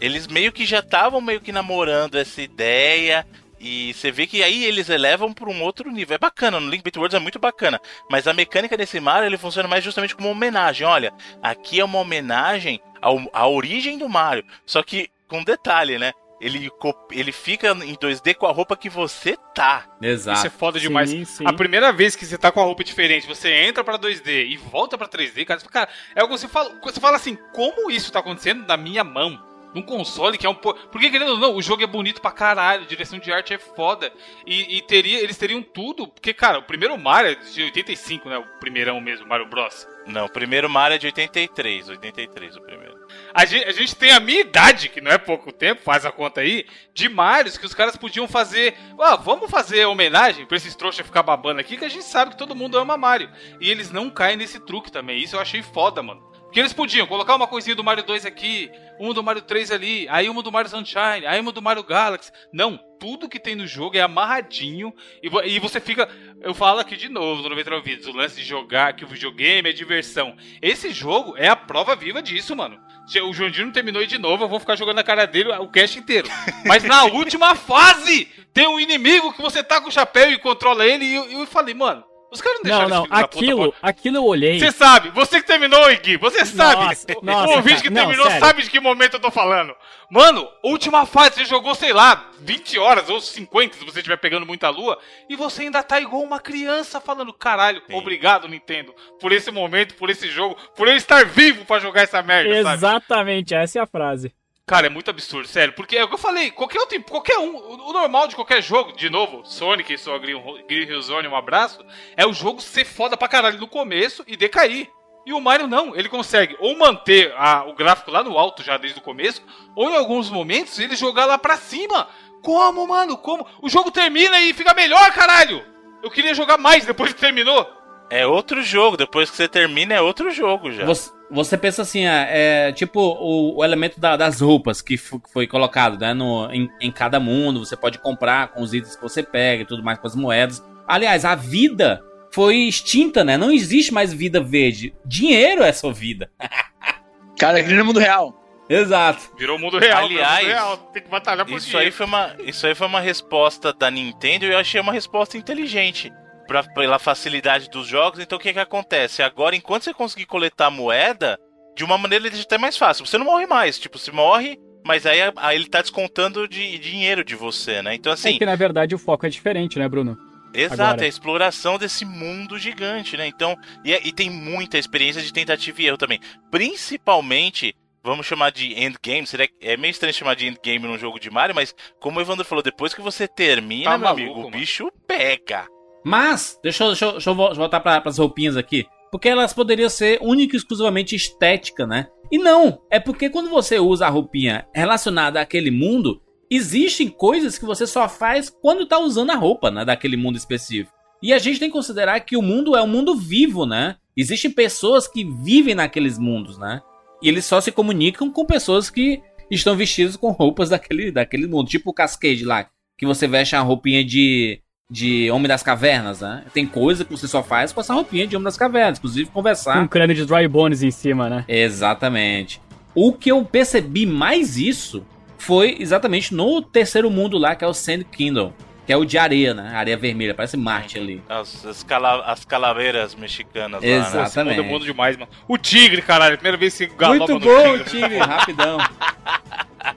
eles meio que já estavam meio que namorando essa ideia. E você vê que aí eles elevam para um outro nível. É bacana, no Link Between Worlds é muito bacana. Mas a mecânica desse Mario ele funciona mais justamente como uma homenagem. Olha, aqui é uma homenagem ao, à origem do Mario. Só que com detalhe, né? Ele, ele fica em 2D com a roupa que você tá. Exato. Isso é foda demais. Sim, sim. A primeira vez que você tá com a roupa diferente, você entra pra 2D e volta pra 3D, cara, cara, é algo que você fala, você fala assim, como isso tá acontecendo na minha mão? Num console que é um po... Porque, querendo ou não, o jogo é bonito pra caralho, a direção de arte é foda. E, e teria, eles teriam tudo. Porque, cara, o primeiro Mario é de 85, né? O primeirão mesmo, Mario Bros. Não, o primeiro Mario é de 83. 83 o primeiro. A gente, a gente tem a minha idade, que não é pouco tempo, faz a conta aí, de Marios que os caras podiam fazer. Ah, vamos fazer homenagem pra esses trouxas ficar babando aqui, que a gente sabe que todo mundo ama Mario. E eles não caem nesse truque também. Isso eu achei foda, mano. Porque eles podiam colocar uma coisinha do Mario 2 aqui, uma do Mario 3 ali, aí uma do Mario Sunshine, aí uma do Mario Galaxy. Não, tudo que tem no jogo é amarradinho e, e você fica. Eu falo aqui de novo no 99 Vídeos, o lance de jogar, que o videogame é diversão. Esse jogo é a prova viva disso, mano. O Joandinho não terminou aí de novo, eu vou ficar jogando na cara dele o cast inteiro. Mas na última fase, tem um inimigo que você tá com o chapéu e controla ele, e eu, eu falei, mano, os caras não Não, deixaram não, puta aquilo, aquilo eu olhei. você sabe, você que terminou, Igui, você sabe. Nossa, o nossa, ouvinte que não, terminou sério. sabe de que momento eu tô falando. Mano, última fase, você jogou, sei lá, 20 horas ou 50, se você estiver pegando muita lua, e você ainda tá igual uma criança falando, caralho, obrigado, Nintendo, por esse momento, por esse jogo, por eu estar vivo pra jogar essa merda, sabe? Exatamente, essa é a frase. Cara, é muito absurdo, sério. Porque é o que eu falei, qualquer outro, qualquer um, o normal de qualquer jogo, de novo, Sonic e sua Green, Green Hill Zone, um abraço, é o jogo ser foda pra caralho no começo e decair. E o Mario não, ele consegue ou manter a- o gráfico lá no alto já desde o começo, ou em alguns momentos ele jogar lá pra cima. Como, mano? Como? O jogo termina e fica melhor, caralho! Eu queria jogar mais depois que terminou. É outro jogo, depois que você termina é outro jogo já. Você, você pensa assim, é, é, tipo o, o elemento da- das roupas que fo- foi colocado né, no, em, em cada mundo. Você pode comprar com os itens que você pega e tudo mais, com as moedas. Aliás, a vida foi extinta, né? Não existe mais vida verde. Dinheiro é sua vida. Cara, que nem no mundo real. Exato. Virou mundo real, virou Aliás, mundo real. Tem que batalhar por Isso dinheiro. aí, foi uma, isso aí foi uma resposta da Nintendo e eu achei uma resposta inteligente. Pra, pela facilidade dos jogos, então o que que acontece? Agora, enquanto você conseguir coletar moeda, de uma maneira ele até mais fácil. Você não morre mais, tipo, você morre, mas aí, aí ele tá descontando de dinheiro de você, né? Então É assim, que na verdade o foco é diferente, né, Bruno? Exato, Agora. é a exploração desse mundo gigante, né? Então, e, é- e tem muita experiência de tentativa e erro também. Principalmente, vamos chamar de endgame. Será que é meio estranho chamar de endgame num jogo de Mario, mas como o Evandro falou, depois que você termina, Tá meu maluco, amigo, o mano. bicho pega. Mas, deixa deixa deixa eu vol- voltar para as roupinhas aqui. Porque elas poderiam ser única e exclusivamente estética, né? E não, é porque quando você usa a roupinha relacionada àquele mundo, existem coisas que você só faz quando tá usando a roupa, né? Daquele mundo específico. E a gente tem que considerar que o mundo é um mundo vivo, né? Existem pessoas que vivem naqueles mundos, né? E eles só se comunicam com pessoas que estão vestidas com roupas daquele, daquele mundo. Tipo o Cascade lá, que você veste a roupinha de, de Homem das Cavernas, né? Tem coisa que você só faz com essa roupinha de Homem das Cavernas, inclusive conversar. um crânio de dry bones em cima, né? Exatamente. O que eu percebi mais isso foi exatamente no terceiro mundo lá, que é o Sand Kingdom. Que é o de areia, né? Areia vermelha, parece Marte ali. As, as, cala- as calaveiras mexicanas lá, né? Mundo é Exatamente. mundo demais, mano. O tigre, caralho. Primeira vez que galopa Muito no bom, tigre. time, rapidão.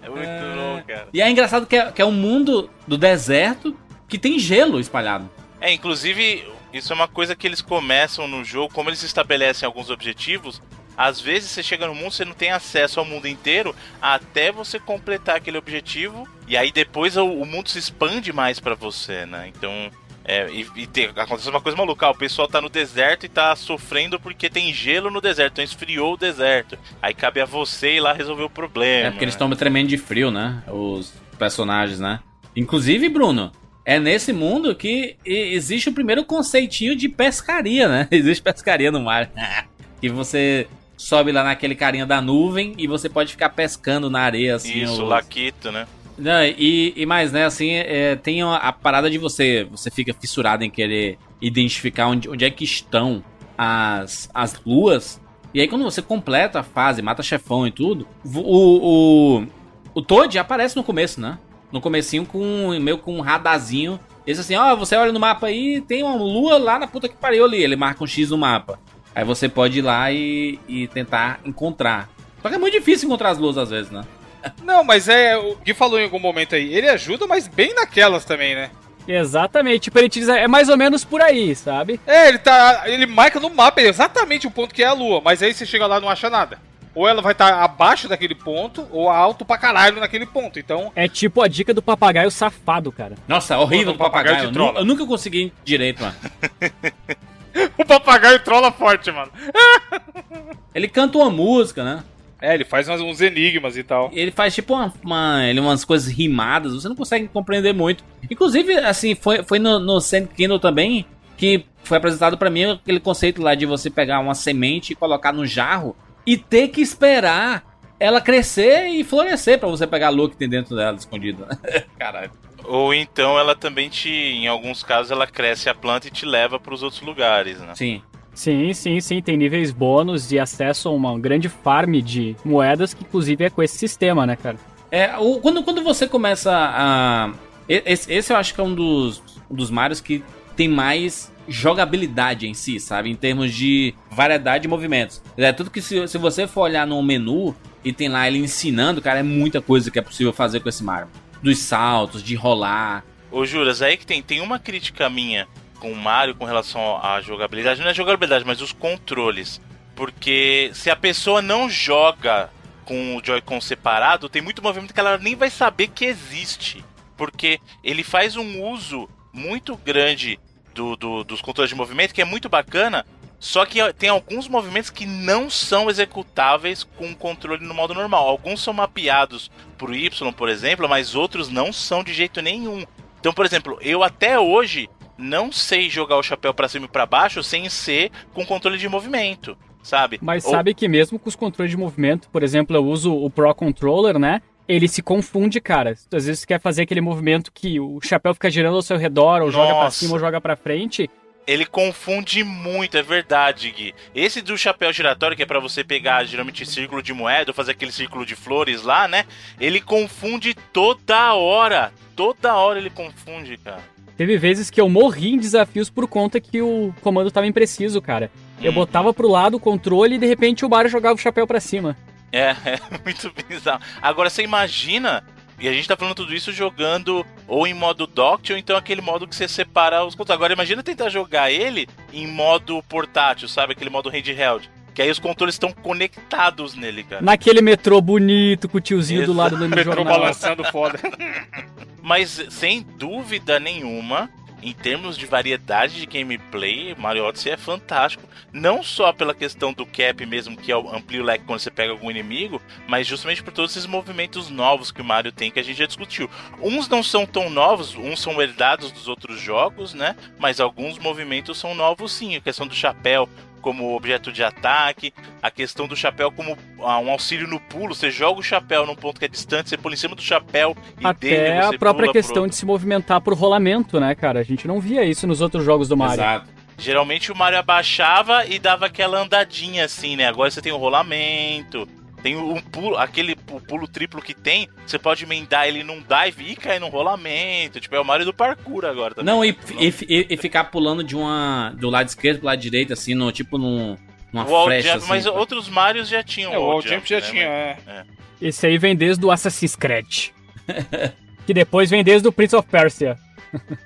É muito louco, cara. E é engraçado que é, que é um mundo do deserto que tem gelo espalhado. É, inclusive, isso é uma coisa que eles começam no jogo, como eles estabelecem alguns objetivos, Às vezes você chega no mundo, você não tem acesso ao mundo inteiro até você completar aquele objetivo. E aí depois o, o mundo se expande mais pra você, né? Então. É, e, e tem- acontece uma coisa maluca, o pessoal tá no deserto e tá sofrendo porque tem gelo no deserto, então esfriou o deserto. Aí cabe a você ir lá resolver o problema. É porque eles né? estão tremendo de frio, né? Os personagens, né? Inclusive, Bruno, é nesse mundo que existe o primeiro conceitinho de pescaria, né? Existe pescaria no mar. que você sobe lá naquele carinha da nuvem e você pode ficar pescando na areia, assim. Isso, os- Laquito, né? Não, e, e mais, né, assim, é, tem a, a parada de você, você fica fissurado em querer identificar onde, onde é que estão as, as luas. E aí quando você completa a fase, mata chefão e tudo, o, o, o Toad aparece no começo, né? No comecinho com, meio com um radarzinho. Esse assim, ó, você olha no mapa aí, tem uma lua lá na puta que pariu ali. Ele marca um X no mapa. Aí você pode ir lá e, e tentar encontrar. Só que é muito difícil encontrar as luas às vezes, né? Não, mas é. O Gui falou em algum momento aí. Ele ajuda, mas bem naquelas também, né? Exatamente, tipo, ele te diz, é mais ou menos por aí, sabe? É, ele tá. Ele marca no mapa exatamente o ponto que é a lua, mas aí você chega lá e não acha nada. Ou ela vai estar abaixo daquele ponto, ou alto pra caralho naquele ponto. Então, É tipo a dica do papagaio safado, cara. Nossa, horrível do papagaio papagaio. de Eu. Eu nunca consegui direito, mano. o papagaio trola forte, mano. Ele canta uma música, né? É, ele faz uns, uns enigmas e tal. Ele faz tipo uma, uma- ele, umas coisas rimadas, você não consegue compreender muito. Inclusive, assim, foi, foi no, no Sand Kindle também que foi apresentado pra mim aquele conceito lá de você pegar uma semente e colocar no jarro e ter que esperar ela crescer e florescer pra você pegar a lua que tem dentro dela escondida. Caralho. Ou então ela também te, em alguns casos, ela cresce a planta e te leva para os outros lugares, né? Sim. Sim, sim, sim, tem níveis bônus e acesso a uma grande farm de moedas que inclusive é com esse sistema, né, cara? É, o- quando, quando você começa a. Esse, esse eu acho que é um dos, um dos Marios que tem mais jogabilidade em si, sabe? Em termos de variedade de movimentos. É tudo que se, se você for olhar no menu e tem lá ele ensinando, cara, é muita coisa que é possível fazer com esse Mario. Dos saltos, de rolar. Ô, Juras, aí que tem, tem uma crítica minha com o Mario com relação à jogabilidade. Não é jogabilidade, mas os controles. Porque se a pessoa não joga com o Joy-Con separado, tem muito movimento que ela nem vai saber que existe. Porque ele faz um uso muito grande do, do- dos controles de movimento, que é muito bacana. Só que tem alguns movimentos que não são executáveis com o controle no modo normal. Alguns são mapeados pro Y, por exemplo, mas outros não são de jeito nenhum. Então, por exemplo, eu até hoje não sei jogar o chapéu pra cima e pra baixo sem ser com controle de movimento, sabe? Mas Ou- sabe que mesmo com os controles de movimento, por exemplo, eu uso o Pro Controller, né? Ele se confunde, cara. Às vezes você quer fazer aquele movimento que o chapéu fica girando ao seu redor, ou joga pra Nossa. cima ou joga pra frente. Ele confunde muito, é verdade, Gui. Esse do chapéu giratório, que é pra você pegar geralmente círculo de moeda, ou fazer aquele círculo de flores lá, né? Ele confunde toda hora. Toda hora ele confunde, cara. Teve vezes que eu morri em desafios por conta que o comando tava impreciso, cara. Eu Hum. botava pro lado o controle e de repente o Mario jogava o chapéu pra cima. É, é muito bizarro. Agora você imagina, e a gente tá falando tudo isso jogando ou em modo docked ou então aquele modo que você separa os controles. Agora imagina tentar jogar ele em modo portátil, sabe? Aquele modo handheld. Que aí os controles estão conectados nele, cara. Naquele metrô bonito, com o tiozinho do lado do Metrô jornal. balançando foda. Mas sem dúvida nenhuma, em termos de variedade de gameplay, Mario Odyssey é fantástico. Não só pela questão do cap mesmo, que é amplia o leque quando você pega algum inimigo, mas justamente por todos esses movimentos novos que o Mario tem que a gente já discutiu. Uns não são tão novos, uns são herdados dos outros jogos, né? Mas alguns movimentos são novos sim. A questão do chapéu como objeto de ataque, a questão do chapéu como ah, um auxílio no pulo. Você joga o chapéu num ponto que é distante, você pula em cima do chapéu e dele Até você a própria pula pro questão de se movimentar por rolamento, né, cara? A gente não via isso nos outros jogos do Mario. Exato. Geralmente o Mario abaixava e dava aquela andadinha assim, né? Agora você tem o rolamento, tem um pulo, aquele pu- pulo triplo que tem, você pode emendar ele num dive e cair num rolamento. Tipo, é o Mario do parkour agora também. Não, e, e, e- e ficar pulando de uma. do lado esquerdo pro lado direito, assim, no, tipo num. numa o wall flecha. jump, assim, mas pra- outros Marios já tinham É, o wall Wall Jump já né? tinha, é. Esse aí vem desde o Assassin's Creed. que depois vem desde o Prince of Persia.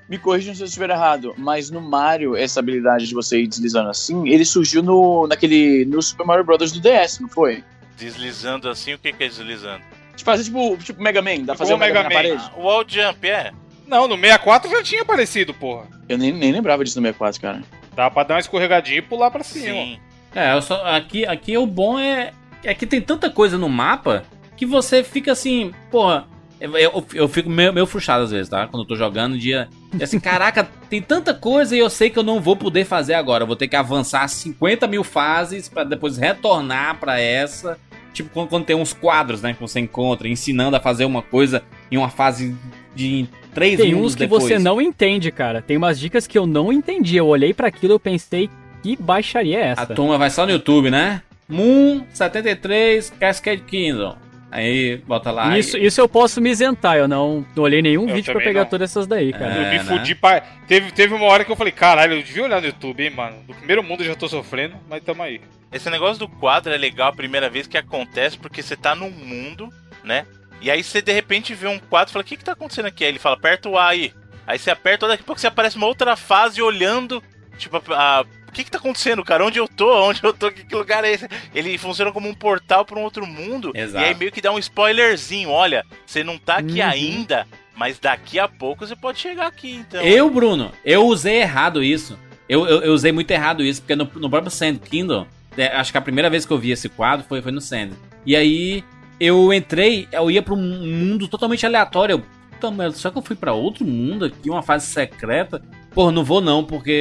Me corrijam se eu estiver errado, mas no Mario, essa habilidade de você ir deslizando assim, ele surgiu no, naquele, no Super Mario Bros. do DS, não foi? Deslizando assim, o que, que é deslizando? De fazer tipo, tipo Mega Man, dá pra fazer o Mega, Mega Man na Man. parede? O wall jump, é? Não, no 64 já tinha aparecido, porra. Eu nem, nem lembrava disso no 64, cara. Dá pra dar uma escorregadinha e pular pra cima. Sim. É, eu só, aqui, aqui o bom é. É que tem tanta coisa no mapa que você fica assim, porra. Eu, eu, eu fico meio, meio frustrado às vezes, tá? Quando eu tô jogando um dia. e Assim, caraca, tem tanta coisa e eu sei que eu não vou poder fazer agora. Eu vou ter que avançar 50 mil fases pra depois retornar pra essa. Tipo, quando, quando tem uns quadros, né? Que você encontra, ensinando a fazer uma coisa em uma fase de três Tem mundos uns que depois. você não entende, cara. Tem umas dicas que eu não entendi. Eu olhei pra aquilo e eu pensei, que baixaria é A essa? turma vai só no YouTube, né? Moon 73 Cascade Kingdom. Aí bota lá. Isso, e- isso eu posso me isentar, eu não, não olhei nenhum Eu vídeo pra pegar não. todas essas daí, cara. Eu É, me né? fudi pra... Teve, teve uma hora que eu falei, caralho, eu devia olhar no YouTube, hein, mano. Do primeiro mundo eu já tô sofrendo, mas tamo aí. Esse negócio do quadro é legal a primeira vez que acontece, porque você tá num mundo, né? E aí você de repente vê um quadro e fala, o que que tá acontecendo aqui? Aí ele fala, aperta o A aí. Aí você aperta, daqui a pouco você aparece uma outra fase olhando, tipo, a... o que que tá acontecendo, cara? Onde eu tô? Onde eu tô? Que, que lugar é esse? Ele funciona como um portal pra um outro mundo. Exato. E aí meio que dá um spoilerzinho. Olha, você não tá aqui Uhum. ainda, mas daqui a pouco você pode chegar aqui, então. Eu, Bruno, eu usei errado isso. Eu, eu, eu usei muito errado isso, porque no, no próprio Sand Kingdom, é, acho que a primeira vez que eu vi esse quadro foi, foi no Sand. E aí eu entrei, eu ia pra um mundo totalmente aleatório. Eu, Puta merda, será que eu fui pra outro mundo aqui, uma fase secreta? Pô, não vou não, porque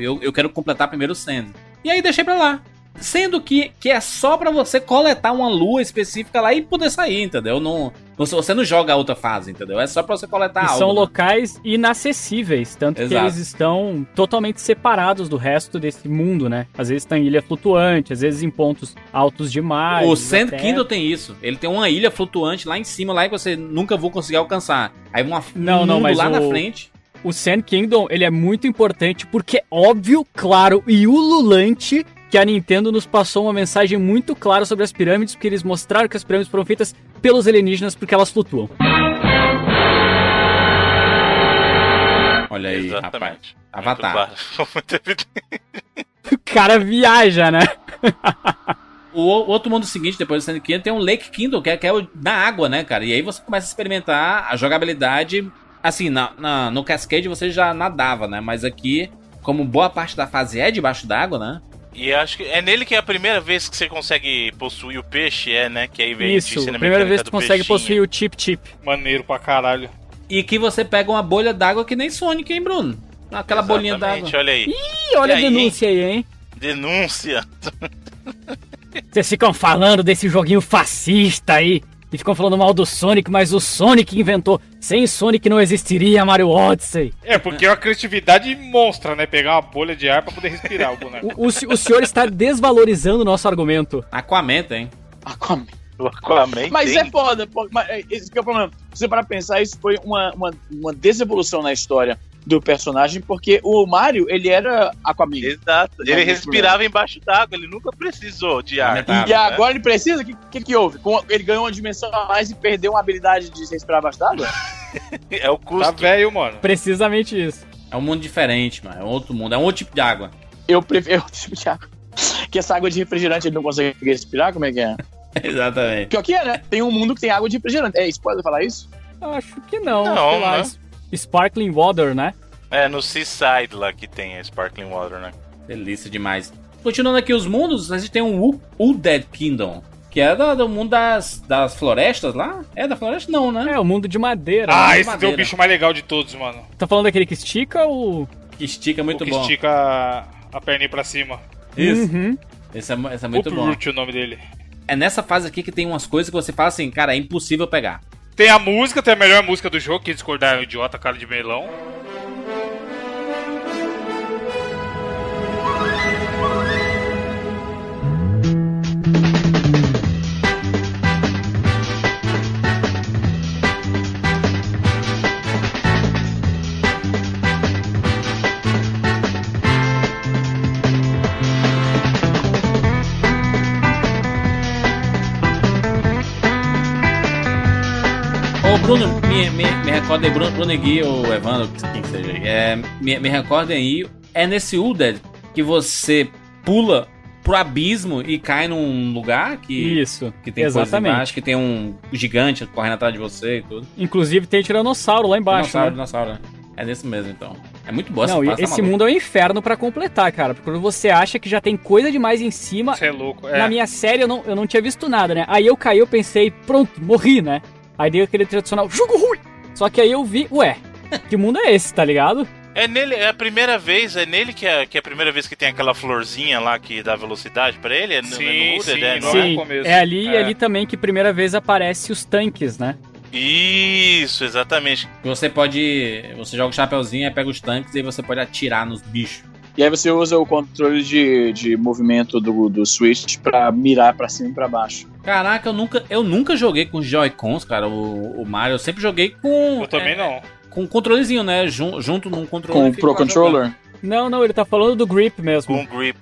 eu, eu quero completar primeiro o Sand. E aí deixei pra lá. Sendo que, que é só pra você coletar uma lua específica lá e poder sair, entendeu? Não, você, você não joga a outra fase, entendeu? É só pra você coletar E algo. são né? locais inacessíveis, tanto que Exato. eles estão totalmente separados do resto desse mundo, né? Às vezes estão em ilha flutuante, às vezes em pontos altos demais. O Sand Kingdom tem isso. Ele tem uma ilha flutuante lá em cima, lá que você nunca vou conseguir alcançar. Aí uma, Não, não, mas lá o- na frente. O Sand Kingdom, ele é muito importante porque é óbvio, claro e ululante que a Nintendo nos passou uma mensagem muito clara sobre as pirâmides, porque eles mostraram que as pirâmides foram feitas pelos alienígenas porque elas flutuam. Olha aí, rapaz. Exatamente. Avatar. Muito claro. Muito evidente. O cara viaja, né? O, o outro mundo seguinte, depois do Sand Kingdom, tem um Lake Kingdom, que é, que é o na água, né, cara? E aí você começa a experimentar a jogabilidade. Assim, na, na- no Cascade você já nadava, né? Mas aqui, como boa parte da fase é debaixo d'água, né? E acho que é nele que é a primeira vez que você consegue possuir o peixe, é, né? Que aí vem Isso, a primeira vez que tu consegue peixinho. possuir o Chip Chip. Maneiro pra caralho. E que você pega uma bolha d'água que nem Sonic, hein, Bruno? Aquela bolinha d'água. Exatamente, olha aí. Ih, olha E a aí, denúncia aí, hein? Denúncia. Vocês ficam falando desse joguinho fascista aí. E ficam falando mal do Sonic, mas o Sonic inventou. Sem Sonic não existiria Mario Odyssey. É, porque é uma criatividade monstra, né? Pegar uma bolha de ar pra poder respirar o boneco. O, o, o senhor está desvalorizando o nosso argumento. Aquaman, hein? Aquaman. Aquaman Mas tem. é foda, pô, mas é- esse que é o problema. Se você parar pra pensar, isso foi uma, uma, uma desevolução na história do personagem, porque o Mario, ele era Aquaman. Exato. Ele respirava embaixo d'água, ele nunca precisou de ar. Lamentável. E agora ele precisa? O que, que, que houve? Com- Ele ganhou uma dimensão a mais e perdeu uma habilidade de respirar abaixo d'água? É o Tá custo. velho, mano. Precisamente isso. É um mundo diferente, mano. É um outro mundo. É um outro tipo de água. Eu prefiro o tipo de água. Que essa água de refrigerante ele não consegue respirar? Como é que é? Exatamente. Pior que é, né? Tem um mundo que tem água de refrigerante. É spoiler falar isso? Acho que não. Não, lá, né? Sparkling Water, né? É, no Seaside lá que tem a Sparkling Water, né? Delícia demais. Continuando aqui os mundos, a gente tem um U- Undead Kingdom. Que é do, do mundo das, das florestas lá? É da floresta? Não, né? É, o mundo de madeira. Ah, esse é o madeira. bicho mais legal de todos, mano. Tá falando daquele que estica ou. Que estica muito o que bom. estica a- a perninha pra cima. Isso. Uhum. Esse é, esse é muito bom. Uproot é o nome dele. É nessa fase aqui que tem umas coisas que você fala assim, cara, é impossível pegar. Tem a música, tem a melhor música do jogo, que discordar é um idiota, cara de melão. Bruno, me, me, me recordem, Bruno, Bruno Gui ou Evandro, quem seja aí, é, me, me recordem aí, é nesse Uded que você pula pro abismo e cai num lugar que, Isso, que tem exatamente. embaixo, que tem um gigante correndo atrás de você e tudo. Inclusive tem tiranossauro lá embaixo, dinossauro, né? dinossauro, né? É nesse mesmo, então. É muito boa Não, essa esse mundo é um inferno pra completar, cara. Porque quando você acha que já tem coisa demais em cima, Você é louco. É. na minha série eu não, eu não tinha visto nada, né? Aí eu caí, eu pensei, pronto, morri, né? Aí dei aquele tradicional, jogo ruim! Só que aí eu vi, ué, que mundo é esse, tá ligado? É nele, é a primeira vez, é nele que é, que é a primeira vez que tem aquela florzinha lá que dá velocidade pra ele? É no, Sim, é no Hooded, sim, é, não não é? Sim, começo. é ali É. ali também que primeira vez aparece os tanques, né? Isso, exatamente. Você pode. Você joga o chapeuzinho, aí pega os tanques e você pode atirar nos bichos. E aí você usa o controle de, de movimento do, do Switch pra mirar pra cima e pra baixo. Caraca, eu nunca, eu nunca joguei com Joy-Cons, cara, o, o Mario. Eu sempre joguei com. Eu também é, não. Com um controlezinho, né? Jun- junto num controle. Com o Pro Controller. Não, não, ele tá falando do grip mesmo. Com o grip.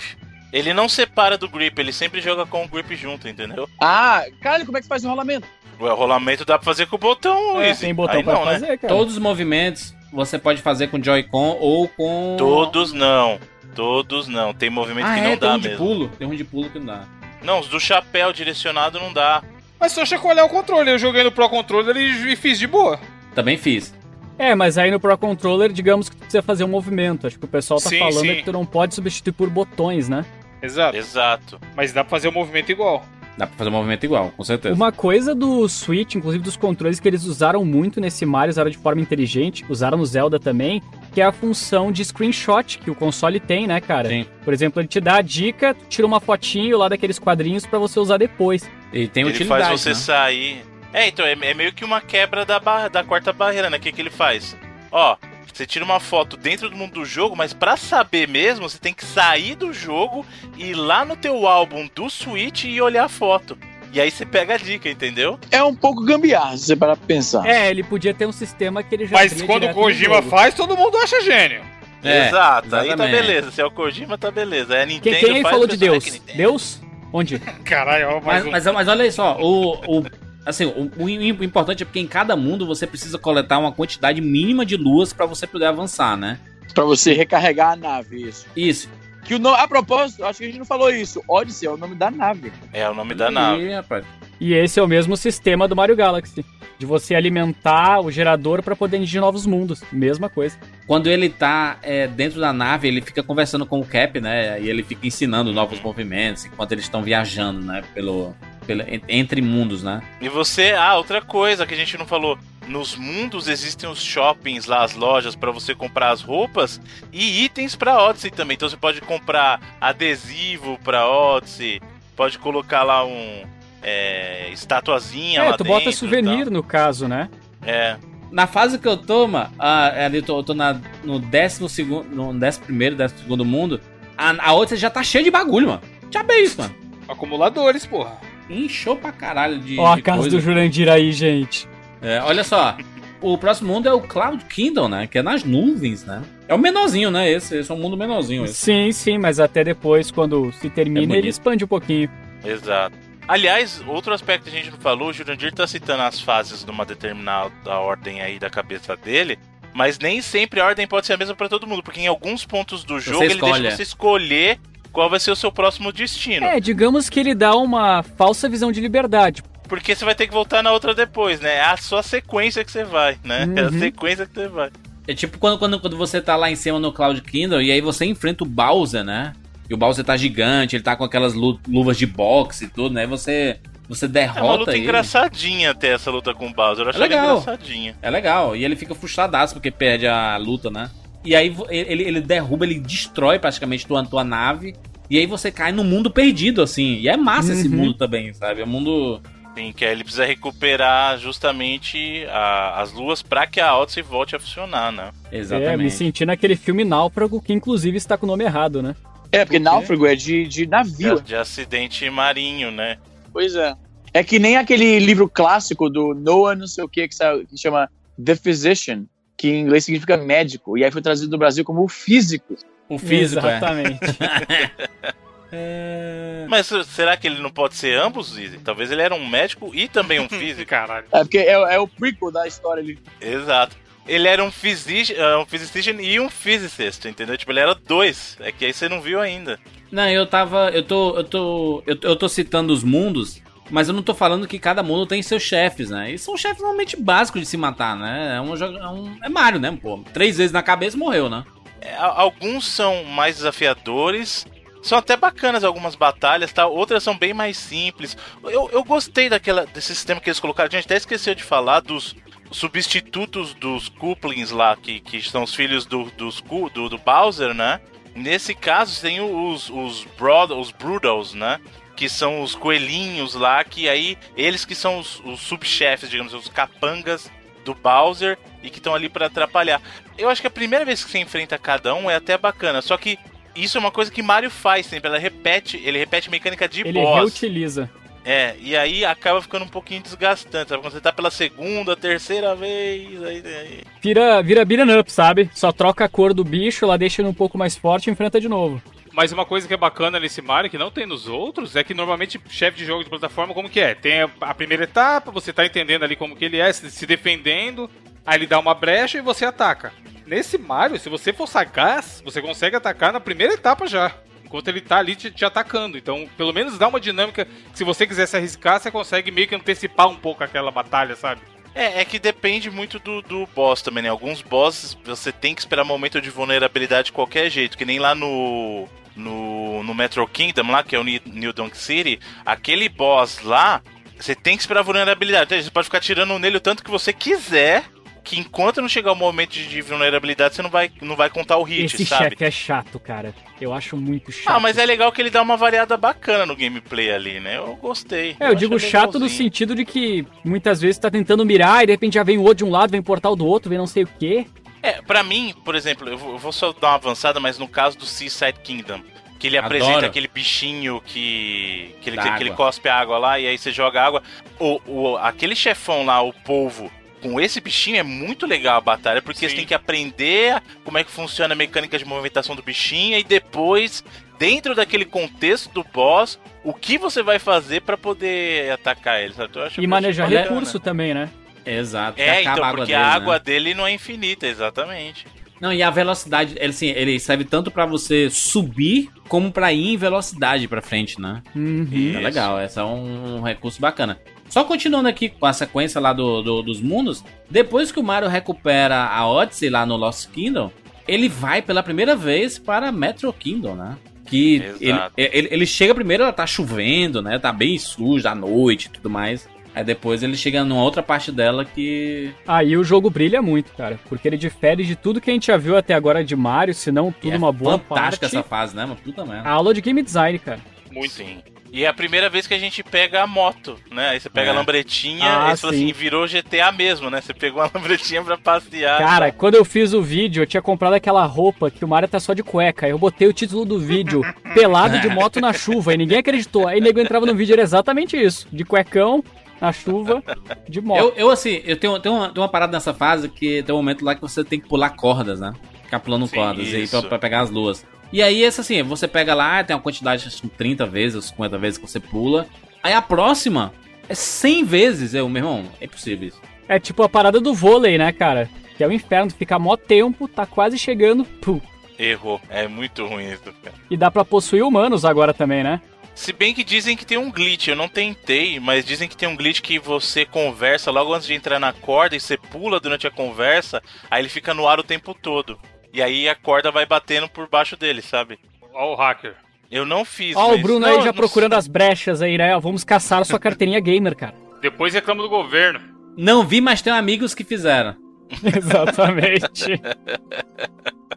Ele não separa do grip, ele sempre joga com o grip junto, entendeu? Ah, caralho, como é que faz o rolamento? O rolamento dá pra fazer com o botão, É, tem botão Aí pra não, né? fazer, cara. Todos os movimentos você pode fazer com Joy-Con ou com. Todos não. Todos não. Tem movimento Ah, que é, não tem dá um de mesmo. pulo. Tem um de pulo que não dá. Não, os do chapéu direcionado não dá. Mas só chacoalhar o controle. Eu joguei no Pro Controller e, fiz de boa. Também fiz. É, mas aí no Pro Controller, digamos que tu precisa fazer um movimento. Acho que o pessoal tá Sim, falando sim. é que tu não pode substituir por botões, né? Exato. Exato. Mas dá pra fazer o movimento igual. Dá pra fazer um movimento igual, com certeza. Uma coisa do Switch, inclusive dos controles que eles usaram muito nesse Mario, usaram de forma inteligente, usaram no Zelda também, que é a função de screenshot que o console tem, né, cara? Sim. Por exemplo, ele te dá a dica, tira uma fotinho lá daqueles quadrinhos pra você usar depois. E tem ele utilidade. faz você né? sair. É, então, é, é meio que uma quebra da, barra, da quarta barreira, né? O que, que ele faz? Ó, você tira uma foto dentro do mundo do jogo, mas pra saber mesmo, você tem que sair do jogo e ir lá no teu álbum do Switch e olhar a foto. E aí você pega a dica, entendeu? É um pouco gambiarra, se você parar pra pensar. É, ele podia ter um sistema que ele já Mas quando o Kojima faz, todo mundo acha gênio. É, Exato, aí tá beleza. Se é o Kojima, tá beleza. É a Nintendo Quem, quem aí faz, falou de Deus? "É que Nintendo". Deus? Onde? Caralho, Mas, um. mas, mas olha só, o, o, assim, o, o im- o importante é porque em cada mundo você precisa coletar uma quantidade mínima de luas pra você poder avançar, né? Pra você recarregar a nave, isso. Isso. Que o nome, a propósito, acho que a gente não falou isso. Odyssey é o nome da nave. É o nome da nave. Ih, rapaz. E esse é o mesmo sistema do Mario Galaxy. De você alimentar o gerador pra poder ir de novos mundos. Mesma coisa. Quando ele tá é, dentro da nave, ele fica conversando com o Cap, né? E ele fica ensinando novos movimentos enquanto eles estão viajando, né? Pelo, pelo, en- entre mundos, né? E você, ah, outra coisa que a gente não falou. Nos mundos existem os shoppings lá, as lojas pra você comprar as roupas e itens pra Odyssey também. Então você pode comprar adesivo pra Odyssey, pode colocar lá um é, estatuazinha É, lá tu dentro. bota souvenir no caso, né? É. Na fase que eu tô, mano, ah, ali eu tô, eu tô na, no décimo segundo, no décimo primeiro, décimo segundo mundo, a, a outra já tá cheia de bagulho, mano. Já bem isso, mano. Acumuladores, porra. Inchou pra caralho de, Ó a de casa coisa. do Jurandir aí, gente. É, olha só, o próximo mundo é o Cloud Kingdom, né? Que é nas nuvens, né? É o menorzinho, né? Esse, esse é um mundo menorzinho. Esse. Sim, sim, mas até depois, quando se É termina, bonito. ele expande um pouquinho. Exato. Aliás, outro aspecto que a gente não falou, o Jurandir tá citando as fases numa determinada ordem aí da cabeça dele, mas nem sempre a ordem pode ser a mesma pra todo mundo, porque em alguns pontos do jogo ele deixa é. você escolher qual vai ser o seu próximo destino. É, digamos que ele dá uma falsa visão de liberdade. Porque você vai ter que voltar na outra depois, né? É a sua sequência que você vai, né? É a Uhum. sequência que você vai. É tipo quando, quando, quando você tá lá em cima no Cloud Kingdom e aí você enfrenta o Bowser, né? E o Bowser tá gigante, ele tá com aquelas lu- luvas de boxe e tudo, né? E você, você É uma derrota luta ele. engraçadinha até essa luta com o Bowser. Eu acho É ela legal. engraçadinha. É legal. E ele fica frustradaço porque perde a luta, né? E aí ele, ele derruba, ele destrói praticamente tua, tua nave. E aí você cai num mundo perdido, assim. E é massa esse Uhum. mundo também, sabe? É um mundo. Sim, que aí ele precisa recuperar justamente a- as luas pra que a Odyssey volte a funcionar, né? É, me Exatamente. senti naquele filme Náufrago, que inclusive está com o nome errado, né? É, porque náufrago é de, de navio. De, de acidente marinho, né? Pois é. É que nem aquele livro clássico do Noah não sei o que, que, que chama The Physician, que em inglês significa médico, e aí foi trazido do Brasil como o físico. o físico, é. Exatamente. É... Mas será que ele não pode ser ambos, Izzy? Talvez ele era um médico e também um físico. Caralho. É porque é, é o prequel da história ali. Exato. Ele era um, physici uh, um physician e um physicist, entendeu? Tipo, ele era dois. É que aí você não viu ainda. Não, eu tava. Eu tô. Eu tô. Eu, eu tô citando os mundos, mas eu não tô falando que cada mundo tem seus chefes, né? E são chefes normalmente básicos de se matar, né? É um. É, um, é Mario, né? Pô, três vezes na cabeça morreu, né? É, alguns são mais desafiadores. São até bacanas algumas batalhas, tá? Outras são bem mais simples. Eu, eu gostei daquela, desse sistema que eles colocaram. A gente até esqueceu de falar dos substitutos dos Couplings lá, que, que são os filhos do, dos, do, do Bowser, né? Nesse caso, tem os, os, broad, os Broodals, né? Que são os coelhinhos lá, que aí, eles que são os, os subchefes, digamos, os capangas do Bowser e que estão ali pra atrapalhar. Eu acho que a primeira vez que você enfrenta cada um é até bacana, só que isso é uma coisa que Mario faz sempre, ela repete, ele repete mecânica de Ele boss. reutiliza. É, e aí acaba ficando um pouquinho desgastante, sabe? Quando você tá pela segunda, terceira vez, aí, aí- Vira, vira beat'em up, sabe? Só troca a cor do bicho, ela deixa ele um pouco mais forte e enfrenta de novo. Mas uma coisa que é bacana nesse Mario, que não tem nos outros, é que normalmente chefe de jogo de plataforma, como que é? Tem a- primeira etapa, você tá entendendo ali como que ele é, se se defendendo, aí ele dá uma brecha e você ataca. Nesse Mario, se você for sagaz, você consegue atacar na primeira etapa já. Enquanto ele tá ali te, te atacando. Então, pelo menos dá uma dinâmica que se você quiser se arriscar, você consegue meio que antecipar um pouco aquela batalha, sabe? É, é que depende muito do, do boss também, né? Alguns bosses você tem que esperar momento de vulnerabilidade de qualquer jeito, que nem lá no. No, no Metro Kingdom, lá, que é o New Donk City, aquele boss lá, você tem que esperar vulnerabilidade. Então, Você pode ficar tirando nele o tanto que você quiser, que enquanto não chegar o momento de, de vulnerabilidade, você não vai, não vai contar o hit, Esse sabe? chefe é chato, cara. Eu acho muito chato. Ah, mas é legal que ele dá uma variada bacana no gameplay ali, né? Eu gostei. É, eu digo achei chato no legalzinho. sentido de que muitas vezes tá tentando mirar e de repente já vem o outro de um lado, vem portal do outro, vem não sei o quê. É, pra mim, por exemplo, eu vou, só dar uma avançada, mas no caso do Seaside Kingdom, que ele Adoro. apresenta aquele bichinho que que ele, que ele água. cospe água lá e aí você joga água. O, o, aquele chefão lá, o polvo, com esse bichinho é muito legal a batalha, porque Sim. você tem que aprender como é que funciona a mecânica de movimentação do bichinho e depois, dentro daquele contexto do boss, o que você vai fazer pra poder atacar ele, sabe? Eu acho- E manejar recurso também, né? Exato. que É, acaba então, a água porque dele, a né? água dele não é infinita, exatamente. Não, e a velocidade, ele, assim, ele serve tanto pra você subir como pra ir em velocidade pra frente, né? Uhum. É legal, esse é um recurso bacana. Só continuando aqui com a sequência lá do, do- dos mundos, depois que o Mario recupera a Odyssey lá no Lost Kingdom, ele vai pela primeira vez para Metro Kingdom, né? Que ele, ele, ele chega primeiro, ela tá chovendo, né? Tá bem sujo à noite e tudo mais. Aí depois ele chega numa outra parte dela que. Aí o jogo brilha muito, cara. Porque ele difere de tudo que a gente já viu até agora de Mario, se não tudo é uma boa fantástica parte. essa fase, né? Uma puta merda. A aula de game design, cara. Muito. Sim. E é a primeira vez que a gente pega a moto, né? Aí você pega É. a lambretinha Ah, e você fala sim. assim, virou GTA mesmo, né? Você pegou a lambretinha pra passear. Cara, quando eu fiz o vídeo, eu tinha comprado aquela roupa que o Mario tá só de cueca. Aí Eu botei o título do vídeo, pelado de moto na chuva, e ninguém acreditou. Aí o nego entrava no vídeo, era exatamente isso. De cuecão, na chuva, de moto. Eu, eu assim, eu tenho, tenho, uma, tenho uma parada nessa fase que tem um momento lá que você tem que pular cordas, né? Ficar pulando Sim, cordas aí pra, pra pegar as luas. E aí, esse assim, você pega lá, tem uma quantidade, acho que 30 vezes, ou 50 vezes que você pula. Aí a próxima é 100 vezes. Eu, meu irmão, é impossível isso. É tipo a parada do vôlei, né, cara? Que é o inferno, fica mó tempo, tá quase chegando, pum. Errou. É muito ruim isso, cara. E dá pra possuir humanos agora também, né? Se bem que dizem que tem um glitch, eu não tentei, mas dizem que tem um glitch que você conversa logo antes de entrar na corda e você pula durante a conversa, aí ele fica no ar o tempo todo. E aí a corda vai batendo por baixo dele, sabe? Ó o hacker. Eu não fiz. Ó, o mas- Bruno não, aí já procurando as brechas aí, né? Vamos caçar sua carteirinha gamer, cara. Depois reclama do governo. Não vi, mas tenho amigos que fizeram. Exatamente.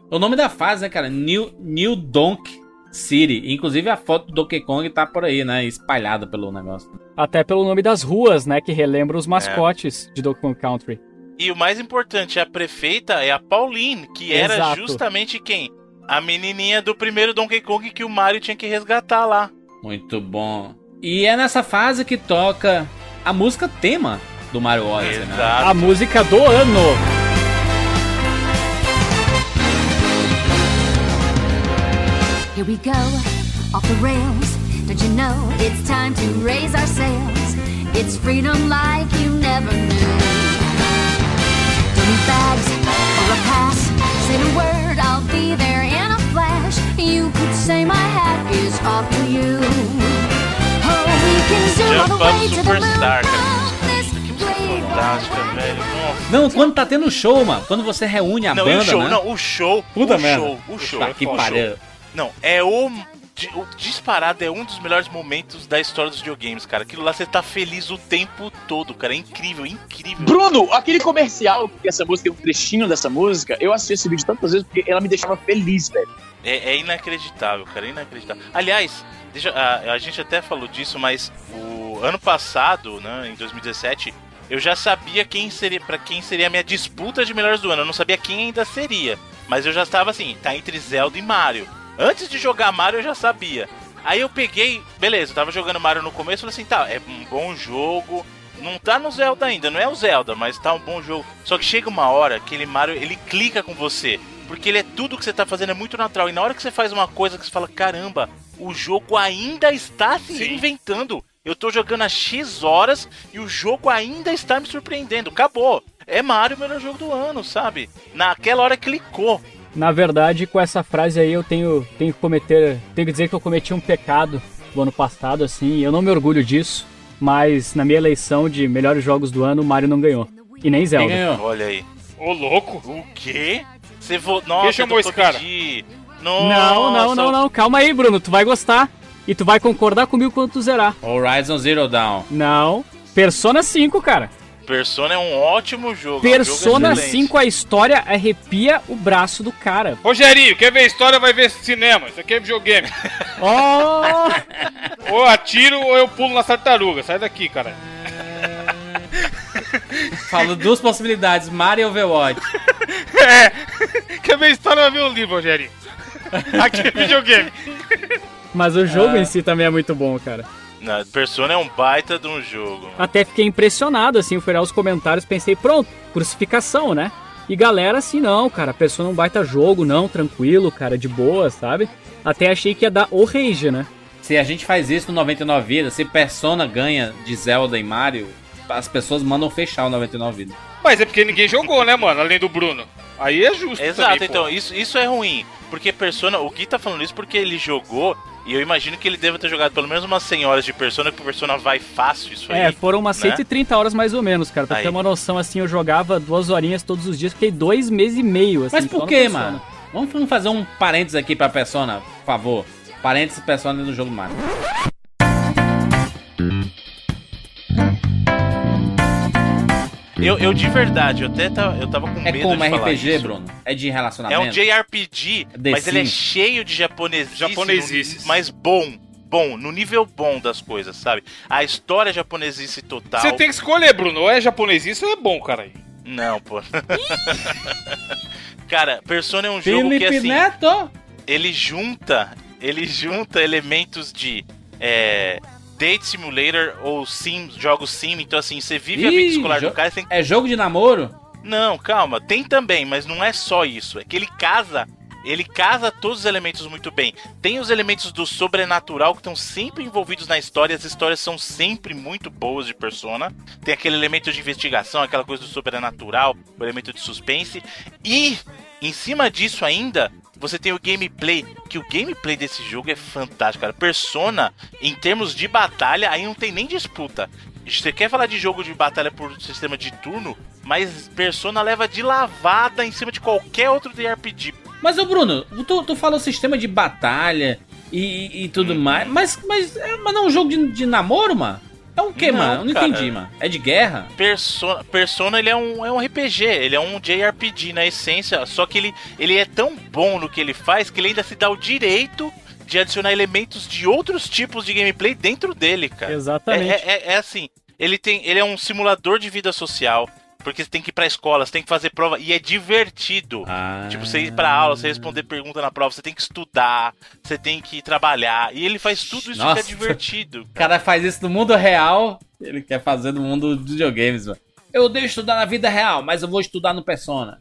O nome da fase, né, cara? New, New Donk City. Inclusive a foto do Donkey Kong tá por aí, né? Espalhada pelo negócio. Até pelo nome das ruas, né? Que relembra os mascotes de Donkey Kong Country. E o mais importante, a prefeita é a Pauline, que era Exato. justamente quem? A menininha do primeiro Donkey Kong que o Mario tinha que resgatar lá. Muito bom. E é nessa fase que toca a música tema do Mario Odyssey, né? Exato. A música do ano. Here we go, off the rails. Don't you know it's time to raise our sails? It's freedom like you never knew. Don't need bags or a pass. Say the word, I'll be there in a flash. You could say my hat is off to you. Oh, we can zoom all Jump the Up way to the moon. Não, quando tá tendo show, mano. Quando você reúne a Não, banda, o show, né? não, o show. Puta o merda. show, o show. Tá que o pariu. Não, é o, o disparado é um dos melhores momentos da história dos videogames, cara. Aquilo lá você tá feliz o tempo todo, cara. É incrível, incrível. Bruno, aquele comercial que essa música, um trechinho dessa música, eu assisti esse vídeo tantas vezes porque ela me deixava feliz, velho. É, é inacreditável, cara, é inacreditável. Aliás, deixa, a, a gente até falou disso, mas o ano passado, né, em 2017, eu já sabia quem seria para quem seria a minha disputa de melhores do ano. Eu não sabia quem ainda seria, mas eu já estava assim, tá entre Zelda e Mario. Antes de jogar Mario eu já sabia. Aí eu peguei, beleza, eu tava jogando Mario no começo, falei assim, tá, é um bom jogo. Não tá no Zelda ainda, não é o Zelda, mas tá um bom jogo. Só que chega uma hora que aquele Mario, ele clica com você. Porque ele é tudo que você tá fazendo, é muito natural. E na hora que você faz uma coisa que você fala, caramba, o jogo ainda está se reinventando. Eu tô jogando há X horas e o jogo ainda está me surpreendendo. Acabou. É Mario o melhor jogo do ano, sabe? Naquela hora clicou. Na verdade, com essa frase aí eu tenho, tenho que cometer. Tenho que dizer que eu cometi um pecado no ano passado, assim. Eu não me orgulho disso, mas na minha eleição de melhores jogos do ano, o Mario não ganhou. E nem Quem Zelda. ganhou? Olha aí. Ô, louco. O quê? Você vo... Nossa, Quem chamou eu esse cara? pedir. Não, não, não, não. Calma aí, Bruno. Tu vai gostar. E tu vai concordar comigo quando tu zerar. Horizon Zero Dawn. Não. Persona 5, cara. Persona é um ótimo jogo. é um Persona jogo excelente. 5, a história arrepia o braço do cara. Rogerinho, quer ver história, vai ver cinema. Isso aqui é videogame. Oh! ou atiro ou eu pulo na tartaruga. Sai daqui, cara. Falo duas possibilidades, Mario e Overwatch. É. Quer ver história, vai ver um livro, Rogerinho. Aqui é videogame. Mas o jogo em si também é muito bom, cara. Não, Persona é um baita de um jogo. Até fiquei impressionado, assim, fui olhar os comentários, pensei, pronto, crucificação, né? E galera, assim, não, cara, Persona é um baita jogo, não, tranquilo, cara, de boa, sabe? Até achei que ia dar o rage, né? Se a gente faz isso no 99 Vidas, se Persona ganha de Zelda e Mario, as pessoas mandam fechar o 99 Vidas. Mas é porque ninguém jogou, né, mano? Além do Bruno. Aí é justo. Exato, também, pô. então, isso, isso é ruim. Porque Persona, o Gui tá falando isso porque ele jogou, e eu imagino que ele deva ter jogado pelo menos umas 100 horas de Persona, que o Persona vai fácil isso aí. É, foram umas né? 130 horas mais ou menos, cara. Pra Aí. ter uma noção, assim, eu jogava duas horinhas todos os dias, fiquei dois meses e meio, assim. Mas por que, mano? Vamos vamos fazer um parênteses aqui pra Persona, por favor. Parênteses Persona no jogo Mario. Eu, eu de verdade, eu até tava, eu tava com É medo como de falar RPG, isso. Bruno? É de É relacionamento? um JRPG, The mas ele é cheio de japonesice, Japonesices. no- mas bom, bom, no nível bom das coisas, sabe? A história é japonesice total. Você tem que escolher, Bruno. Ou é japonês, ou é bom, cara. Não, pô. Cara, Persona é um jogo que Felipe assim, Neto! ele junta, ele junta elementos de é, Date Simulator ou Sim, jogos Sim, então assim, você vive a vida Ih, escolar do cara, tem É jogo de namoro? Não, calma, tem também, mas não é só isso. É que ele casa. Ele casa todos os elementos muito bem. Tem os elementos do sobrenatural que estão sempre envolvidos na história. As histórias são sempre muito boas de Persona. Tem aquele elemento de investigação, aquela coisa do sobrenatural, o elemento de suspense. E, em cima disso ainda, você tem o gameplay. Que o gameplay desse jogo é fantástico, cara. Persona, em termos de batalha, aí não tem nem disputa. Você quer falar de jogo de batalha por sistema de turno, mas Persona leva de lavada em cima de qualquer outro DRPG. Mas, ô Bruno, tu, tu falou sistema de batalha e, e tudo mais, mas, mas, é, mas não é um jogo de, de namoro, mano? É um quê, Não, mano? Eu não cara. entendi, mano. É de guerra? Persona, Persona ele é um, é um RPG, ele é um JRPG na essência, só que ele, ele é tão bom no que ele faz que ele ainda se dá o direito de adicionar elementos de outros tipos de gameplay dentro dele, cara. Exatamente. É, é- é assim, ele tem, ele é um simulador de vida social, porque você tem que ir pra escola, você tem que fazer prova e é divertido. Ah. Tipo, você ir pra aula, você responder pergunta na prova, você tem que estudar, você tem que trabalhar. E ele faz tudo isso Nossa. que é divertido. O cara faz isso no mundo real, ele quer fazer no mundo dos videogames, mano. Eu odeio estudar na vida real, mas eu vou estudar no Persona.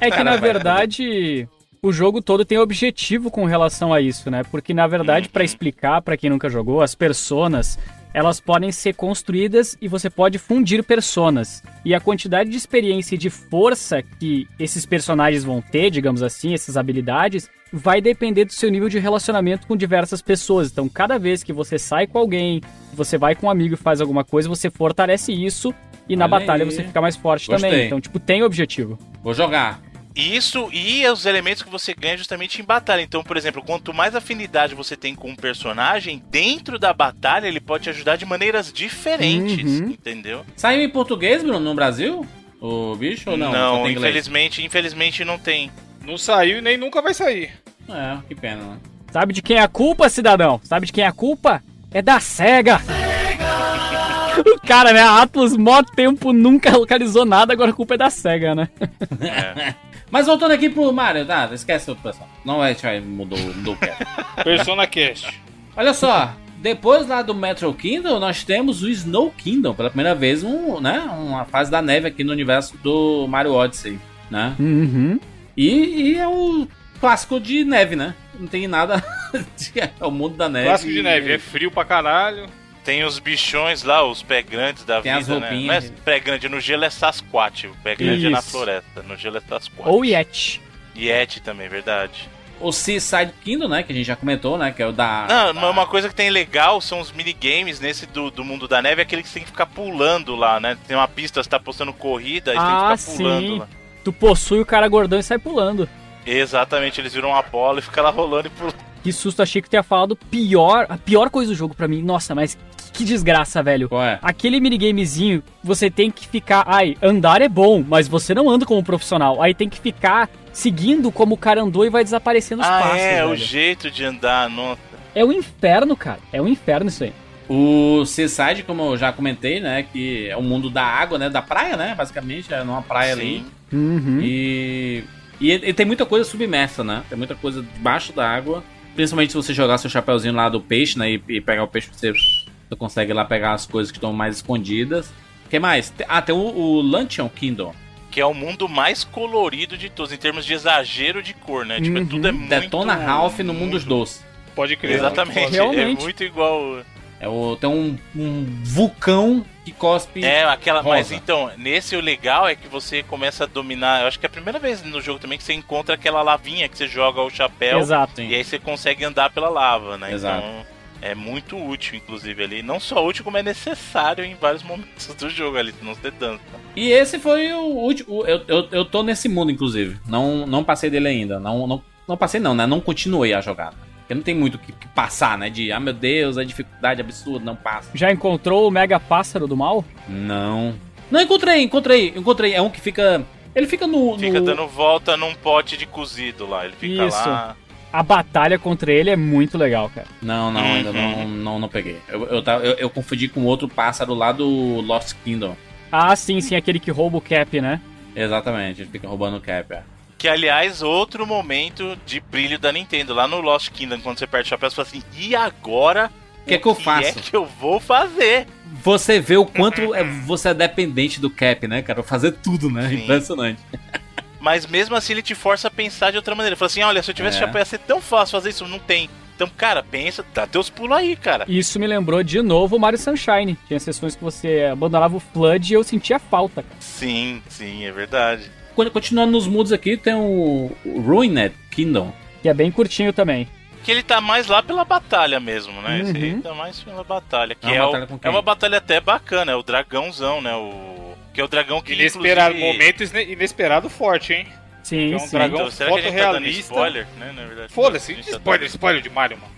É que, na verdade, o jogo todo tem objetivo com relação a isso, né? Porque na verdade, pra explicar pra quem nunca jogou, as personas elas podem ser construídas e você pode fundir personas. E a quantidade de experiência e de força que esses personagens vão ter, digamos assim, essas habilidades, vai depender do seu nível de relacionamento com diversas pessoas. Então, cada vez que você sai com alguém, você vai com um amigo e faz alguma coisa, você fortalece isso e na Olha batalha aí. você fica mais forte Gostei. também. Então, tipo, tem objetivo. Vou jogar. Isso e os elementos que você ganha justamente em batalha. Então, por exemplo, quanto mais afinidade você tem com um personagem, dentro da batalha ele pode te ajudar de maneiras diferentes, Uhum. entendeu? Saiu em português, Bruno, no Brasil? O bicho ou não? Inglês? infelizmente, infelizmente não tem. Não saiu e nem nunca vai sair. É, que pena, né? Sabe de quem é a culpa, cidadão? Sabe de quem é a culpa? É da SEGA! o cara, né? A Atlas, mó tempo, nunca localizou nada, agora a culpa é da SEGA, né? Mas voltando aqui pro Mario, tá? Esquece o pessoal. Não é, mudou, mudou o cast. Persona Cast. Olha só, depois lá do Metro Kingdom, nós temos o Snow Kingdom, pela primeira vez, um, né, uma fase da neve aqui no universo do Mario Odyssey, né? Uhum. E, e é o clássico de neve, né? Não tem nada. de- é o mundo da neve. Clássico de neve. É frio pra caralho. Tem os bichões lá, os pé grandes da Tem vida, né? Não é pé grande, no gelo é Sasquatch, o pé grande é na Isso. floresta, no gelo é Sasquatch. Ou Yeti. Yeti também, verdade. O Seaside Kingdom, né? Que a gente já comentou, né? Que é o da. Não, da- mas uma coisa que tem legal são os minigames nesse do, do mundo da neve, é aquele que você tem que ficar pulando lá, né? Tem uma pista, você tá postando corrida, aí você Ah, tem que ficar pulando sim. lá. Tu possui o cara gordão e sai pulando. Exatamente, eles viram uma bola e ficam lá rolando e pulando. Que susto, achei que tu ia falar do pior, a pior coisa do jogo pra mim. Nossa, mas que, que desgraça, velho. Qual é? Aquele minigamezinho, você tem que ficar. Ai, andar é bom, mas você não anda como profissional. Aí tem que ficar seguindo como o cara andou e vai desaparecendo os Ah, passos. é, o velho. jeito de andar, nossa. É um inferno, cara. É um inferno isso aí. O Seaside, como eu já comentei, né? Que é o mundo da água, né? Da praia, né? Basicamente, é numa praia ali. Sim. Uhum. E, e ele tem muita coisa submersa, né? Tem muita coisa debaixo da água. Principalmente se você jogar seu chapeuzinho lá do peixe, né? E, e pegar o peixe, você, você consegue lá pegar as coisas que estão mais escondidas. O que mais? Ah, tem o, o Luncheon Kingdom. Que é o mundo mais colorido de todos, em termos de exagero de cor, né? Tipo, é Uhum. tudo é muito... Detona Ralph no mundo dos doces. Pode crer. Exatamente, Realmente. é muito igual... É o, tem um, um vulcão que cospe. É, aquela. Mas rosa. então, nesse o legal é que você começa a dominar. Eu acho que é a primeira vez no jogo também que você encontra aquela lavinha que você joga o chapéu. Exato. E aí você consegue andar pela lava, né? Exato. Então. É muito útil, inclusive, ali. Não só útil, como é necessário em vários momentos do jogo ali, não ter dança. E esse foi o último. Eu, eu, eu tô nesse mundo, inclusive. Não, não passei dele ainda. Não, não, não passei, não, né? Não continuei a jogar. Porque não tem muito o que, que passar, né? De, ah, meu Deus, a dificuldade absurda, não passa. Já encontrou o Mega Pássaro do Mal? Não. Não, encontrei, encontrei, encontrei. É um que fica. Ele fica no. Fica no- dando volta num pote de cozido lá. Ele fica Isso. lá. A batalha contra ele é muito legal, cara. Não, não, ainda não, Uhum. não, não peguei. Eu, eu, eu, eu confundi com outro pássaro lá do Lost Kingdom. Ah, sim, sim, aquele que rouba o cap, né? Exatamente, ele fica roubando o cap. é. Que, aliás, outro momento de brilho da Nintendo. Lá no Lost Kingdom, quando você perde o chapéu, você fala assim: e agora? O que é que eu é faço? que eu vou fazer? Você vê o quanto é- você é dependente do cap, né, cara? Fazer tudo, né? Sim. Impressionante. Mas mesmo assim ele te força a pensar de outra maneira. Ele fala assim: olha, se eu tivesse É. chapéu ia ser tão fácil fazer isso. Não tem. Então, cara, pensa, dá teus pulos aí, cara. Isso me lembrou de novo o Mario Sunshine. Tinha sessões que você abandonava o Flood e eu sentia falta, cara. Sim, sim, é verdade. Continuando nos mundos aqui, tem o, o Ruined Kingdom. Que é bem curtinho também. Que ele tá mais lá pela batalha mesmo, né? Esse aí Uhum. tá mais pela batalha. Que É uma é, o- batalha com é uma batalha até bacana, é o dragãozão, né? O. Que é o dragão que. Inesperado, inclusive- momento ine- inesperado forte, hein? Sim, É um sim. dragão Então, será que a gente tá dando fotorrealista. spoiler, né? Na verdade. Foda-se, tá spoiler, dando- spoiler de Mario, mano.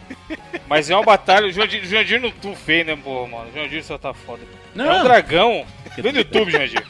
Mas é uma batalha, o Jurandir, Jurandir não tu feio, né, porra, mano? O Jurandir só tá foda. Não, É um dragão. Vê no YouTube, Jurandir.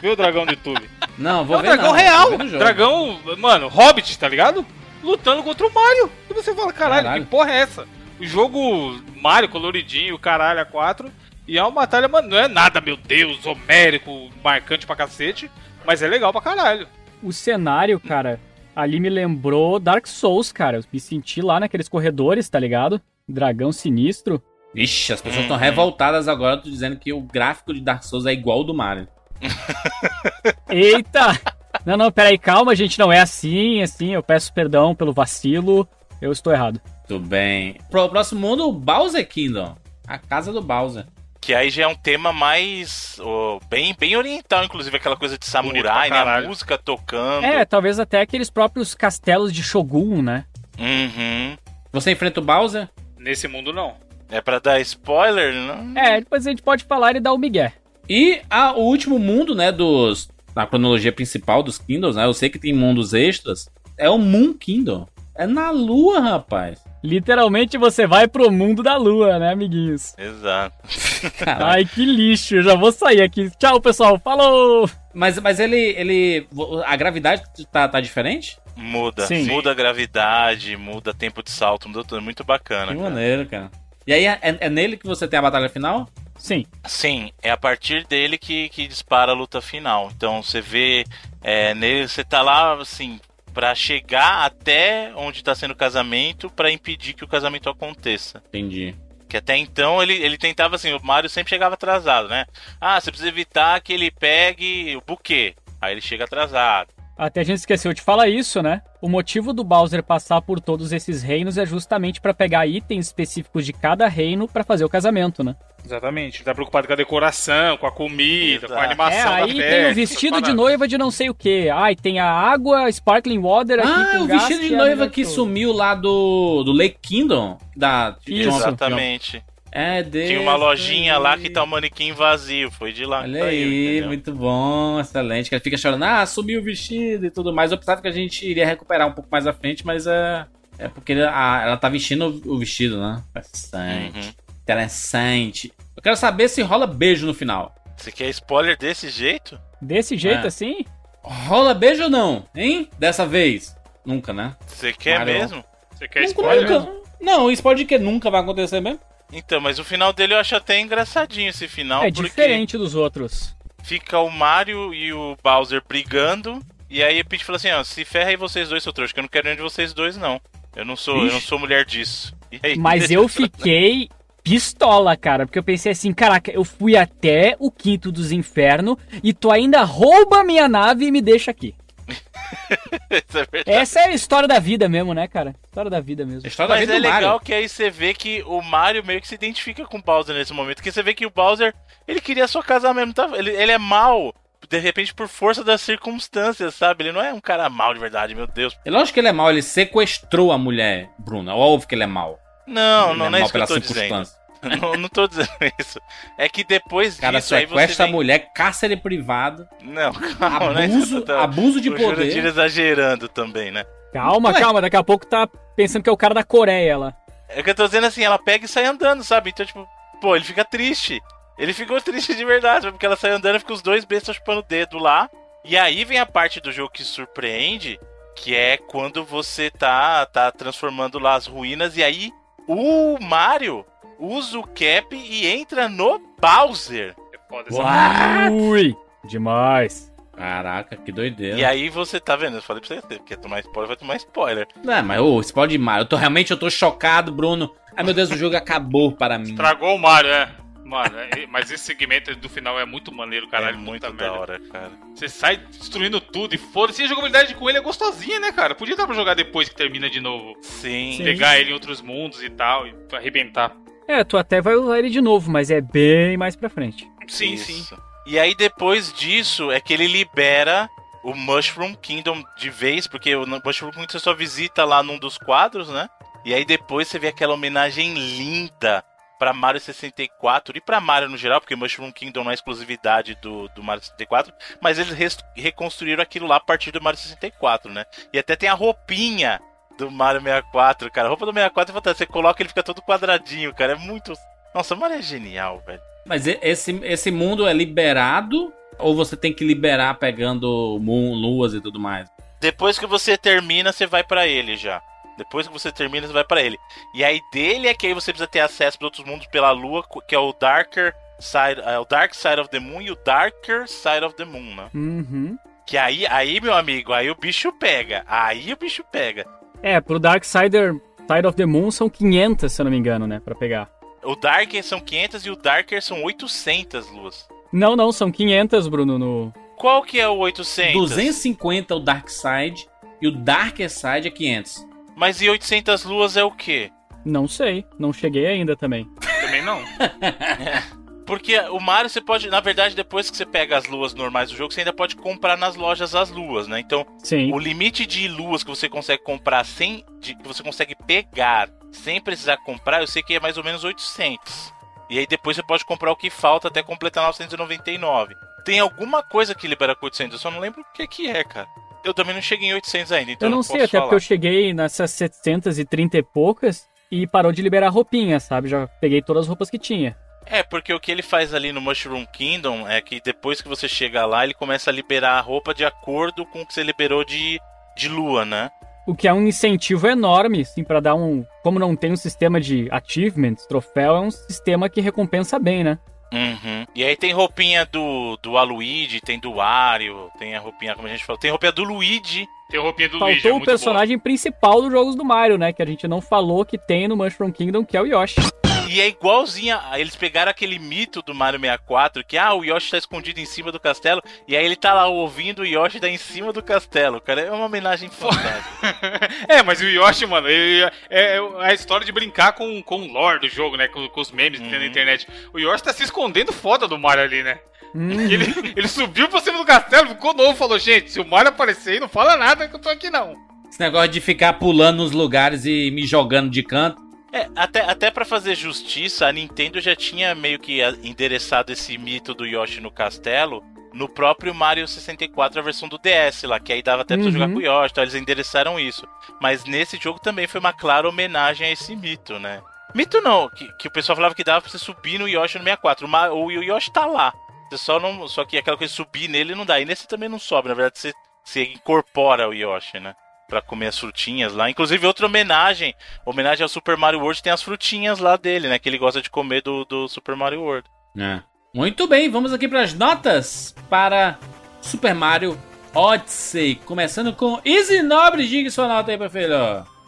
Vê o dragão no YouTube. não, vou é um ver dragão não, real. Dragão, mano, Hobbit, tá ligado? Lutando contra o Mario. E você fala, caralho, Caralho. que porra é essa? O jogo Mario coloridinho, caralho, a 4. E é uma batalha, mano, não é nada, meu Deus, homérico, marcante pra cacete. Mas é legal pra caralho. O cenário, cara, ali me lembrou Dark Souls, cara. Eu me senti lá naqueles corredores, tá ligado? Dragão sinistro. Ixi, as pessoas estão Uhum. revoltadas agora tô dizendo que o gráfico de Dark Souls é igual ao do Mario. Eita! Não, não, peraí, calma, gente, não é assim, assim, eu peço perdão pelo vacilo, eu estou errado. Tudo bem. Pro próximo mundo, o Bowser Kingdom. A casa do Bowser. Que aí já é um tema mais. ó, bem, bem oriental, inclusive aquela coisa de samurai, né? A música tocando. É, talvez até aqueles próprios castelos de Shogun, né? Uhum. Você enfrenta o Bowser? Nesse mundo, não. É pra dar spoiler? Não? É, depois a gente pode falar e dar o migué. E a- o último mundo, né, dos... Na cronologia principal dos Kingdoms, né? Eu sei que tem mundos extras. É o Moon Kingdom. É na lua, rapaz. Literalmente você vai pro mundo da lua, né, amiguinhos? Exato. Ai, que lixo, eu já vou sair aqui. Tchau, pessoal, falou! Mas, mas ele, ele... A gravidade tá, tá diferente? Muda. Sim. Muda a gravidade, muda tempo de salto, muda tudo. Muito bacana. Que cara. maneiro, cara. E aí, é, é nele que você tem a batalha final? Sim. Sim, é a partir dele que, que dispara a luta final. Então você vê é, nele, você tá lá assim pra chegar até onde tá sendo o casamento pra impedir que o casamento aconteça. Entendi. Que até então ele, ele tentava assim, o Mario sempre chegava atrasado, né? Ah, você precisa evitar que ele pegue o buquê. Aí ele chega atrasado. Até a gente esqueceu de falar isso, né? O motivo do Bowser passar por todos esses reinos é justamente pra pegar itens específicos de cada reino pra fazer o casamento, né? Exatamente. Ele tá preocupado com a decoração, com a comida, Exato. com a É, animação da aí festa. tem o vestido de noiva de não sei o que. Ai, tem a água, sparkling water aqui Ah, com o gás, vestido de é noiva que sumiu lá do, do Lake Kingdom. Da, Isso. Exatamente. É desse Tinha uma lojinha lá que aí. tá o manequim vazio. Foi de lá. Olha aí, entendeu? muito bom, excelente. Que ele fica chorando, ah, sumiu o vestido e tudo mais. Eu pensava que a gente iria recuperar um pouco mais à frente, mas é, é porque a- ela tá vestindo o, vestido, né? Interessante. Uhum. Interessante. Eu quero saber se rola beijo no final. Você quer spoiler desse jeito? Desse jeito É. assim? Rola beijo ou não? Hein? Dessa vez? Nunca, né? Você quer Mario. mesmo? Você quer Nunca, spoiler? nunca. Não, spoiler de que nunca vai acontecer mesmo. Então, mas o final dele eu acho até engraçadinho esse final. é diferente dos outros. Fica o Mario e o Bowser brigando. E aí a Peach fala assim, ó, se ferra aí vocês dois, seu trouxa, que eu não quero nenhum de vocês dois, não. Eu não sou, eu não sou mulher disso. E aí, Mas eu fiquei pistola, cara, porque eu pensei assim, caraca, eu fui até o quinto dos infernos e tu ainda rouba minha nave e me deixa aqui. Isso é. Essa é a história da vida mesmo, né, cara? História da vida mesmo. História da Mas vida é do legal Mario. que aí você vê que o Mario meio que se identifica com o Bowser nesse momento. Porque você vê que o Bowser, ele queria só casar mesmo, tá? Ele, ele é mal, de repente, por força das circunstâncias, sabe? Ele não é um cara mal de verdade, meu Deus. É lógico que ele é mau, ele sequestrou a mulher, Bruna. Óbvio que ele é mau. Não, ele não, é não é isso que eu pela tô dizendo. não, não tô dizendo isso. É que depois cara disso aí você sequestra vem... a mulher, cárcere privado, Não, calma, abuso, tô- abuso de o Jurandir poder. exagerando também, né? Calma, Ué. calma, daqui a pouco tá pensando que é o cara da Coreia lá. É que eu tô dizendo assim, ela pega e sai andando, sabe? Então, tipo, pô, ele fica triste. Ele ficou triste de verdade, porque ela sai andando e fica os dois bestas chupando o dedo lá. E aí vem a parte do jogo que surpreende, que é quando você tá, tá transformando lá as ruínas, e aí o Mario usa o cap e entra no Bowser. É foda essa Ui, demais. Caraca, que doideira. E aí você tá vendo, eu falei pra você, quer tomar spoiler, vai tomar spoiler. Não, mas ô, você pode ir mal. Eu tô realmente eu tô chocado, Bruno. Ai meu Deus, o jogo acabou para mim. Estragou o Mario, é. Mano, é- mas esse segmento do final é muito maneiro, é caralho. muito puta da merda. hora, cara. Você sai destruindo tudo e foda-se. A jogabilidade com ele é gostosinha, né, cara? Podia dar pra jogar depois que termina de novo. Sim. Sim. Pegar ele em outros mundos e tal, e arrebentar. É, tu até vai usar ele de novo, mas é bem mais pra frente. Sim, Isso. sim. E aí depois disso é que ele libera o Mushroom Kingdom de vez, porque o Mushroom Kingdom você só visita lá num dos quadros, né? E aí depois você vê aquela homenagem linda pra Mario 64 e pra Mario no geral, porque Mushroom Kingdom não é exclusividade do, do Mario 64, mas eles reconstruíram aquilo lá a partir do Mario 64, né? E até tem a roupinha do Mario 64, cara. A roupa do 64 é fantástica. Você coloca ele fica todo quadradinho, cara. É muito. Nossa, o Mario é genial, velho. Mas esse, esse mundo é liberado ou você tem que liberar pegando moon, luas e tudo mais? Depois que você termina, você vai pra ele já. Depois que você termina, você vai pra ele. E aí dele é que aí você precisa ter acesso para outros mundos pela lua, que é o Darker Side, é o Dark Side of the Moon e o Darker Side of the Moon, né? Uhum. Que aí, aí meu amigo, aí o bicho pega. Aí o bicho pega. É, pro Darksider Side of the Moon são 500, se eu não me engano, né, pra pegar. O Darker são 500 e o Darker são 800 luas. Não, não, são 500, Bruno, no... Qual que é o 800? 250 o Dark Side e o Darker Side é 500. Mas e 800 luas é o quê? Não sei, não cheguei ainda também. Também não. Porque o Mario você pode, na verdade, depois que você pega as luas normais do jogo, você ainda pode comprar nas lojas as luas, né? Então, Sim. o limite de luas que você consegue comprar sem. De, que você consegue pegar sem precisar comprar, eu sei que é mais ou menos 800. E aí depois você pode comprar o que falta até completar 999. Tem alguma coisa que libera com 800, eu só não lembro o que que é, cara. Eu também não cheguei em 800 ainda, então eu não não sei, até falar. porque eu cheguei nessas 730 e poucas e parou de liberar roupinha, sabe? Já peguei todas as roupas que tinha. É, porque o que ele faz ali no Mushroom Kingdom é que depois que você chega lá, ele começa a liberar a roupa de acordo com o que você liberou de, de lua, né? O que é um incentivo enorme, assim, pra dar um. Como não tem um sistema de achievements, troféu, é um sistema que recompensa bem, né? Uhum. E aí tem roupinha do, do Aluigi, tem do Wario, tem a roupinha, como a gente falou, tem roupinha do Luigi. Tem a roupinha do Luigi, é Faltou o muito personagem principal dos jogos do Mario, né? Que a gente não falou que tem no Mushroom Kingdom, que é o Yoshi. E é igualzinha, eles pegaram aquele mito do Mario 64, que ah, o Yoshi tá escondido em cima do castelo, e aí ele tá lá ouvindo o Yoshi tá em cima do castelo, cara, é uma homenagem fantástica. É, mas o Yoshi, mano, ele é, é a história de brincar com, com o lore do jogo, né? Com, com os memes que tem na Uhum. internet. O Yoshi tá se escondendo foda do Mario ali, né? Hum, Ele, ele subiu pra cima do castelo, ficou novo, falou, gente, se o Mario aparecer aí, não fala nada que eu tô aqui, não. Esse negócio de ficar pulando nos lugares e me jogando de canto. É, até, até para fazer justiça, a Nintendo já tinha meio que a- endereçado esse mito do Yoshi no castelo no próprio Mario 64, a versão do DS lá, que aí dava até pra você Uhum. jogar com o Yoshi, então eles endereçaram isso. Mas nesse jogo também foi uma clara homenagem a esse mito, né? Mito não, que, que o pessoal falava que dava pra você subir no Yoshi no 64. O, o Yoshi tá lá. Você só não. Só que aquela coisa de subir nele não dá. E nesse também não sobe, na verdade, você, você incorpora o Yoshi, né? Pra comer as frutinhas lá. Inclusive, outra homenagem. Homenagem ao Super Mario World tem as frutinhas lá dele, né? Que ele gosta de comer do, do Super Mario World. É. Muito bem, vamos aqui para as notas para Super Mario Odyssey. Começando com Easy Nobre, diga sua nota aí, meu filho.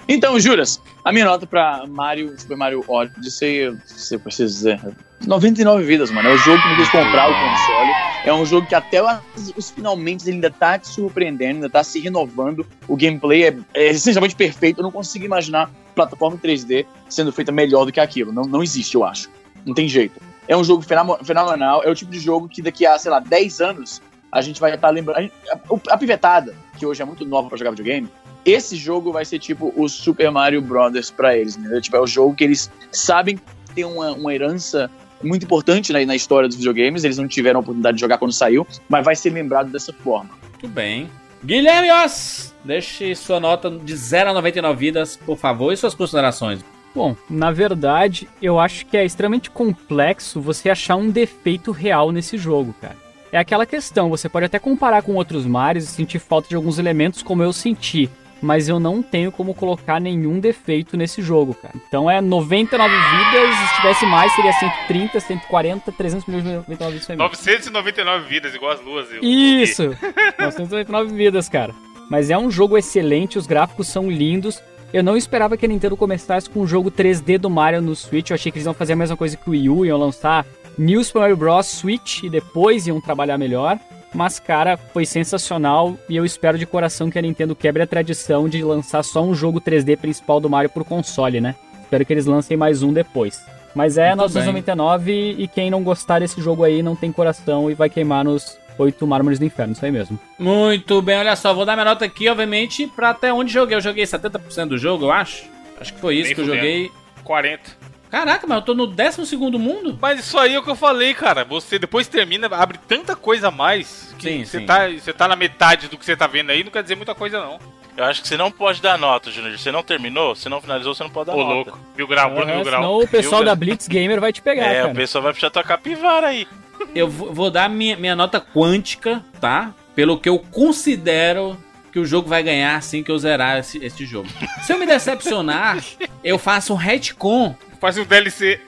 Então, Juras, a minha nota pra Mario, Super Mario Odyssey, se eu preciso dizer, 99 vidas, mano. É o jogo que me fez comprar o console. É um jogo que até os, finalmente ele ainda tá te surpreendendo, ainda tá se renovando. O gameplay é, é essencialmente perfeito. Eu não consigo imaginar plataforma 3D sendo feita melhor do que aquilo. Não, não existe, eu acho. Não tem jeito. É um jogo fenomenal. É o tipo de jogo que daqui a, sei lá, 10 anos a gente vai estar lembrando. a gente- A, a pivetada, que hoje é muito nova pra jogar videogame, esse jogo vai ser tipo o Super Mario Brothers pra eles, entendeu? Tipo, é o jogo que eles sabem tem uma, uma herança muito importante na, na história dos videogames. Eles não tiveram a oportunidade de jogar quando saiu, mas vai ser lembrado dessa forma. Muito bem. Guilherme Oss, deixe sua nota de 0 a 99 vidas, por favor, e suas considerações. Bom, na verdade, eu acho que é extremamente complexo você achar um defeito real nesse jogo, cara. É aquela questão, você pode até comparar com outros Marios e sentir falta de alguns elementos como eu senti, mas eu não tenho como colocar nenhum defeito nesse jogo, cara. Então é 99 vidas, se tivesse mais seria 130, 140, 300 milhões de 99 vidas. foi mesmo. 999 vidas, igual as luas. eu- Isso! 999 vidas, cara. Mas é um jogo excelente, os gráficos são lindos. Eu não esperava que a Nintendo começasse com um jogo 3D do Mario no Switch. Eu achei que eles iam fazer a mesma coisa que o Wii U, iam lançar New Super Mario Bros. Switch e depois iam trabalhar melhor. Mas, cara, foi sensacional e eu espero de coração que a Nintendo quebre a tradição de lançar só um jogo 3D principal do Mario por console, né? Espero que eles lancem mais um depois. Mas é Muito 999 e quem não gostar desse jogo aí não tem coração e vai queimar nos oito mármores do inferno, isso aí mesmo. Muito bem, olha só, vou dar minha nota aqui, obviamente, pra até onde joguei. Eu joguei 70% do jogo, eu acho. Acho que foi isso Nem que eu fudendo. joguei. 40. Caraca, mas eu tô no 12 mundo? Mas isso aí é o que eu falei, cara. Você depois termina, abre tanta coisa a mais que Sim, você sim. tá, você tá na metade do que você tá vendo aí, não quer dizer muita coisa, não. Eu acho que você não pode dar nota, Junior. Você não terminou, você não finalizou, você não pode dar Ô, nota. louco. Mil grau, Bruno Mil grau. senão o pessoal da? Blitz Gamer vai te pegar, É, cara. o pessoal vai puxar tua capivara aí. Eu vou vou dar minha, minha nota quântica, tá? Pelo que eu considero que o jogo vai ganhar assim que eu zerar esse, esse jogo. Se eu me decepcionar, eu faço um retcon Faz um DLC.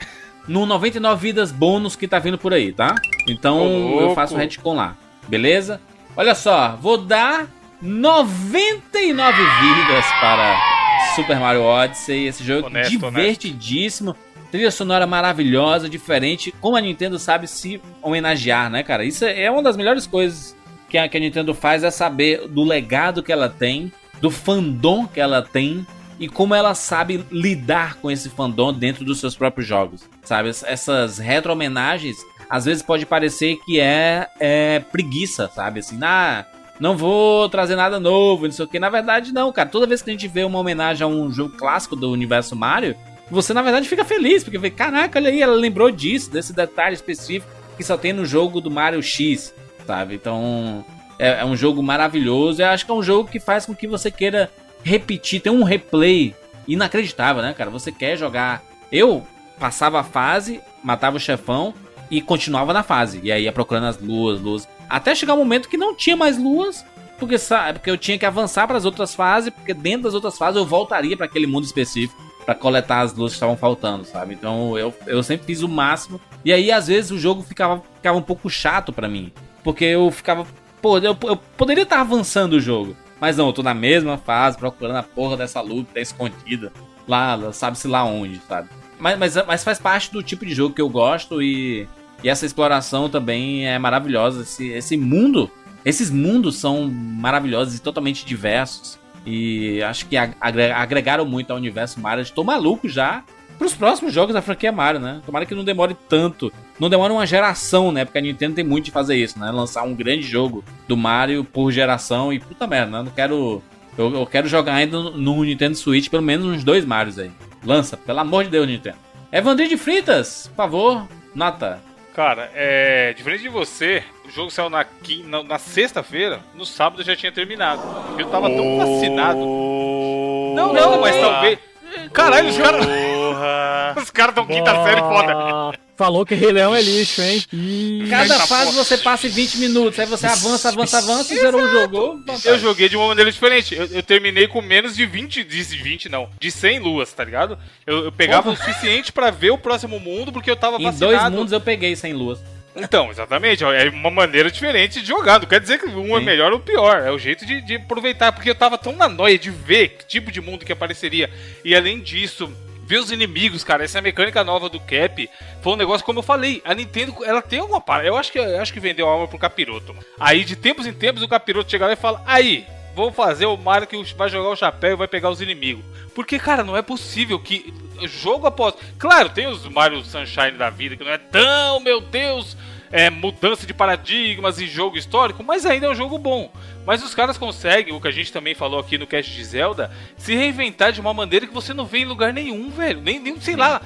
no 99 vidas bônus que tá vindo por aí, tá? Então eu faço um retcon lá, beleza? Olha só, vou dar 99 vidas para Super Mario Odyssey, esse jogo Honesto, divertidíssimo. Trilha sonora maravilhosa, diferente, como a Nintendo sabe se homenagear, né, cara? Isso é uma das melhores coisas que a, que a Nintendo faz é saber do legado que ela tem, do fandom que ela tem e como ela sabe lidar com esse fandom dentro dos seus próprios jogos, sabe? Essas retro-homenagens às vezes pode parecer que é, é preguiça, sabe? Assim, ah, não vou trazer nada novo, não sei o que. Na verdade, não, cara. Toda vez que a gente vê uma homenagem a um jogo clássico do universo Mario, você na verdade fica feliz, porque vê, caraca, olha aí, ela lembrou disso, desse detalhe específico que só tem no jogo do Mario X, sabe? Então, é, é um jogo maravilhoso. Eu acho que é um jogo que faz com que você queira repetir, tem um replay inacreditável, né, cara? Você quer jogar. Eu passava a fase, matava o chefão e continuava na fase. E aí ia procurando as luas, luas. Até chegar um momento que não tinha mais luas, porque, sabe, porque eu tinha que avançar para as outras fases, porque dentro das outras fases eu voltaria para aquele mundo específico para coletar as luzes que estavam faltando, sabe? Então eu, eu sempre fiz o máximo. E aí às vezes o jogo ficava, ficava um pouco chato para mim, porque eu ficava, pô, eu, eu poderia estar avançando o jogo, mas não, eu tô na mesma fase procurando a porra dessa que tá escondida lá, sabe-se lá onde, sabe? Mas, mas, mas faz parte do tipo de jogo que eu gosto e, e essa exploração também é maravilhosa. Esse, esse mundo, esses mundos são maravilhosos e totalmente diversos. E acho que agregaram muito ao universo Mario. Estou maluco já pros próximos jogos da franquia Mario, né? Tomara que não demore tanto. Não demore uma geração, né? Porque a Nintendo tem muito de fazer isso, né? Lançar um grande jogo do Mario por geração e puta merda, né? Não quero. Eu, eu quero jogar ainda no Nintendo Switch pelo menos uns dois Marios aí. Lança, pelo amor de Deus, Nintendo. Evandrinho de Fritas, por favor, nota. Cara, é. Diferente de você, o jogo saiu na, na, na sexta-feira, no sábado eu já tinha terminado. Eu tava tão fascinado. Não, não, mas talvez. Caralho, os caras. Os caras tão quinta série foda. Falou que Rei Leão é lixo, hein? Ih, Cada Eita fase porra. você passa em 20 minutos, aí você avança, avança, avança e zerou o jogo. Eu joguei de uma maneira diferente. Eu, eu terminei com menos de 20, de 20 não, de 100 luas, tá ligado? Eu, eu pegava o suficiente pra ver o próximo mundo porque eu tava Em vacinado. dois mundos eu peguei sem luas. Então, exatamente. É uma maneira diferente de jogar. Não quer dizer que um é Sim. melhor ou pior. É o jeito de, de aproveitar. Porque eu tava tão na noia de ver que tipo de mundo que apareceria. E além disso, ver os inimigos, cara. Essa mecânica nova do Cap foi um negócio, como eu falei. A Nintendo, ela tem alguma parada. Eu acho que, eu acho que vendeu a alma pro Capiroto. Aí, de tempos em tempos, o Capiroto chega lá e fala: Aí, vou fazer o Mario que vai jogar o chapéu e vai pegar os inimigos. Porque, cara, não é possível que jogo após. Claro, tem os Mario Sunshine da vida que não é tão, meu Deus, é, mudança de paradigmas e jogo histórico, mas ainda é um jogo bom. Mas os caras conseguem, o que a gente também falou aqui no cast de Zelda, se reinventar de uma maneira que você não vê em lugar nenhum, velho. Nem, nem sei lá.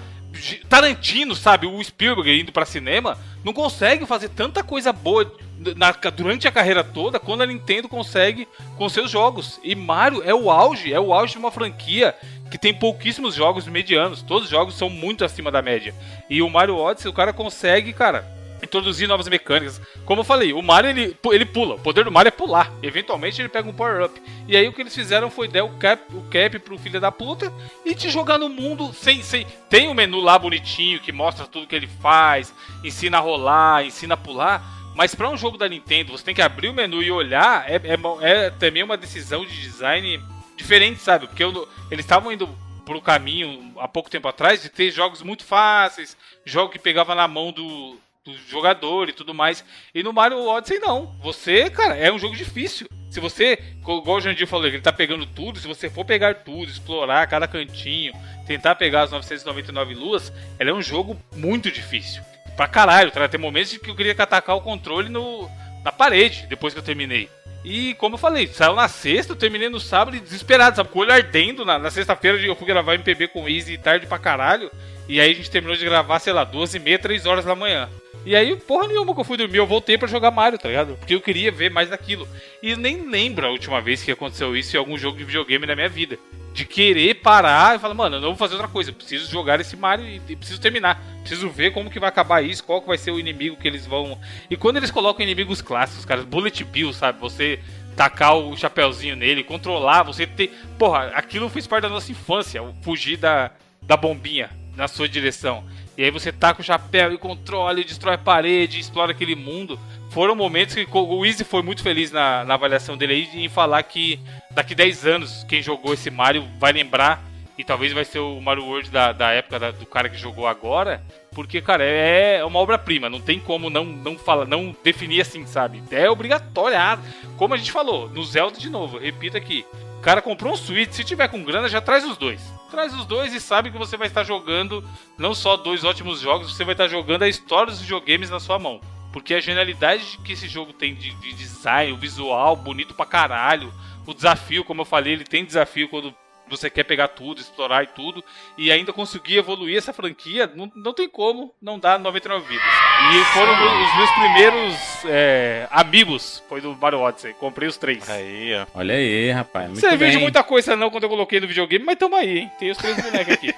Tarantino, sabe, o Spielberg indo pra cinema, não consegue fazer tanta coisa boa na- durante a carreira toda quando a Nintendo consegue com seus jogos. E Mario é o auge, é o auge de uma franquia que tem pouquíssimos jogos medianos. Todos os jogos são muito acima da média. E o Mario Odyssey, o cara consegue, cara, introduzir novas mecânicas. Como eu falei, o Mario ele, ele pula. O poder do Mario é pular. Eventualmente ele pega um power-up. E aí o que eles fizeram foi dar o cap, o cap pro filho da puta e te jogar no mundo sem, sem. Tem o menu lá bonitinho que mostra tudo que ele faz, ensina a rolar, ensina a pular. Mas pra um jogo da Nintendo, você tem que abrir o menu e olhar, é, é, é também uma decisão de design diferente, sabe? Porque eu- eles estavam indo pro caminho há pouco tempo atrás de ter jogos muito fáceis, jogo que pegava na mão do jogador e tudo mais. E no Mario Odyssey não. Você, cara, é um jogo difícil. Se você, igual o Jandir falou, ele tá pegando tudo, se você for pegar tudo, explorar cada cantinho, tentar pegar as 999 luas, ele é um jogo muito difícil. Pra caralho, tá? Tem momentos que eu queria atacar o controle no, na parede, depois que eu terminei. E como eu falei, saiu na sexta, eu terminei no sábado e desesperado, sabe? Com o olho ardendo. Na, na sexta-feira eu fui gravar MPB com o Easy tarde pra caralho. E aí a gente terminou de gravar, sei lá, duas e meia, três horas da manhã. E aí, porra nenhuma que eu fui dormir, eu voltei pra jogar Mario, tá ligado? Porque eu queria ver mais daquilo. E nem lembro a última vez que aconteceu isso em algum jogo de videogame na minha vida. De querer parar e falar, mano, eu não vou fazer outra coisa, eu preciso jogar esse Mario e, preciso terminar. Preciso ver como que vai acabar isso, qual que vai ser o inimigo que eles vão. E quando eles colocam inimigos clássicos, cara, Bullet Bill, sabe? Você tacar o chapéuzinho nele, controlar, você ter. Porra, aquilo fez parte da nossa infância, fugir da, da bombinha na sua direção. E aí você taca o chapéu e controla e destrói a parede, explora aquele mundo. Foram momentos que o Easy foi muito feliz na, na avaliação dele aí em falar que daqui 10 anos quem jogou esse Mario vai lembrar e talvez vai ser o Mario World da, da época da- do cara que jogou agora, porque, cara, é uma obra-prima, não tem como não, não, fala, não definir assim, sabe? É obrigatório, ah, como a gente falou, no Zelda de novo, repito aqui, cara comprou um Switch, se tiver com grana, já traz os dois. Traz os dois e sabe que você vai estar jogando não só dois ótimos jogos, você vai estar jogando a história dos videogames na sua mão. Porque a genialidade que esse jogo tem de, de design, o visual bonito pra caralho, o desafio, como eu falei, ele tem desafio quando você quer pegar tudo, explorar e tudo, e ainda conseguir evoluir essa franquia, não, não tem como não dar 99 vidas. E foram os meus primeiros é, amigos, foi do Mario Odyssey, comprei os três. Aí, ó. Olha aí, rapaz. Muito Serviu de muita coisa não quando eu coloquei no videogame, mas tamo aí, hein? Tem os três bonecos aqui.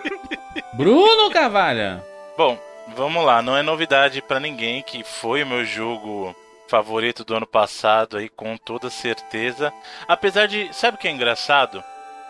Bruno Carvalho. Bom, vamos lá. Não é novidade pra ninguém que foi o meu jogo favorito do ano passado aí, com toda certeza. Apesar de, sabe o que é engraçado?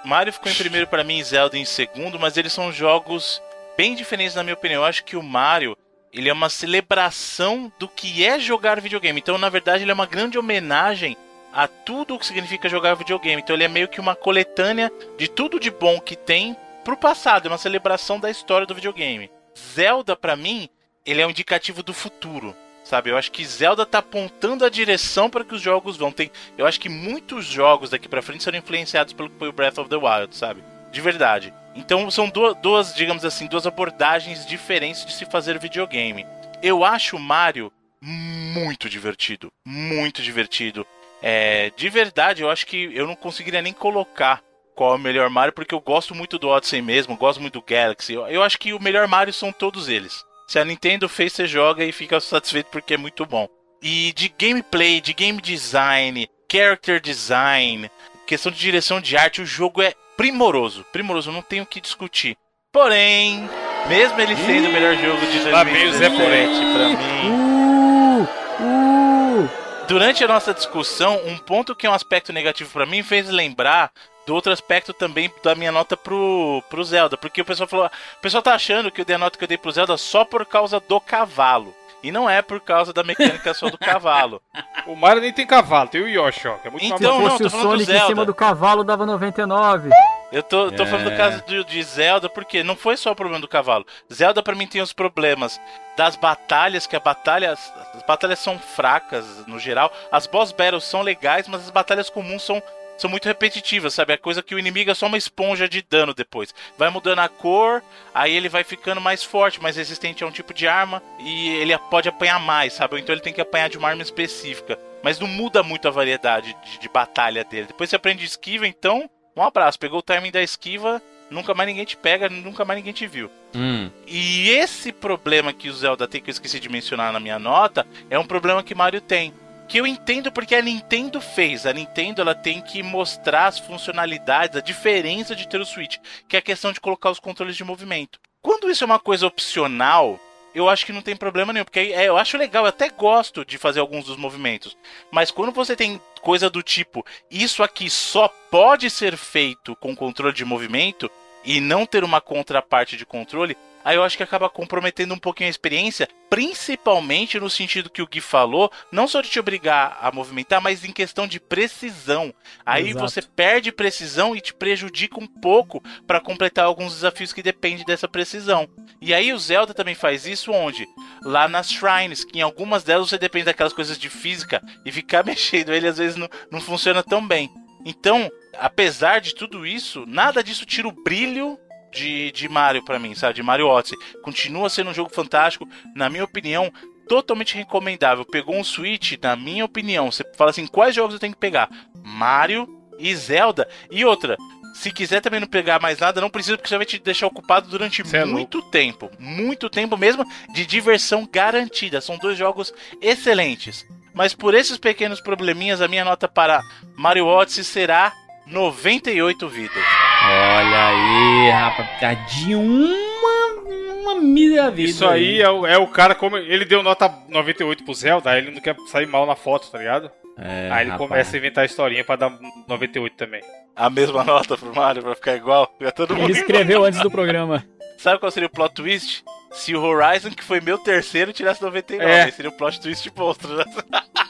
Mario ficou em primeiro pra mim Zelda em segundo, mas eles são jogos bem diferentes na minha opinião. Eu acho que o Mario, ele é uma celebração do que é jogar videogame. Então, na verdade, ele é uma grande homenagem a tudo o que significa jogar videogame. Então, ele é meio que uma coletânea de tudo de bom que tem pro passado, é uma celebração da história do videogame. Zelda, pra mim, ele é um indicativo do futuro. Sabe, eu acho que Zelda tá apontando a direção para que os jogos vão. Tem, eu acho que muitos jogos daqui pra frente serão influenciados pelo que foi o Breath of the Wild, sabe? De verdade. Então são duas, duas, digamos assim, duas abordagens diferentes de se fazer videogame. Eu acho o Mario muito divertido, muito divertido. É, de verdade, eu acho que eu não conseguiria nem colocar qual é o melhor Mario, porque eu gosto muito do Odyssey mesmo, gosto muito do Galaxy. Eu, eu acho que o melhor Mario são todos eles. Se a Nintendo fez, você joga e fica satisfeito porque é muito bom. E de gameplay, de game design, character design, questão de direção de arte, o jogo é primoroso. Primoroso, não tenho o que discutir. Porém, mesmo ele sendo o melhor jogo de Lá vem o Zé 2017 Moretti. pra mim, Uh, uh. Durante a nossa discussão, um ponto que é um aspecto negativo pra mim fez lembrar do outro aspecto também da minha nota pro, pro Zelda. Porque o pessoal falou. O pessoal tá achando que eu dei a nota que eu dei pro Zelda só por causa do cavalo. E não é por causa da mecânica só do cavalo. O Mario nem tem cavalo, tem o Yoshi, ó, que é muito Então, não, tô o falando do Sonic em Zelda. cima do cavalo, dava 99. Eu tô, tô É. falando do caso do, de Zelda, porque não foi só o problema do cavalo. Zelda pra mim tem os problemas das batalhas, que a batalha, as batalhas são fracas no geral. As boss battles são legais, mas as batalhas comuns são, são muito repetitivas, sabe? É coisa que o inimigo é só uma esponja de dano depois. Vai mudando a cor, aí ele vai ficando mais forte, mais resistente a um tipo de arma, e ele pode apanhar mais, sabe? Então ele tem que apanhar de uma arma específica. Mas não muda muito a variedade de, de batalha dele. Depois você aprende esquiva, então um abraço. Pegou o timing da esquiva, nunca mais ninguém te pega, nunca mais ninguém te viu. Hum. E esse problema que o Zelda tem, que eu esqueci de mencionar na minha nota, é um problema que Mario tem. Que eu entendo porque a Nintendo fez. A Nintendo ela tem que mostrar as funcionalidades, a diferença de ter o Switch, que é a questão de colocar os controles de movimento. Quando isso é uma coisa opcional, eu acho que não tem problema nenhum, porque é, eu acho legal, eu até gosto de fazer alguns dos movimentos. Mas quando você tem coisa do tipo, isso aqui só pode ser feito com controle de movimento e não ter uma contraparte de controle, aí eu acho que acaba comprometendo um pouquinho a experiência, principalmente no sentido que o Gui falou, não só de te obrigar a movimentar, mas em questão de precisão. Aí Exato. você perde precisão e te prejudica um pouco para completar alguns desafios que dependem dessa precisão. E aí o Zelda também faz isso onde? Lá nas shrines, que em algumas delas você depende daquelas coisas de física e ficar mexendo ele às vezes não, não funciona tão bem. Então, apesar de tudo isso, nada disso tira o brilho de, de Mario pra mim, sabe? De Mario Odyssey. Continua sendo um jogo fantástico, na minha opinião, totalmente recomendável. Pegou um Switch, na minha opinião, você fala assim, quais jogos eu tenho que pegar? Mario e Zelda. E outra, se quiser também não pegar mais nada, não precisa, porque você vai te deixar ocupado durante Cê é muito tempo. Muito tempo mesmo, de diversão garantida. São dois jogos excelentes. Mas por esses pequenos probleminhas, a minha nota para Mario Odyssey será 98 vidas. Olha aí, rapaz. Tadinho, uma, uma mísera vida. Isso aí é o, é o cara, como ele deu nota 98 pro Zelda, ele não quer sair mal na foto, tá ligado? É, aí ele rapaz. começa a inventar historinha pra dar 98 também. A mesma nota pro Mario pra ficar igual. Fica todo mundo Ele escreveu antes do programa. Sabe qual seria o plot twist? Se o Horizon, que foi meu terceiro, tirasse 99. É. Aí seria o plot twist monstro, né?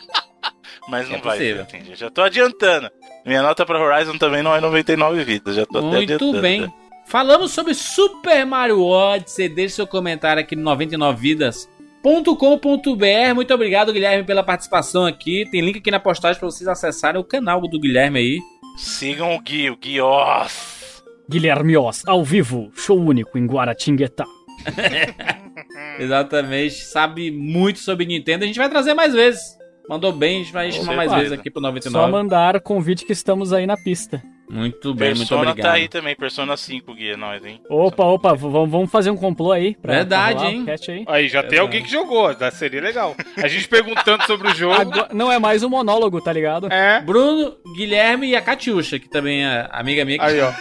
Mas não É vai possível. ser, já tô adiantando. Minha nota pra Horizon também não é 99 vidas, já tô até Muito adiantando. bem. né? Falamos sobre Super Mario Odyssey. Deixe seu comentário aqui no 99vidas.com.br. Muito obrigado, Guilherme, pela participação aqui. Tem link aqui na postagem para vocês acessarem o canal do Guilherme aí. Sigam o Gui, o Gui, ó. Guilherme Oz, ao vivo, show único em Guaratinguetá. Exatamente. Sabe muito sobre Nintendo. A gente vai trazer mais vezes. Mandou bem, a gente vai chamar mais vezes aqui pro Só 99. mandar convite que estamos aí na pista. Muito bem, muito Persona obrigado. tá aí também, Persona 5, Gui, é nóis, hein? Opa, opa, vamos vamos fazer um complô aí? Pra, Verdade, pra hein? aí. Aí já tem alguém que jogou, já seria legal. A gente perguntando sobre o jogo. Agora- não é mais um monólogo, tá ligado? É. Bruno, Guilherme e a Catiuxa, que também é amiga minha que Aí, ó.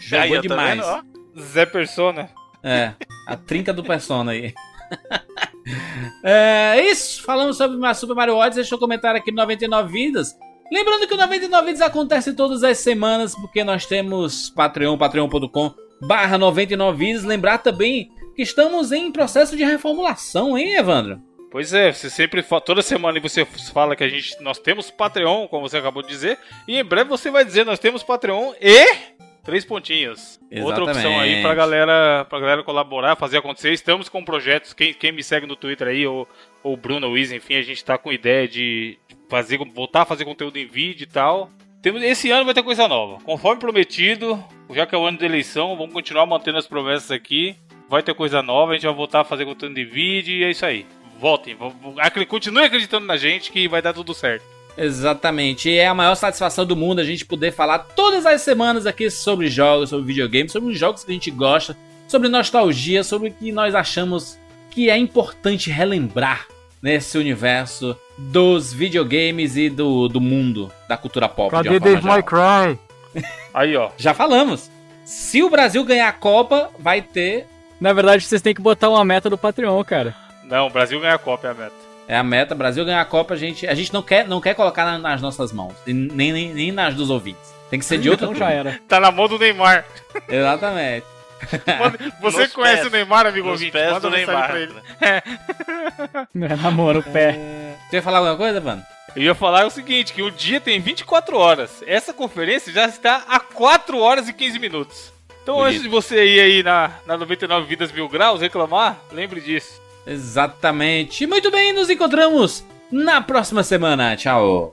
jogou Aí, tá demais. vendo, ó? Zé Persona. É, a trinca do Persona aí. é isso, falamos sobre Super Mario Odyssey, deixa eu comentário aqui no 99 Vidas. Lembrando que o 99 Vidas acontece todas as semanas, porque nós temos Patreon, patreon.com barra 99 Vidas. Lembrar também que estamos em processo de reformulação, hein, Evandro? Pois é, você sempre toda semana você fala que a gente nós temos Patreon, como você acabou de dizer, e em breve você vai dizer nós temos Patreon e três pontinhos. Outra opção aí Exatamente. pra galera, pra galera colaborar, fazer acontecer. Estamos com projetos, quem, quem me segue no Twitter aí ou ou o Bruno, o Izzy, enfim, a gente tá com ideia de fazer voltar a fazer conteúdo em vídeo e tal. Temos, esse ano vai ter coisa nova. Conforme prometido, já que é o ano da eleição, vamos continuar mantendo as promessas aqui. Vai ter coisa nova, a gente vai voltar a fazer conteúdo de vídeo e é isso aí. Voltem, continue acreditando na gente que vai dar tudo certo. Exatamente. E é a maior satisfação do mundo a gente poder falar todas as semanas aqui sobre jogos, sobre videogames, sobre os jogos que a gente gosta, sobre nostalgia, sobre o que nós achamos que é importante relembrar nesse universo dos videogames e do, do mundo da cultura pop. de uma forma geral. Cry? Aí, ó. Já falamos. Se o Brasil ganhar a Copa, vai ter. Na verdade, vocês têm que botar uma meta do Patreon, cara. Não, o Brasil ganha a Copa, é a meta. É a meta. Brasil ganhar a Copa, a gente, a gente não, quer, não quer colocar na- nas nossas mãos. e Nem, nem, nem nas dos ouvintes. Tem que ser de outro Então já era. Tá na mão do Neymar. Exatamente. Você Nos conhece pés. o Neymar, amigo Nos ouvinte? pés Manda do Neymar. pra ele. É, namoro o pé. Você ia falar alguma coisa, mano? Eu ia falar o seguinte, que o dia tem 24 horas. Essa conferência já está a 4 horas e 15 minutos. Então Bonito. antes de você ir aí na, na 99 Vidas Mil Graus reclamar, lembre disso. Exatamente. Muito bem, nos encontramos na próxima semana. Tchau.